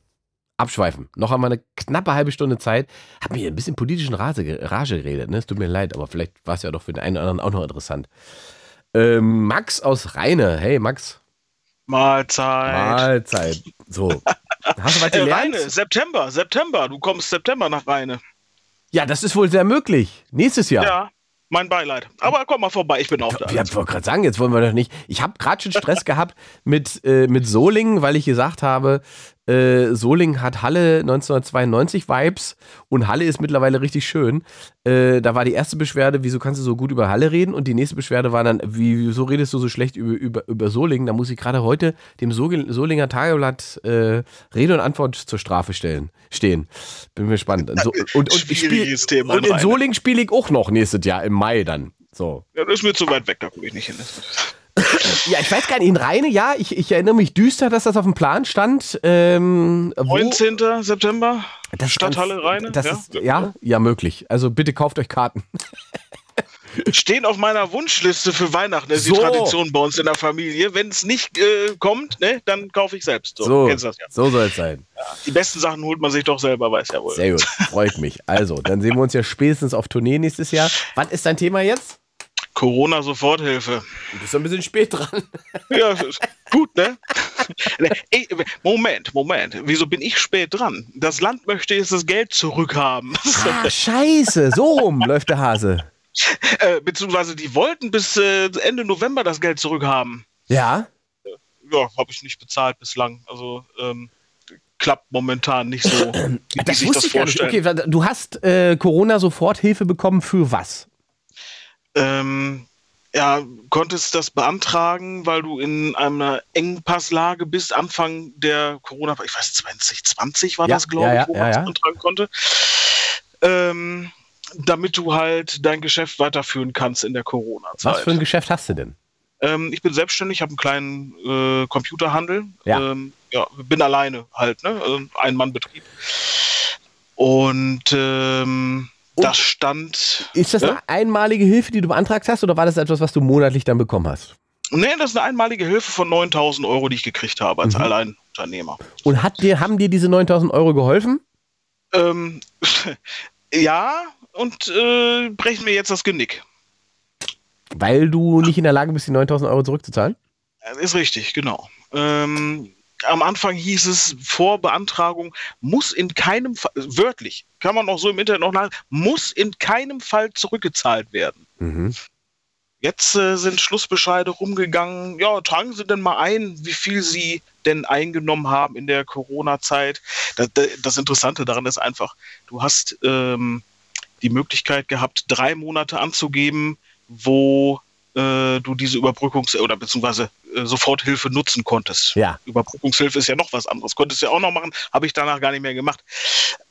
S3: Abschweifen. Noch einmal eine knappe halbe Stunde Zeit. Hab mir ein bisschen politischen Rage, Rage geredet, ne? Es tut mir leid, aber vielleicht war es ja doch für den einen oder anderen auch noch interessant. Ähm, Max aus Rheine. Hey, Max.
S9: Mahlzeit.
S3: Mahlzeit. So. Hast du was
S9: Äh,
S3: gelernt?
S9: Rheine, September, September. Du kommst September nach Rheine.
S3: Ja, das ist wohl sehr möglich. Nächstes Jahr.
S9: Ja. Mein Beileid. Aber komm mal vorbei, ich bin auch da.
S3: Ich wollte gerade sagen, jetzt wollen wir doch nicht. Ich habe gerade schon Stress gehabt mit, äh, mit Solingen, weil ich gesagt habe, äh, Solingen hat Halle 1992 Vibes und Halle ist mittlerweile richtig schön. Äh, da war die erste Beschwerde, wieso kannst du so gut über Halle reden? Und die nächste Beschwerde war dann, wie, wieso redest du so schlecht über, über, über Solingen? Da muss ich gerade heute dem Sol- Solinger Tageblatt äh, Rede und Antwort zur Strafe stellen, stehen. Bin gespannt. Und, so, und, und, ich spiel,
S9: Thema,
S3: und in. Solingen spiele ich auch noch nächstes Jahr im Mai dann. So.
S9: Ja, das ist mir zu weit weg, da gucke ich nicht hin.
S3: Ja, ich weiß gar nicht, in Rheine, ja, ich, ich erinnere mich düster, dass das auf dem Plan stand. Ähm, wo-
S9: 19. September,
S3: das
S9: Stadthalle Rheine.
S3: Das
S9: ja?
S3: Ist, ja, ja, möglich. Also bitte kauft euch Karten.
S9: Stehen auf meiner Wunschliste für Weihnachten. Das ist
S3: So.
S9: die Tradition bei uns in der Familie. Wenn es nicht äh, kommt, ne, dann kaufe ich selbst. So,
S3: So,
S9: kennst das ja.
S3: so soll es sein.
S9: Die besten Sachen holt man sich doch selber, weiß ja wohl.
S3: Sehr gut, freut mich. Also, dann sehen wir uns ja spätestens auf Tournee nächstes Jahr. Wann ist dein Thema jetzt?
S9: Corona-Soforthilfe.
S3: Du bist ein bisschen spät dran.
S9: Ja, gut, ne? Ey, Moment, Moment. Wieso bin ich spät dran? Das Land möchte jetzt das Geld zurückhaben.
S3: Ah, scheiße, so rum läuft der Hase.
S9: äh, beziehungsweise die wollten bis äh, Ende November das Geld zurückhaben.
S3: Ja?
S9: Ja, habe ich nicht bezahlt bislang. Also ähm, klappt momentan nicht so, wie
S3: Das wusste
S9: das
S3: ich gar nicht.
S9: vorstellen.
S3: Okay, du hast äh, Corona-Soforthilfe bekommen für was?
S9: Ähm, ja, konntest das beantragen, weil du in einer Engpasslage bist, Anfang der Corona, ich weiß, 2020 war
S3: Ja,
S9: das, glaube
S3: ja,
S9: ich, wo
S3: ja,
S9: man
S3: ja,
S9: das beantragen konnte. Ähm, damit du halt dein Geschäft weiterführen kannst in der Corona-Zeit.
S3: Was für ein Geschäft hast du denn?
S9: Ähm, ich bin selbstständig, habe einen kleinen äh, Computerhandel.
S3: Ja.
S9: Ähm, ja, bin alleine halt, ne? Ähm, Ein-Mann-Betrieb. Und ähm, das stand.
S3: Ist das
S9: Ja?
S3: eine einmalige Hilfe, die du beantragt hast, oder war das etwas, was du monatlich dann bekommen hast?
S9: Nee, das ist eine einmalige Hilfe von 9000 Euro, die ich gekriegt habe als
S3: Mhm.
S9: Alleinunternehmer.
S3: Und hat dir, haben dir diese 9000 Euro geholfen?
S9: Ähm, ja, und äh, brechen mir jetzt das Genick.
S3: Weil du nicht in der Lage bist, die 9000 Euro zurückzuzahlen?
S9: Ist richtig, genau. Ähm, am Anfang hieß es, vor Beantragung muss in keinem Fall, wörtlich, kann man auch so im Internet noch nach, muss in keinem Fall zurückgezahlt werden.
S3: Mhm.
S9: Jetzt äh, sind Schlussbescheide rumgegangen. Ja, tragen Sie denn mal ein, wie viel Sie denn eingenommen haben in der Corona-Zeit. Das, das Interessante daran ist einfach, du hast ähm, die Möglichkeit gehabt, drei Monate anzugeben, wo äh, du diese Überbrückungs- oder beziehungsweise äh, Soforthilfe nutzen konntest.
S3: Ja.
S9: Überbrückungshilfe ist ja noch was anderes. Konntest du ja auch noch machen, habe ich danach gar nicht mehr gemacht.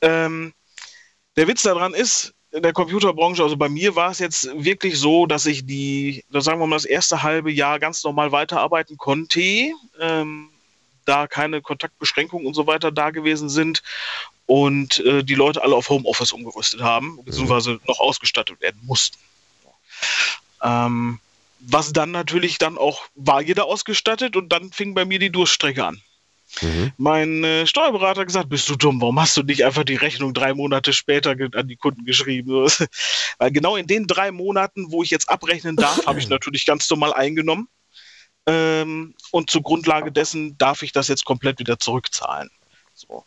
S9: Ähm, der Witz daran ist, in der Computerbranche, also bei mir war es jetzt wirklich so, dass ich die, sagen wir mal, das erste halbe Jahr ganz normal weiterarbeiten konnte, ähm, da keine Kontaktbeschränkungen und so weiter da gewesen sind und äh, die Leute alle auf Homeoffice umgerüstet haben, beziehungsweise noch ausgestattet werden mussten. Ähm, was dann natürlich dann auch, war jeder ausgestattet und dann fing bei mir die Durststrecke an. Mein äh, Steuerberater hat gesagt, bist du dumm, warum hast du nicht einfach die Rechnung drei Monate später an die Kunden geschrieben? Weil genau in den drei Monaten, wo ich jetzt abrechnen darf, habe ich natürlich ganz normal eingenommen. Ähm, und zur Grundlage dessen darf ich das jetzt komplett wieder zurückzahlen. So.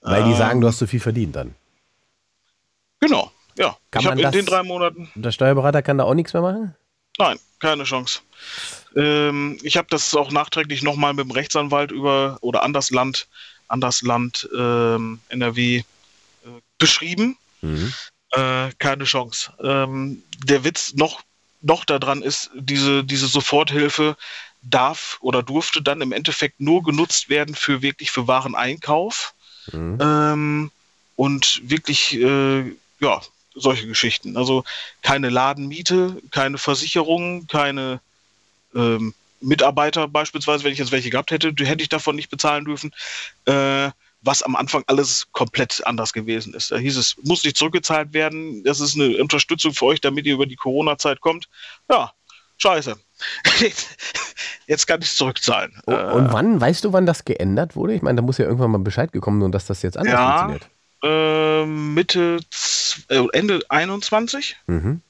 S3: Weil die
S9: Ähm,
S3: sagen, du hast zu viel verdient dann.
S9: Genau, ja.
S3: Kann
S9: ich habe in den drei Monaten
S3: Und der Steuerberater kann da auch nichts mehr machen?
S9: Nein, keine Chance. Ähm, ich habe das auch nachträglich nochmal mit dem Rechtsanwalt über oder an das Land, an das Land ähm, NRW äh, beschrieben.
S3: Mhm.
S9: Äh, keine Chance. Ähm, der Witz noch, noch daran ist, diese, diese Soforthilfe darf oder durfte dann im Endeffekt nur genutzt werden für wirklich für Wareneinkauf
S3: Mhm.
S9: ähm, und wirklich äh, ja solche Geschichten. Also keine Ladenmiete, keine Versicherung, keine ähm, Mitarbeiter beispielsweise, wenn ich jetzt welche gehabt hätte, die hätte ich davon nicht bezahlen dürfen. Äh, was am Anfang alles komplett anders gewesen ist. Da hieß es, muss nicht zurückgezahlt werden, das ist eine Unterstützung für euch, damit ihr über die Corona-Zeit kommt. Ja, scheiße. Jetzt kann ich zurückzahlen.
S3: Oh, Und wann, weißt du, wann das geändert wurde? Ich meine, da muss ja irgendwann mal Bescheid gekommen sein, dass das jetzt anders
S9: Ja.
S3: funktioniert.
S9: Äh, Mitte, äh, Ende 21,
S3: Mhm.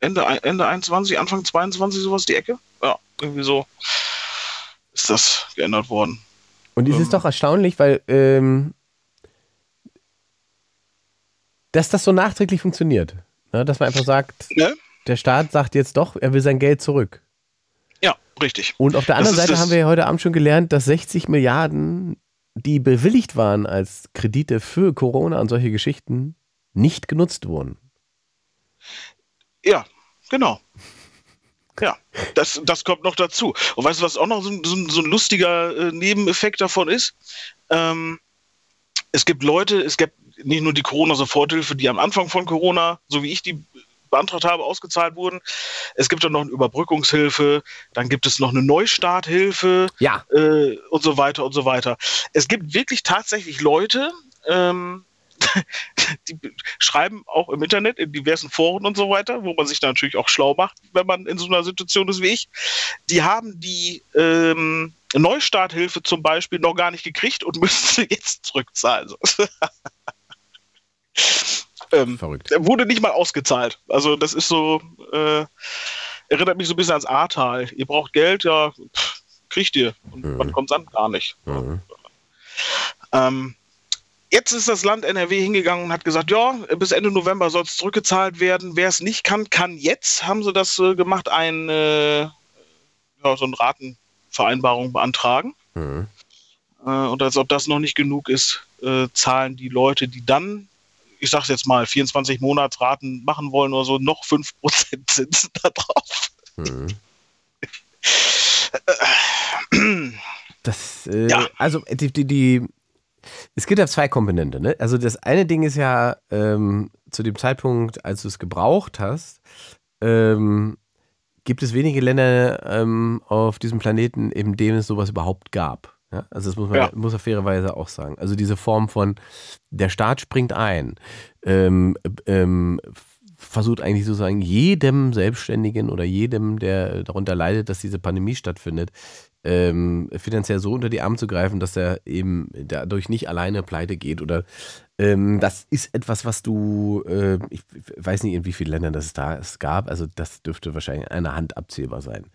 S9: Ende, Ende 21, Anfang 22, sowas die Ecke. Ja, irgendwie so ist das geändert worden.
S3: Und es ist
S9: Ähm.
S3: doch erstaunlich, weil ähm, dass das so nachträglich funktioniert. Ne, dass man einfach sagt,
S9: Ne?
S3: der Staat sagt jetzt doch, er will sein Geld zurück.
S9: Ja, richtig.
S3: Und auf der anderen
S9: ist
S3: Seite haben wir ja heute Abend schon gelernt, dass 60 Milliarden, die bewilligt waren als Kredite für Corona und solche Geschichten, nicht genutzt wurden.
S9: Ja, genau. Ja, das, das kommt noch dazu. Und weißt du, was auch noch so, ein- so, so ein lustiger äh, Nebeneffekt davon ist? Ähm, es gibt Leute, es gibt nicht nur die Corona-Soforthilfe, die am Anfang von Corona, so wie ich die beantragt habe, ausgezahlt wurden. Es gibt dann noch eine Überbrückungshilfe, dann gibt es noch eine Neustarthilfe
S3: Ja.
S9: äh, und so weiter und so weiter. Es gibt wirklich tatsächlich Leute, ähm, die schreiben auch im Internet, in diversen Foren und so weiter, wo man sich natürlich auch schlau macht, wenn man in so einer Situation ist wie ich. Die haben die ähm, Neustarthilfe zum Beispiel noch gar nicht gekriegt und müssen sie jetzt zurückzahlen. ähm,
S3: Verrückt.
S9: wurde nicht mal ausgezahlt. Also das ist so, äh, erinnert mich so ein bisschen ans Ahrtal. Ihr braucht Geld, ja, pff, kriegt ihr. Und wann kommt's an? Gar nicht.
S3: Mhm.
S9: Ähm, jetzt ist das Land NRW hingegangen und hat gesagt, ja, bis Ende November soll es zurückgezahlt werden. Wer es nicht kann, kann jetzt, haben sie das äh, gemacht, ein, äh, ja, so eine Ratenvereinbarung beantragen.
S3: Mhm.
S9: Äh, und als ob das noch nicht genug ist, äh, zahlen die Leute, die dann, ich sag's jetzt mal, 24 Monatsraten machen wollen oder so, noch 5% Zinsen da drauf.
S3: Mhm. Das, äh,
S9: Ja.
S3: also die, die, die, es gibt ja zwei Komponenten. Ne? Also das eine Ding ist ja, ähm, zu dem Zeitpunkt, als du es gebraucht hast, ähm, gibt es wenige Länder ähm, auf diesem Planeten, in denen es sowas überhaupt gab. Ja? Also das muss man,
S9: Ja.
S3: muss man fairerweise auch sagen. Also diese Form von, der Staat springt ein, ähm, ähm, versucht eigentlich sozusagen jedem Selbstständigen oder jedem, der darunter leidet, dass diese Pandemie stattfindet, ähm, finanziell so unter die Arme zu greifen, dass er eben dadurch nicht alleine pleite geht oder ähm, das ist etwas, was du, äh, ich weiß nicht, in wie vielen Ländern das da es gab, also das dürfte wahrscheinlich eine Hand abzählbar sein.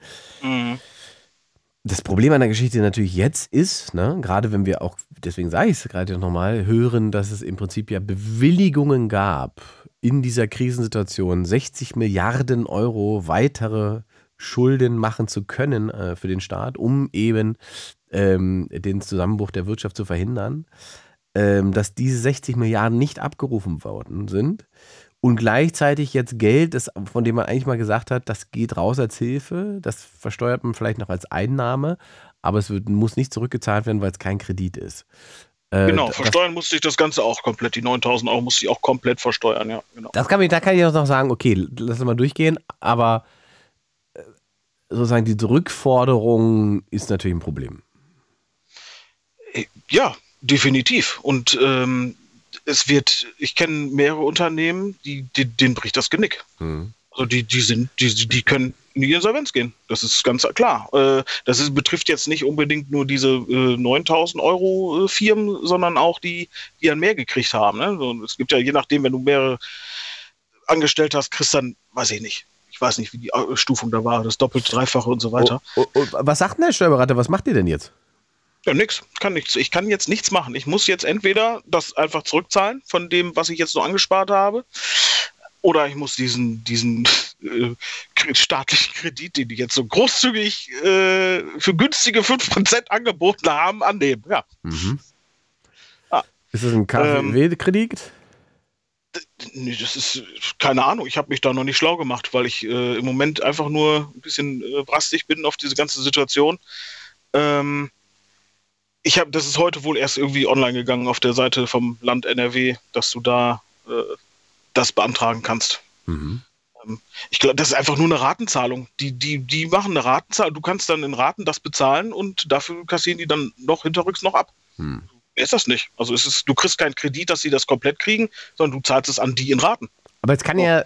S9: Mhm.
S3: Das Problem an der Geschichte natürlich jetzt ist, ne, gerade wenn wir auch, deswegen sage ich es gerade nochmal, hören, dass es im Prinzip ja Bewilligungen gab, in dieser Krisensituation 60 Milliarden Euro weitere Schulden machen zu können äh, für den Staat, um eben ähm, den Zusammenbruch der Wirtschaft zu verhindern, ähm, dass diese 60 Milliarden nicht abgerufen worden sind und gleichzeitig jetzt Geld, das, von dem man eigentlich mal gesagt hat, das geht raus als Hilfe, das versteuert man vielleicht noch als Einnahme, aber es wird, muss nicht zurückgezahlt werden, weil es kein Kredit ist. Äh,
S9: Genau, versteuern musste ich das Ganze auch komplett. Die 9000 Euro musste ich auch komplett versteuern, ja. Genau.
S3: Das kann ich, da kann ich auch noch sagen, okay, lass uns mal durchgehen, aber sozusagen die Rückforderung ist natürlich ein Problem.
S9: Ja, definitiv. Und ähm, es wird, ich kenne mehrere Unternehmen, die, die, denen bricht das Genick. Also die, die sind, die, die können in die Insolvenz gehen. Das ist ganz klar. Äh, das ist, betrifft jetzt nicht unbedingt nur diese äh, 9000 Euro äh, Firmen, sondern auch die, die dann mehr gekriegt haben. Ne? Es gibt ja je nachdem, wenn du mehrere angestellt hast, kriegst dann, weiß ich nicht. Ich weiß nicht, wie die Stufung da war, das Doppelte, Dreifache und so weiter.
S3: Oh, oh, oh, was sagt denn der Steuerberater? Was macht ihr denn jetzt?
S9: Ja, nix. Kann nichts. Ich kann jetzt nichts machen. Ich muss jetzt entweder das einfach zurückzahlen von dem, was ich jetzt noch angespart habe, oder ich muss diesen, diesen äh, staatlichen Kredit, den die jetzt so großzügig äh, für günstige 5% angeboten haben, annehmen. Ja.
S3: Mhm.
S9: Ah.
S3: Ist das ein KfW-Kredit?
S9: Nee, das ist keine Ahnung. Ich habe mich da noch nicht schlau gemacht, weil ich äh, im Moment einfach nur ein bisschen äh, brastig bin auf diese ganze Situation. Ähm, ich habe, das ist heute wohl erst irgendwie online gegangen auf der Seite vom Land NRW, dass du da äh, das beantragen kannst.
S3: Mhm.
S9: Ähm, ich glaube, das ist einfach nur eine Ratenzahlung. Die, die, die machen eine Ratenzahlung. Du kannst dann in Raten das bezahlen und dafür kassieren die dann noch hinterrücks noch ab.
S3: Hm.
S9: Ist das nicht? Also es ist, du kriegst keinen Kredit, dass sie das komplett kriegen, sondern du zahlst es an die in Raten.
S3: Aber es kann ja,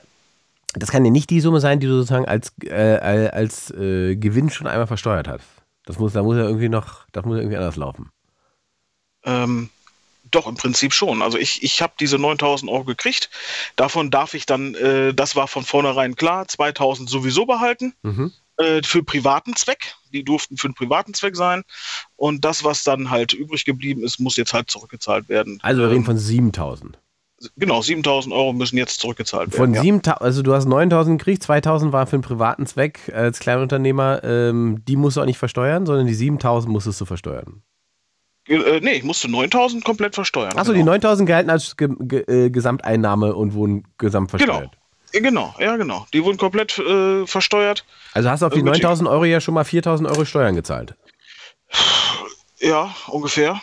S3: das kann ja nicht die Summe sein, die du sozusagen als, äh, als äh, Gewinn schon einmal versteuert hast. Das muss, da muss ja irgendwie noch, das muss ja irgendwie anders laufen.
S9: Ähm, doch, im Prinzip schon. Also ich, ich habe diese 9000 Euro gekriegt. Davon darf ich dann, äh, das war von vornherein klar, 2000 sowieso behalten
S3: Mhm.
S9: Äh, für privaten Zweck. Die durften für einen privaten Zweck sein. Und das, was dann halt übrig geblieben ist, muss jetzt halt zurückgezahlt werden.
S3: Also wir
S9: Ähm,
S3: reden von 7000.
S9: Genau, 7000 Euro müssen jetzt zurückgezahlt werden.
S3: Von
S9: ja.
S3: 7000, also du hast 9000 gekriegt, 2000 war für einen privaten Zweck als Kleinunternehmer. Ähm, die musst du auch nicht versteuern, sondern die 7000 musstest du versteuern.
S9: Äh, nee, ich musste 9000 komplett versteuern.
S3: Achso, die 9000 gelten als ge ge äh, Gesamteinnahme und wurden gesamt versteuert.
S9: Äh, Genau, ja, genau. Die wurden komplett äh, versteuert.
S3: Also hast du auf die
S9: Irgendwie-
S3: 9000 Euro ja schon mal 4000 Euro Steuern gezahlt.
S9: Ja, ungefähr.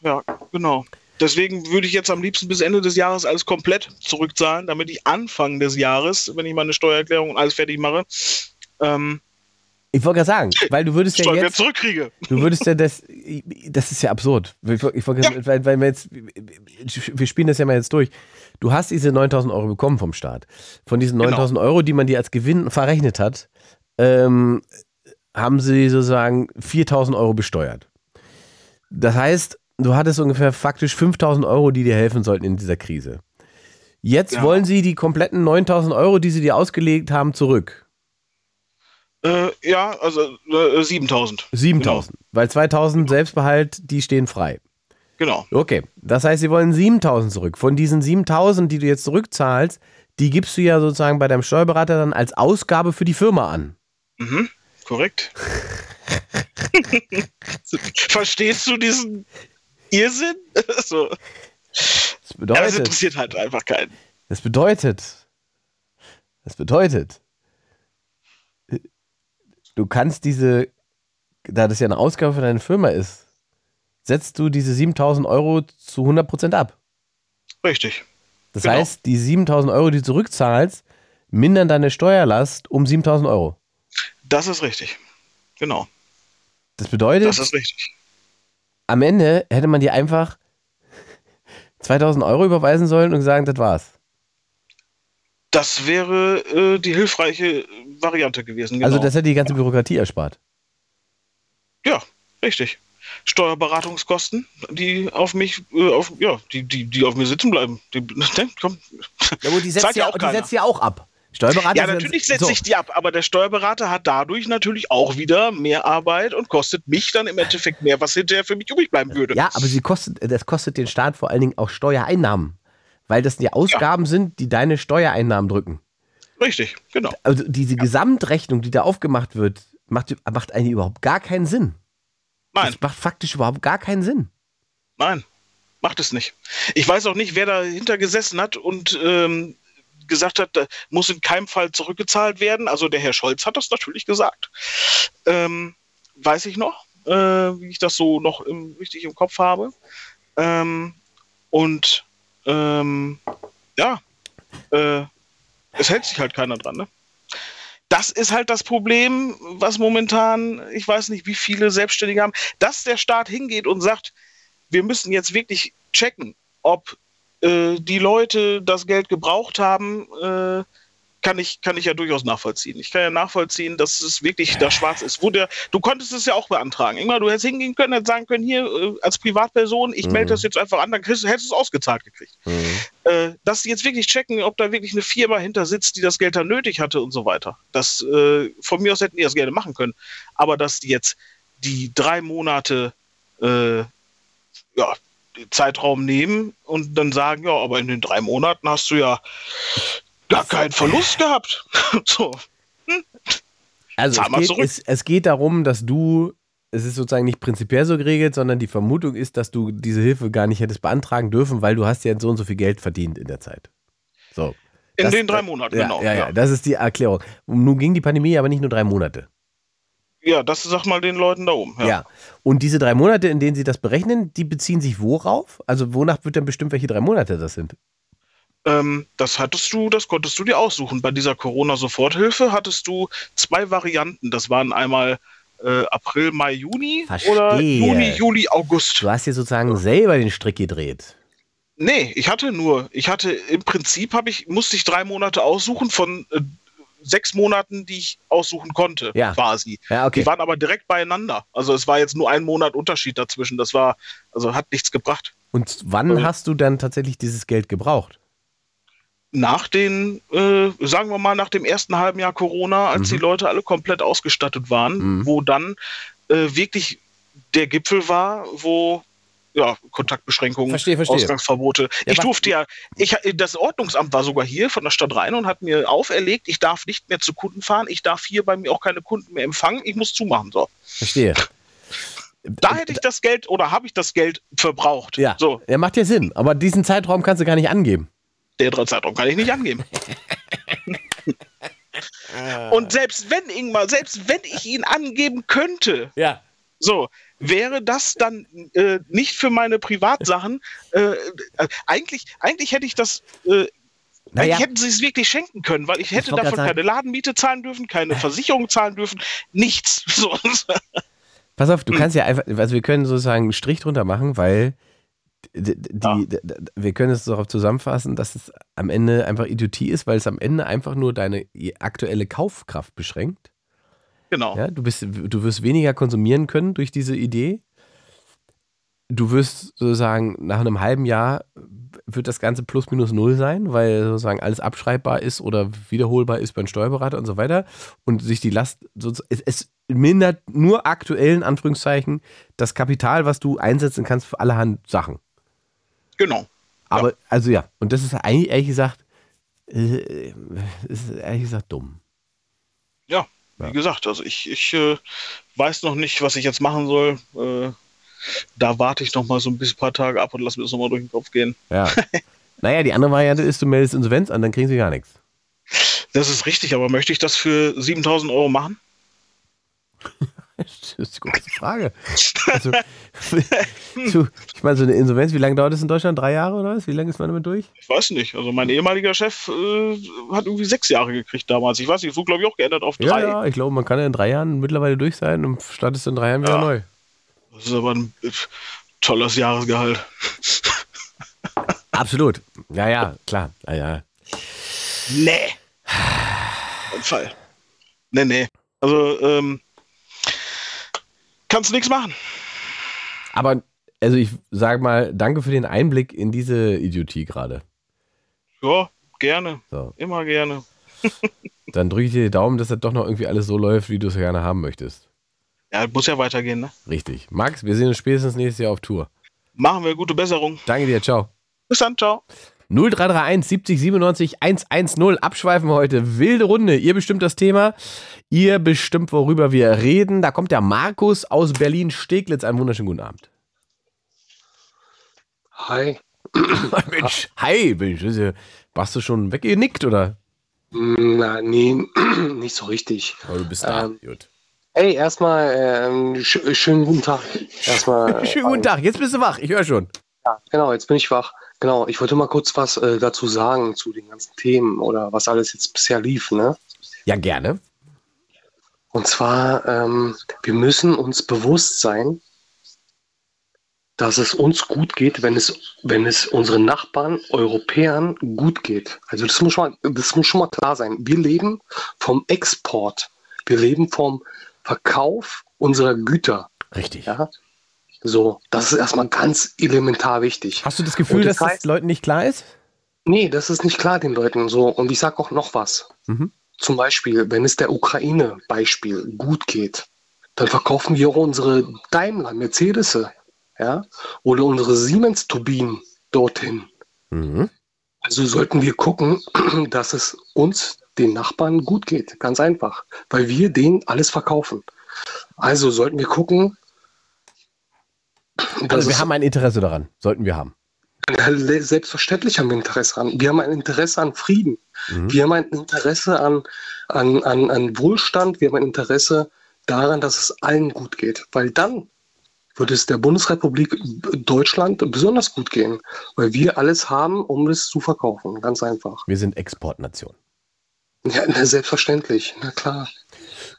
S9: Ja, genau. Deswegen würde ich jetzt am liebsten bis Ende des Jahres alles komplett zurückzahlen, damit ich Anfang des Jahres, wenn ich meine Steuererklärung und alles fertig mache, ähm,
S3: Ich wollte gerade sagen, weil du würdest ja
S9: Steuern wieder
S3: jetzt,
S9: zurückkriege.
S3: du würdest ja das, das ist ja absurd. Ich, ich wollte gerade- weil, weil wir jetzt, wir spielen das ja mal jetzt durch. Du hast diese 9000 Euro bekommen vom Staat. Von diesen
S9: Genau.
S3: 9000 Euro, die man dir als Gewinn verrechnet hat, ähm, haben sie sozusagen 4000 Euro besteuert. Das heißt, du hattest ungefähr faktisch 5000 Euro, die dir helfen sollten in dieser Krise. Jetzt
S9: Ja.
S3: wollen sie die kompletten 9000 Euro, die sie dir ausgelegt haben, zurück.
S9: Äh, ja, also äh, 7000.
S3: 7000. Weil 2000 Selbstbehalt, die stehen frei.
S9: Genau.
S3: Okay, das heißt, sie wollen 7000 zurück. Von diesen 7000, die du jetzt zurückzahlst, die gibst du ja sozusagen bei deinem Steuerberater dann als Ausgabe für die Firma an.
S9: Mhm, korrekt. Verstehst du diesen Irrsinn? so.
S3: Das
S9: Ja, das
S3: bedeutet,
S9: interessiert halt einfach keinen.
S3: das bedeutet, das bedeutet, du kannst diese, da das ja eine Ausgabe für deine Firma ist, setzt du diese 7000 Euro zu 100% ab.
S9: Richtig.
S3: Das
S9: Genau.
S3: heißt, die 7000 Euro, die du zurückzahlst, mindern deine Steuerlast um 7000 Euro.
S9: Das ist richtig. Genau.
S3: Das bedeutet,
S9: Das ist richtig.
S3: am Ende hätte man dir einfach 2000 Euro überweisen sollen und sagen, das war's.
S9: Das wäre äh, die hilfreiche Variante gewesen. Genau.
S3: Also das hätte die ganze Bürokratie erspart.
S9: ja, richtig. Steuerberatungskosten, die auf mich, äh, auf, ja, die, die, die auf mir sitzen bleiben. Die, ne, komm.
S3: Ja, aber die setzt,
S9: ja
S3: ja,
S9: auch
S3: die setzt ja auch ab. Steuerberater
S9: Ja, natürlich setze
S3: so.
S9: ich die ab, aber der Steuerberater hat dadurch natürlich auch wieder mehr Arbeit und kostet mich dann im Endeffekt mehr, was hinterher für mich übrig bleiben würde.
S3: Ja, aber sie kostet, das kostet den Staat vor allen Dingen auch Steuereinnahmen. Weil das die Ausgaben sind, die deine Steuereinnahmen drücken.
S9: Richtig, genau.
S3: Also diese Gesamtrechnung, die da aufgemacht wird, macht, macht eigentlich überhaupt gar keinen Sinn.
S9: Nein,
S3: Das macht faktisch überhaupt gar keinen Sinn.
S9: nein, macht es nicht. Ich weiß auch nicht, wer dahinter gesessen hat und ähm, gesagt hat, muss in keinem Fall zurückgezahlt werden. Also der Herr Scholz hat das natürlich gesagt. Ähm, weiß ich noch, äh, wie ich das so noch im, richtig im Kopf habe. Ähm, und ähm, ja, äh, es hält sich halt keiner dran. Ne? Das ist halt das Problem, was momentan, ich weiß nicht, wie viele Selbstständige haben, dass der Staat hingeht und sagt, wir müssen jetzt wirklich checken, ob äh, die Leute das Geld gebraucht haben, äh, kann ich, kann ich ja durchaus nachvollziehen. Ich kann ja nachvollziehen, dass es wirklich da schwarz ist. Wo der, du konntest es ja auch beantragen. Immer, du hättest hingehen können, hättest sagen können, hier äh, als Privatperson, ich melde das jetzt einfach an, dann hättest du es ausgezahlt gekriegt. Äh, dass sie jetzt wirklich checken, ob da wirklich eine Firma hinter sitzt, die das Geld dann nötig hatte und so weiter. Das, äh, von mir aus hätten die das gerne machen können. Aber dass die jetzt die drei Monate äh, ja, Zeitraum nehmen und dann sagen, ja, aber in den drei Monaten hast du ja gar keinen Verlust gehabt. so.
S3: Also
S9: Zahl
S3: es geht, es, es geht darum, dass du, es ist sozusagen nicht prinzipiell so geregelt, sondern die Vermutung ist, dass du diese Hilfe gar nicht hättest beantragen dürfen, weil du hast ja so und so viel Geld verdient in der Zeit. So.
S9: In
S3: Das-
S9: den drei Monaten,
S3: ja,
S9: genau.
S3: Ja, ja,
S9: ja.
S3: das ist die Erklärung. Nun ging die Pandemie aber nicht nur drei Monate.
S9: Ja, das sag mal den Leuten da oben.
S3: Ja.
S9: Ja.
S3: Und diese drei Monate, in denen sie das berechnen, die beziehen sich worauf? Also wonach wird dann bestimmt, welche drei Monate das sind?
S9: Ähm, das hattest du, das konntest du dir aussuchen. Bei dieser Corona-Soforthilfe hattest du zwei Varianten. Das waren einmal äh, April, Mai, Juni oder
S3: Verstehe.
S9: Juni, Juli, August.
S3: Du hast dir sozusagen selber den Strick gedreht.
S9: Nee, ich hatte nur, ich hatte im Prinzip habe ich, musste ich drei Monate aussuchen von äh, sechs Monaten, die ich aussuchen konnte,
S3: Ja.
S9: quasi.
S3: Ja, okay.
S9: Die waren aber direkt beieinander. Also es war jetzt nur ein Monat Unterschied dazwischen. Das war, also hat nichts gebracht.
S3: Und wann
S9: Also-
S3: hast du dann tatsächlich dieses Geld gebraucht?
S9: Nach den, äh, sagen wir mal, nach dem ersten halben Jahr Corona, als
S3: Mhm.
S9: die Leute alle komplett ausgestattet waren,
S3: Mhm.
S9: wo dann äh, wirklich der Gipfel war, wo ja, Kontaktbeschränkungen,
S3: Verstehe, verstehe.
S9: Ausgangsverbote.
S3: Ja,
S9: ich durfte ja, ich, das Ordnungsamt war sogar hier von der Stadt Rhein und hat mir auferlegt, ich darf nicht mehr zu Kunden fahren, ich darf hier bei mir auch keine Kunden mehr empfangen, ich muss zumachen. So.
S3: Verstehe.
S9: Da hätte ich das Geld oder habe ich das Geld verbraucht.
S3: Ja.
S9: So,
S3: Ja, macht ja Sinn. Aber diesen Zeitraum kannst du gar nicht angeben.
S9: Der drei Zeitraum kann ich nicht angeben. Und selbst wenn, Ingmar, selbst wenn ich ihn angeben könnte,
S3: Ja.
S9: so, wäre das dann äh, nicht für meine Privatsachen, äh, äh, eigentlich, eigentlich hätte ich das, äh,
S3: Naja.
S9: eigentlich hätten sie es wirklich schenken können, weil ich hätte
S3: wollte
S9: davon keine Ladenmiete zahlen dürfen, keine Versicherung zahlen dürfen, nichts. So.
S3: Pass auf, du kannst ja einfach, also wir können sozusagen einen Strich drunter machen, weil die, d- wir können es darauf zusammenfassen, dass es am Ende einfach Idiotie ist, weil es am Ende einfach nur deine aktuelle Kaufkraft beschränkt.
S9: Genau.
S3: Ja, du, bist, du wirst weniger konsumieren können durch diese Idee. Du wirst sozusagen nach einem halben Jahr wird das Ganze plus minus null sein, weil sozusagen alles abschreibbar ist oder wiederholbar ist beim Steuerberater und so weiter. Und sich die Last, es, es mindert nur aktuell in Anführungszeichen das Kapital, was du einsetzen kannst für allerhand Sachen.
S9: Genau.
S3: Aber, also ja, und das ist eigentlich ehrlich gesagt, äh, ist ehrlich gesagt dumm.
S9: Ja, wie gesagt, also ich, ich äh, weiß noch nicht, was ich jetzt machen soll. Äh, da warte ich noch mal so ein bisschen paar Tage ab und lass mir das noch mal durch den Kopf gehen.
S3: Ja. naja, die andere Variante ist, du meldest Insolvenz an, dann kriegen sie gar nichts.
S9: Das ist richtig, aber möchte ich das für 7000 Euro machen?
S3: Das ist die große Frage. Also, ich meine, so eine Insolvenz, wie lange dauert das in Deutschland? Drei Jahre oder was? Wie lange ist man damit durch?
S9: Ich weiß nicht. Also mein ehemaliger Chef äh, hat irgendwie sechs Jahre gekriegt damals. Ich weiß nicht, es wurde glaube ich auch geändert auf
S3: Ja,
S9: drei.
S3: ja, ich glaube, man kann ja in drei Jahren mittlerweile durch sein und startest in drei Jahren wieder
S9: Ja.
S3: neu.
S9: Das ist aber ein tolles Jahresgehalt.
S3: Absolut. Ja, ja, klar. Ja, ja.
S9: Nee. Fall. Nee, nee. Also, ähm, kannst nichts machen.
S3: Aber, also ich sag mal, danke für den Einblick in diese Idiotie gerade.
S9: Ja, gerne.
S3: So.
S9: Immer gerne.
S3: Dann drücke ich dir die Daumen, dass das doch noch irgendwie alles so läuft, wie du es gerne haben möchtest.
S9: Ja, muss ja weitergehen, ne?
S3: Richtig. Max, wir sehen uns spätestens nächstes Jahr auf Tour.
S9: Machen wir gute Besserung.
S3: Danke dir, ciao.
S9: Bis dann, ciao.
S3: 0331 70 97 110. Abschweifen heute. Wilde Runde. Ihr bestimmt das Thema. Ihr bestimmt, worüber wir reden. Da kommt der Markus aus Berlin-Steglitz. Einen wunderschönen guten Abend.
S10: Hi.
S3: Mensch, hi, Mensch. Warst du schon weggenickt oder?
S10: Na, nee, nicht so richtig.
S3: Oh, du bist da.
S10: Ähm,
S3: Gut.
S10: Hey, erstmal ähm, sch schönen guten Tag. Erstmal.
S3: Schönen guten Tag. Jetzt bist du wach. Ich höre schon.
S10: Ja, genau, jetzt bin ich wach. Genau, ich wollte mal kurz was äh, dazu sagen zu den ganzen Themen oder was alles jetzt bisher lief, ne?
S3: Ja, gerne.
S10: Und zwar, ähm, wir müssen uns bewusst sein, dass es uns gut geht, wenn es, wenn es unseren Nachbarn, Europäern gut geht. Also das muss, schon mal, das muss schon mal klar sein. Wir leben vom Export. Wir leben vom Verkauf unserer Güter.
S3: Richtig.
S10: Ja? So, das ist erstmal ganz elementar wichtig.
S3: Hast du das Gefühl,
S10: Und
S3: dass das Leuten nicht klar ist?
S10: Nee, das ist nicht klar den Leuten so. Und ich sage auch noch was.
S3: Mhm.
S10: Zum Beispiel, wenn es der Ukraine-Beispiel gut geht, dann verkaufen wir auch unsere Daimler, Mercedes, ja, oder unsere Siemens-Turbinen dorthin.
S3: Mhm.
S10: Also sollten wir gucken, dass es uns, den Nachbarn, gut geht. Ganz einfach. Weil wir denen alles verkaufen. Also sollten wir gucken,
S3: Also wir haben ein Interesse daran. Sollten wir haben.
S10: Selbstverständlich haben wir Interesse an. Wir haben ein Interesse an Frieden.
S3: Mhm.
S10: Wir haben ein Interesse an, an, an, an Wohlstand. Wir haben ein Interesse daran, dass es allen gut geht. Weil dann wird es der Bundesrepublik Deutschland besonders gut gehen. Weil wir alles haben, um es zu verkaufen. Ganz einfach.
S3: Wir sind Exportnation.
S10: Ja, na, selbstverständlich. Na klar.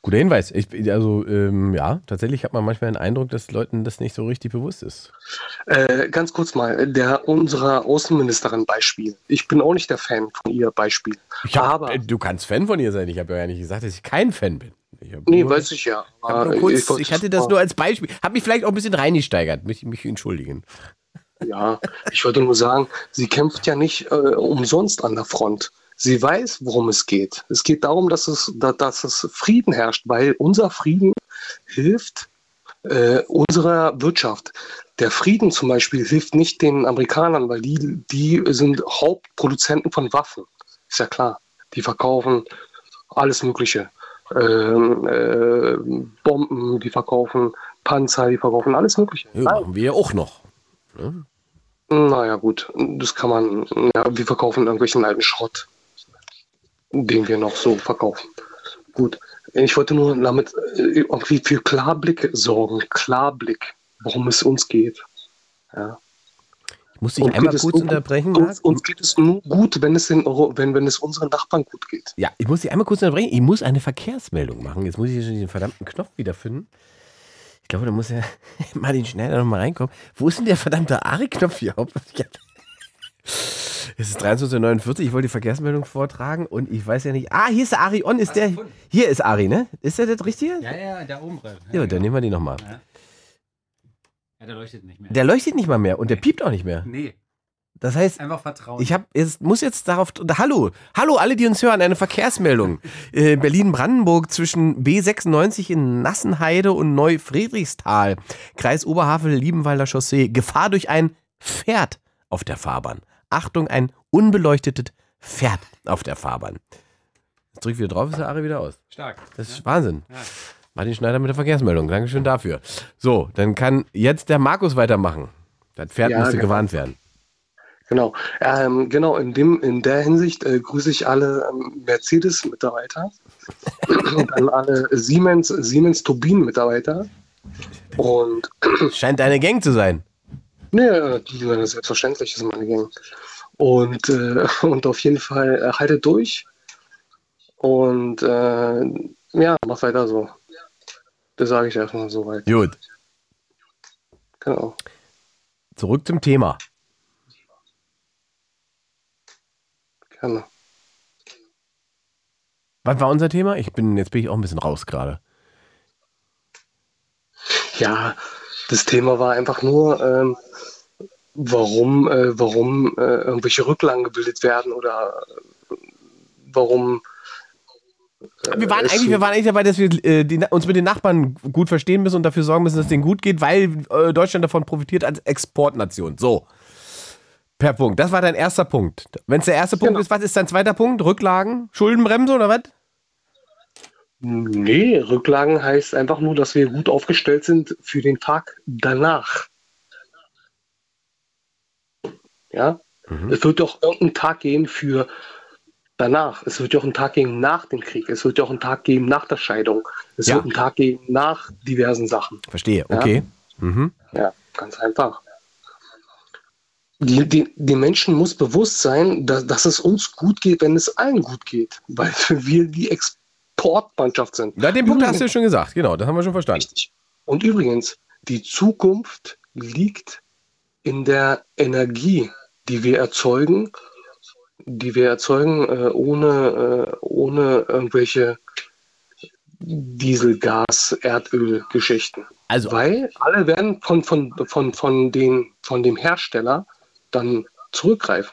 S3: Guter Hinweis. Ich, also, ähm, ja, tatsächlich hat man manchmal den Eindruck, dass Leuten das nicht so richtig bewusst ist.
S10: Äh, ganz kurz mal, der unserer Außenministerin Beispiel. Ich bin auch nicht der Fan von ihr Beispiel.
S3: Ich hab,
S10: Aber
S3: äh, du kannst Fan von ihr sein. Ich habe ja nicht gesagt, dass ich kein Fan bin. Ich
S10: Nee,
S3: nur,
S10: weiß ich ja.
S3: Ich, kurz,
S10: wollte
S3: ich hatte das nur als Beispiel. Habe mich vielleicht auch ein bisschen reingesteigert. Mich, mich entschuldigen.
S10: Ja, ich wollte nur sagen, sie kämpft ja nicht äh, umsonst an der Front. Sie weiß, worum es geht. Es geht darum, dass es, da, dass es Frieden herrscht, weil unser Frieden hilft äh, unserer Wirtschaft. Der Frieden zum Beispiel hilft nicht den Amerikanern, weil die, die sind Hauptproduzenten von Waffen. Ist ja klar. Die verkaufen alles Mögliche. Ähm, äh, Bomben, die verkaufen Panzer, die verkaufen alles Mögliche.
S3: Ja, machen wir auch noch. Ne?
S10: Naja, gut, das kann man. Ja, wir verkaufen irgendwelchen alten Schrott, den wir noch so verkaufen. Gut, ich wollte nur damit äh, irgendwie für Klarblick sorgen. Klarblick, worum es uns geht. Ja.
S3: Ich muss dich einmal kurz
S10: uns,
S3: unterbrechen.
S10: Uns, uns, geht es nur gut, wenn es, in, wenn, wenn es unseren Nachbarn gut geht.
S3: Ja, ich muss dich einmal kurz unterbrechen. Ich muss eine Verkehrsmeldung machen. Jetzt muss ich schon diesen verdammten Knopf wiederfinden. Ich glaube, da muss ja Martin Schneider noch mal reinkommen. Wo ist denn der verdammte Ari-Knopf hier? Es ist 23.49 Uhr, ich wollte die Verkehrsmeldung vortragen und ich weiß ja nicht. Ah, hier ist der Ari On, ist der. Hier ist Ari, ne? Ist der das richtige?
S11: Ja, ja, der oben. Ja,
S3: ja, dann genau. nehmen wir die nochmal.
S11: Ja. ja, der leuchtet nicht mehr.
S3: Der leuchtet nicht mal mehr und der piept auch nicht mehr.
S11: Nee.
S3: Das heißt,
S11: einfach vertrauen.
S3: Ich habe jetzt muss jetzt darauf hallo, hallo alle, die uns hören, eine Verkehrsmeldung. äh, Berlin-Brandenburg zwischen B96 in Nassenheide und Neufriedrichsthal, Kreis Oberhavel, Liebenwalder Chaussee, Gefahr durch ein Pferd auf der Fahrbahn. Achtung, ein unbeleuchtetes Pferd auf der Fahrbahn. Jetzt drück wieder drauf, ist der Ari wieder aus.
S11: Stark.
S3: Das ist ja. Wahnsinn. Ja. Martin Schneider mit der Verkehrsmeldung. Dankeschön dafür. So, dann kann jetzt der Markus weitermachen. Das Pferd ja, musste genau. gewarnt werden.
S10: Genau, ähm, genau. In dem, in der Hinsicht äh, grüße ich alle ähm, Mercedes-Mitarbeiter und dann alle Siemens, Siemens. Und
S3: scheint eine Gang zu sein.
S10: Nee, die sind selbstverständlich, ist meine Gang. Und, äh, und auf jeden Fall äh, haltet durch und äh, ja, mach weiter so. Das sage ich erstmal soweit.
S3: Gut.
S10: Genau.
S3: Zurück zum Thema.
S10: Gerne.
S3: Was war unser Thema? Ich bin, jetzt bin ich auch ein bisschen raus gerade.
S10: Ja, das Thema war einfach nur, ähm, warum, äh, warum äh, irgendwelche Rücklagen gebildet werden oder äh, warum.
S3: wir waren eigentlich, wir waren eigentlich dabei, dass wir äh, die, uns mit den Nachbarn gut verstehen müssen und dafür sorgen müssen, dass es denen gut geht, weil äh, Deutschland davon profitiert als Exportnation. So. Per Punkt. Das war dein erster Punkt. Wenn es der erste Punkt genau. ist, was ist dein zweiter Punkt? Rücklagen? Schuldenbremse oder was?
S10: Nee, Rücklagen heißt einfach nur, dass wir gut aufgestellt sind für den Tag danach. Ja? Mhm. Es wird doch irgendeinen Tag geben für danach. Es wird ja auch einen Tag geben nach dem Krieg. Es wird ja auch einen Tag geben nach der Scheidung. Es ja. wird einen Tag geben nach diversen Sachen.
S3: Verstehe, okay.
S10: Ja, mhm. ja ganz einfach die, die, die Menschen muss bewusst sein, dass, dass es uns gut geht, wenn es allen gut geht, weil wir die Exportmannschaft sind.
S3: Ja, den Punkt übrigens, hast du ja schon gesagt, genau, das haben wir schon verstanden. Richtig.
S10: Und übrigens, die Zukunft liegt in der Energie, die wir erzeugen, die wir erzeugen äh, ohne, äh, ohne irgendwelche Diesel, Gas, Erdöl-Geschichten. Also, Weil alle werden von, von, von, von, den, von dem Hersteller dann zurückgreifen.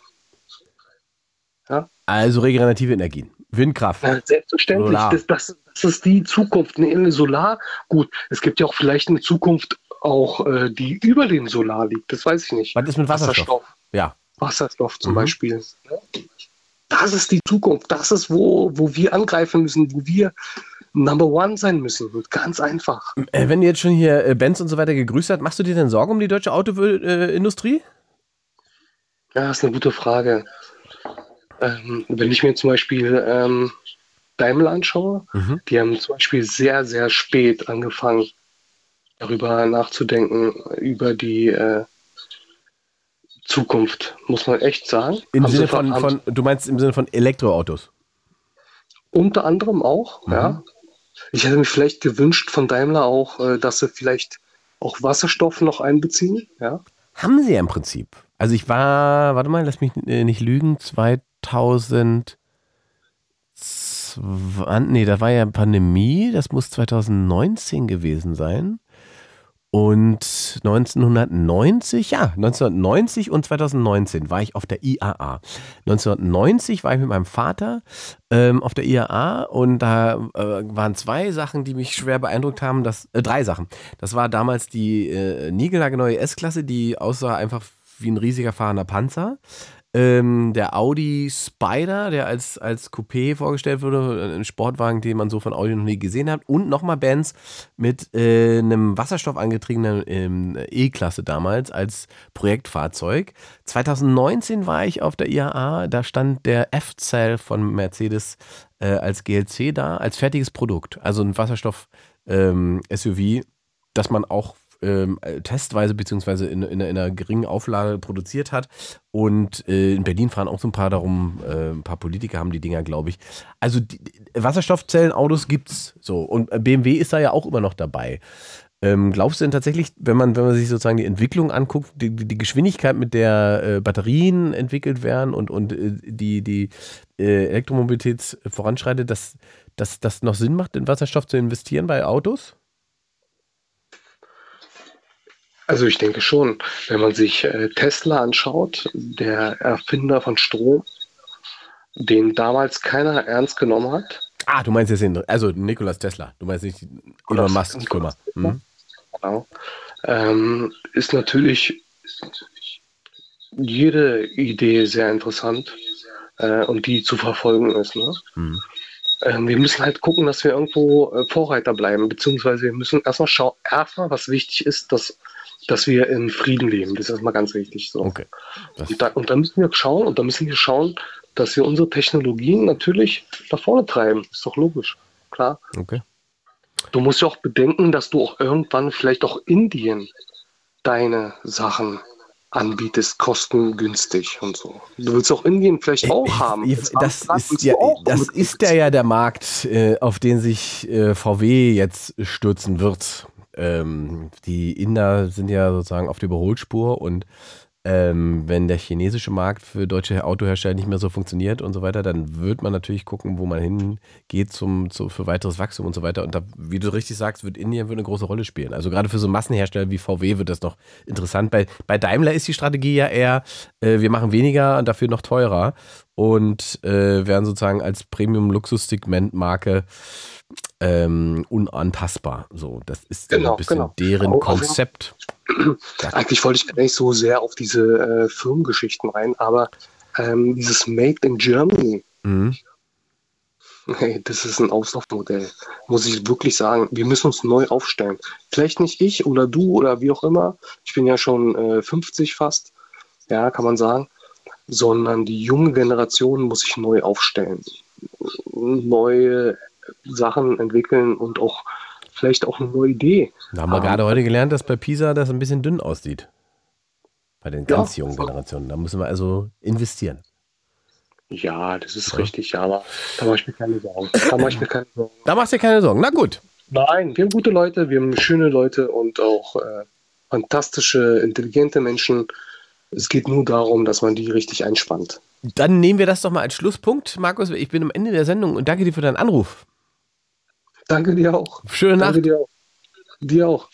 S3: Ja? Also regenerative Energien. Windkraft.
S10: Ja, selbstverständlich. Das, das, das, ist die Zukunft. Eine Solar, gut, es gibt ja auch vielleicht eine Zukunft auch, äh, die über dem Solar liegt. Das weiß ich nicht.
S3: Was ist mit Wasserstoff? Wasserstoff.
S10: Ja. Wasserstoff zum mhm. Beispiel. Das ist die Zukunft. Das ist, wo, wo wir angreifen müssen, wo wir Number One sein müssen. Ganz einfach.
S3: Äh, wenn ihr jetzt schon hier äh, Benz und so weiter gegrüßt habt, machst du dir denn Sorgen um die deutsche Autoindustrie? Äh,
S10: ja, das ist eine gute Frage. Ähm, wenn ich mir zum Beispiel ähm, Daimler anschaue, mhm. die haben zum Beispiel sehr, sehr spät angefangen, darüber nachzudenken, über die äh, Zukunft, muss man echt sagen.
S3: Im Sinne von, von, du meinst im Sinne von Elektroautos?
S10: Unter anderem auch, mhm. ja. Ich hätte mir vielleicht gewünscht von Daimler auch, äh, dass sie vielleicht auch Wasserstoff noch einbeziehen, ja.
S3: Haben sie ja im Prinzip. Also ich war, warte mal, lass mich äh, nicht lügen, 2000, nee, da war ja Pandemie, das muss 2019 gewesen sein. Und 1990, ja, 1990 und 2019 war ich auf der IAA. 1990 war ich mit meinem Vater ähm, auf der IAA und da äh, waren zwei Sachen, die mich schwer beeindruckt haben. Das, äh, drei Sachen. Das war damals die äh, niegelnagelneue S-Klasse, die aussah einfach wie ein riesiger fahrender Panzer. Ähm, der Audi Spider, der als, als Coupé vorgestellt wurde, ein Sportwagen, den man so von Audi noch nie gesehen hat. Und nochmal Bands mit äh, einem wasserstoffangetriebenen ähm, E-Klasse damals als Projektfahrzeug. 2019 war ich auf der IAA, da stand der F-Cell von Mercedes äh, als GLC da, als fertiges Produkt. Also ein Wasserstoff-SUV, ähm, das man auch ähm, testweise beziehungsweise in, in, in, einer geringen Auflage produziert hat. Und äh, in Berlin fahren auch so ein paar darum, äh, ein paar Politiker haben die Dinger, glaube ich. Also Wasserstoffzellenautos gibt's so. Und BMW ist da ja auch immer noch dabei. Ähm, glaubst du denn tatsächlich, wenn man, wenn man sich sozusagen die Entwicklung anguckt, die, die Geschwindigkeit, mit der äh, Batterien entwickelt werden und, und äh, die, die äh, Elektromobilität voranschreitet, dass das noch Sinn macht, in Wasserstoff zu investieren bei Autos?
S10: Also ich denke schon, wenn man sich äh, Tesla anschaut, der Erfinder von Strom, den damals keiner ernst genommen hat.
S3: Ah, du meinst jetzt den, also Nikolas Tesla, du meinst nicht Elon Musk Firma. Hm?
S10: Genau. Ähm, ist natürlich jede Idee sehr interessant äh, und die zu verfolgen ist. Ne? Mhm. Ähm, wir müssen halt gucken, dass wir irgendwo äh, Vorreiter bleiben, beziehungsweise wir müssen erstmal schauen, erstmal, was wichtig ist, dass dass wir in Frieden leben. Das ist erstmal ganz wichtig. So.
S3: Okay.
S10: Und da, und da müssen wir schauen, und da müssen wir schauen, dass wir unsere Technologien natürlich nach vorne treiben. Ist doch logisch. Klar.
S3: Okay.
S10: Du musst ja auch bedenken, dass du auch irgendwann vielleicht auch Indien deine Sachen anbietest, kostengünstig und so. Du willst auch Indien vielleicht auch haben.
S3: Das, das ist, ja, das ist ja, ja der Markt, äh, auf den sich äh, VW jetzt stürzen wird ähm, die Inder sind ja sozusagen auf der Überholspur und ähm, wenn der chinesische Markt für deutsche Autohersteller nicht mehr so funktioniert und so weiter, dann wird man natürlich gucken, wo man hingeht zum, zu, für weiteres Wachstum und so weiter. Und da, wie du richtig sagst, wird Indien wird eine große Rolle spielen. Also gerade für so Massenhersteller wie VW wird das noch interessant. Bei, bei Daimler ist die Strategie ja eher, äh, wir machen weniger und dafür noch teurer und äh, werden sozusagen als Premium-Luxus-Segment-Marke ähm, unantastbar. So, das ist genau, ein bisschen genau. deren also, Konzept.
S10: Eigentlich wollte ich gar nicht so sehr auf diese äh, Firmengeschichten rein, aber ähm, dieses Made in Germany, mhm. hey, das ist ein Auslaufmodell, muss ich wirklich sagen. Wir müssen uns neu aufstellen. Vielleicht nicht ich oder du oder wie auch immer. Ich bin ja schon äh, 50 fast, ja, kann man sagen. Sondern die junge Generation muss sich neu aufstellen. Neue Sachen entwickeln und auch vielleicht auch eine neue Idee.
S3: Da haben wir gerade heute gelernt, dass bei Pisa das ein bisschen dünn aussieht. Bei den ganz ja. jungen Generationen. Da müssen wir also investieren.
S10: Ja, das ist ja. richtig, ja, aber da mache ich mir keine Sorgen. Da mache ich mir keine Sorgen.
S3: Da machst du dir keine Sorgen. Na gut.
S10: Nein, wir haben gute Leute, wir haben schöne Leute und auch äh, fantastische, intelligente Menschen. Es geht nur darum, dass man die richtig einspannt.
S3: Dann nehmen wir das doch mal als Schlusspunkt. Markus, ich bin am Ende der Sendung und danke dir für deinen Anruf.
S10: Danke dir auch.
S3: Schöne Nacht.
S10: Danke dir auch. Dir auch.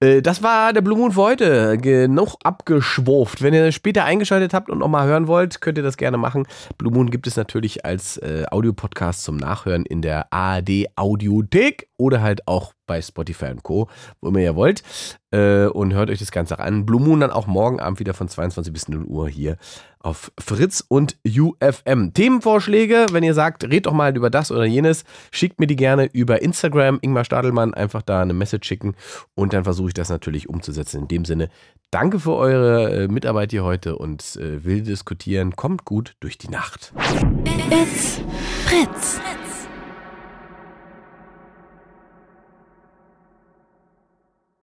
S3: Äh, das war der Blue Moon für heute. Genug abgeschwurft. Wenn ihr später eingeschaltet habt und nochmal hören wollt, könnt ihr das gerne machen. Blue Moon gibt es natürlich als äh, Audiopodcast zum Nachhören in der ARD Audiothek oder halt auch bei Spotify und Co., wo immer ihr wollt. Äh, und hört euch das Ganze an. Blue Moon dann auch morgen Abend wieder von 22 bis 0 Uhr hier auf Fritz und UFM. Themenvorschläge, wenn ihr sagt, red doch mal über das oder jenes, schickt mir die gerne über Instagram, Ingmar Stadelmann, einfach da eine Message schicken und dann versuche ich das natürlich umzusetzen. In dem Sinne, danke für eure äh, Mitarbeit hier heute und äh, will diskutieren. Kommt gut durch die Nacht.
S1: It's Fritz.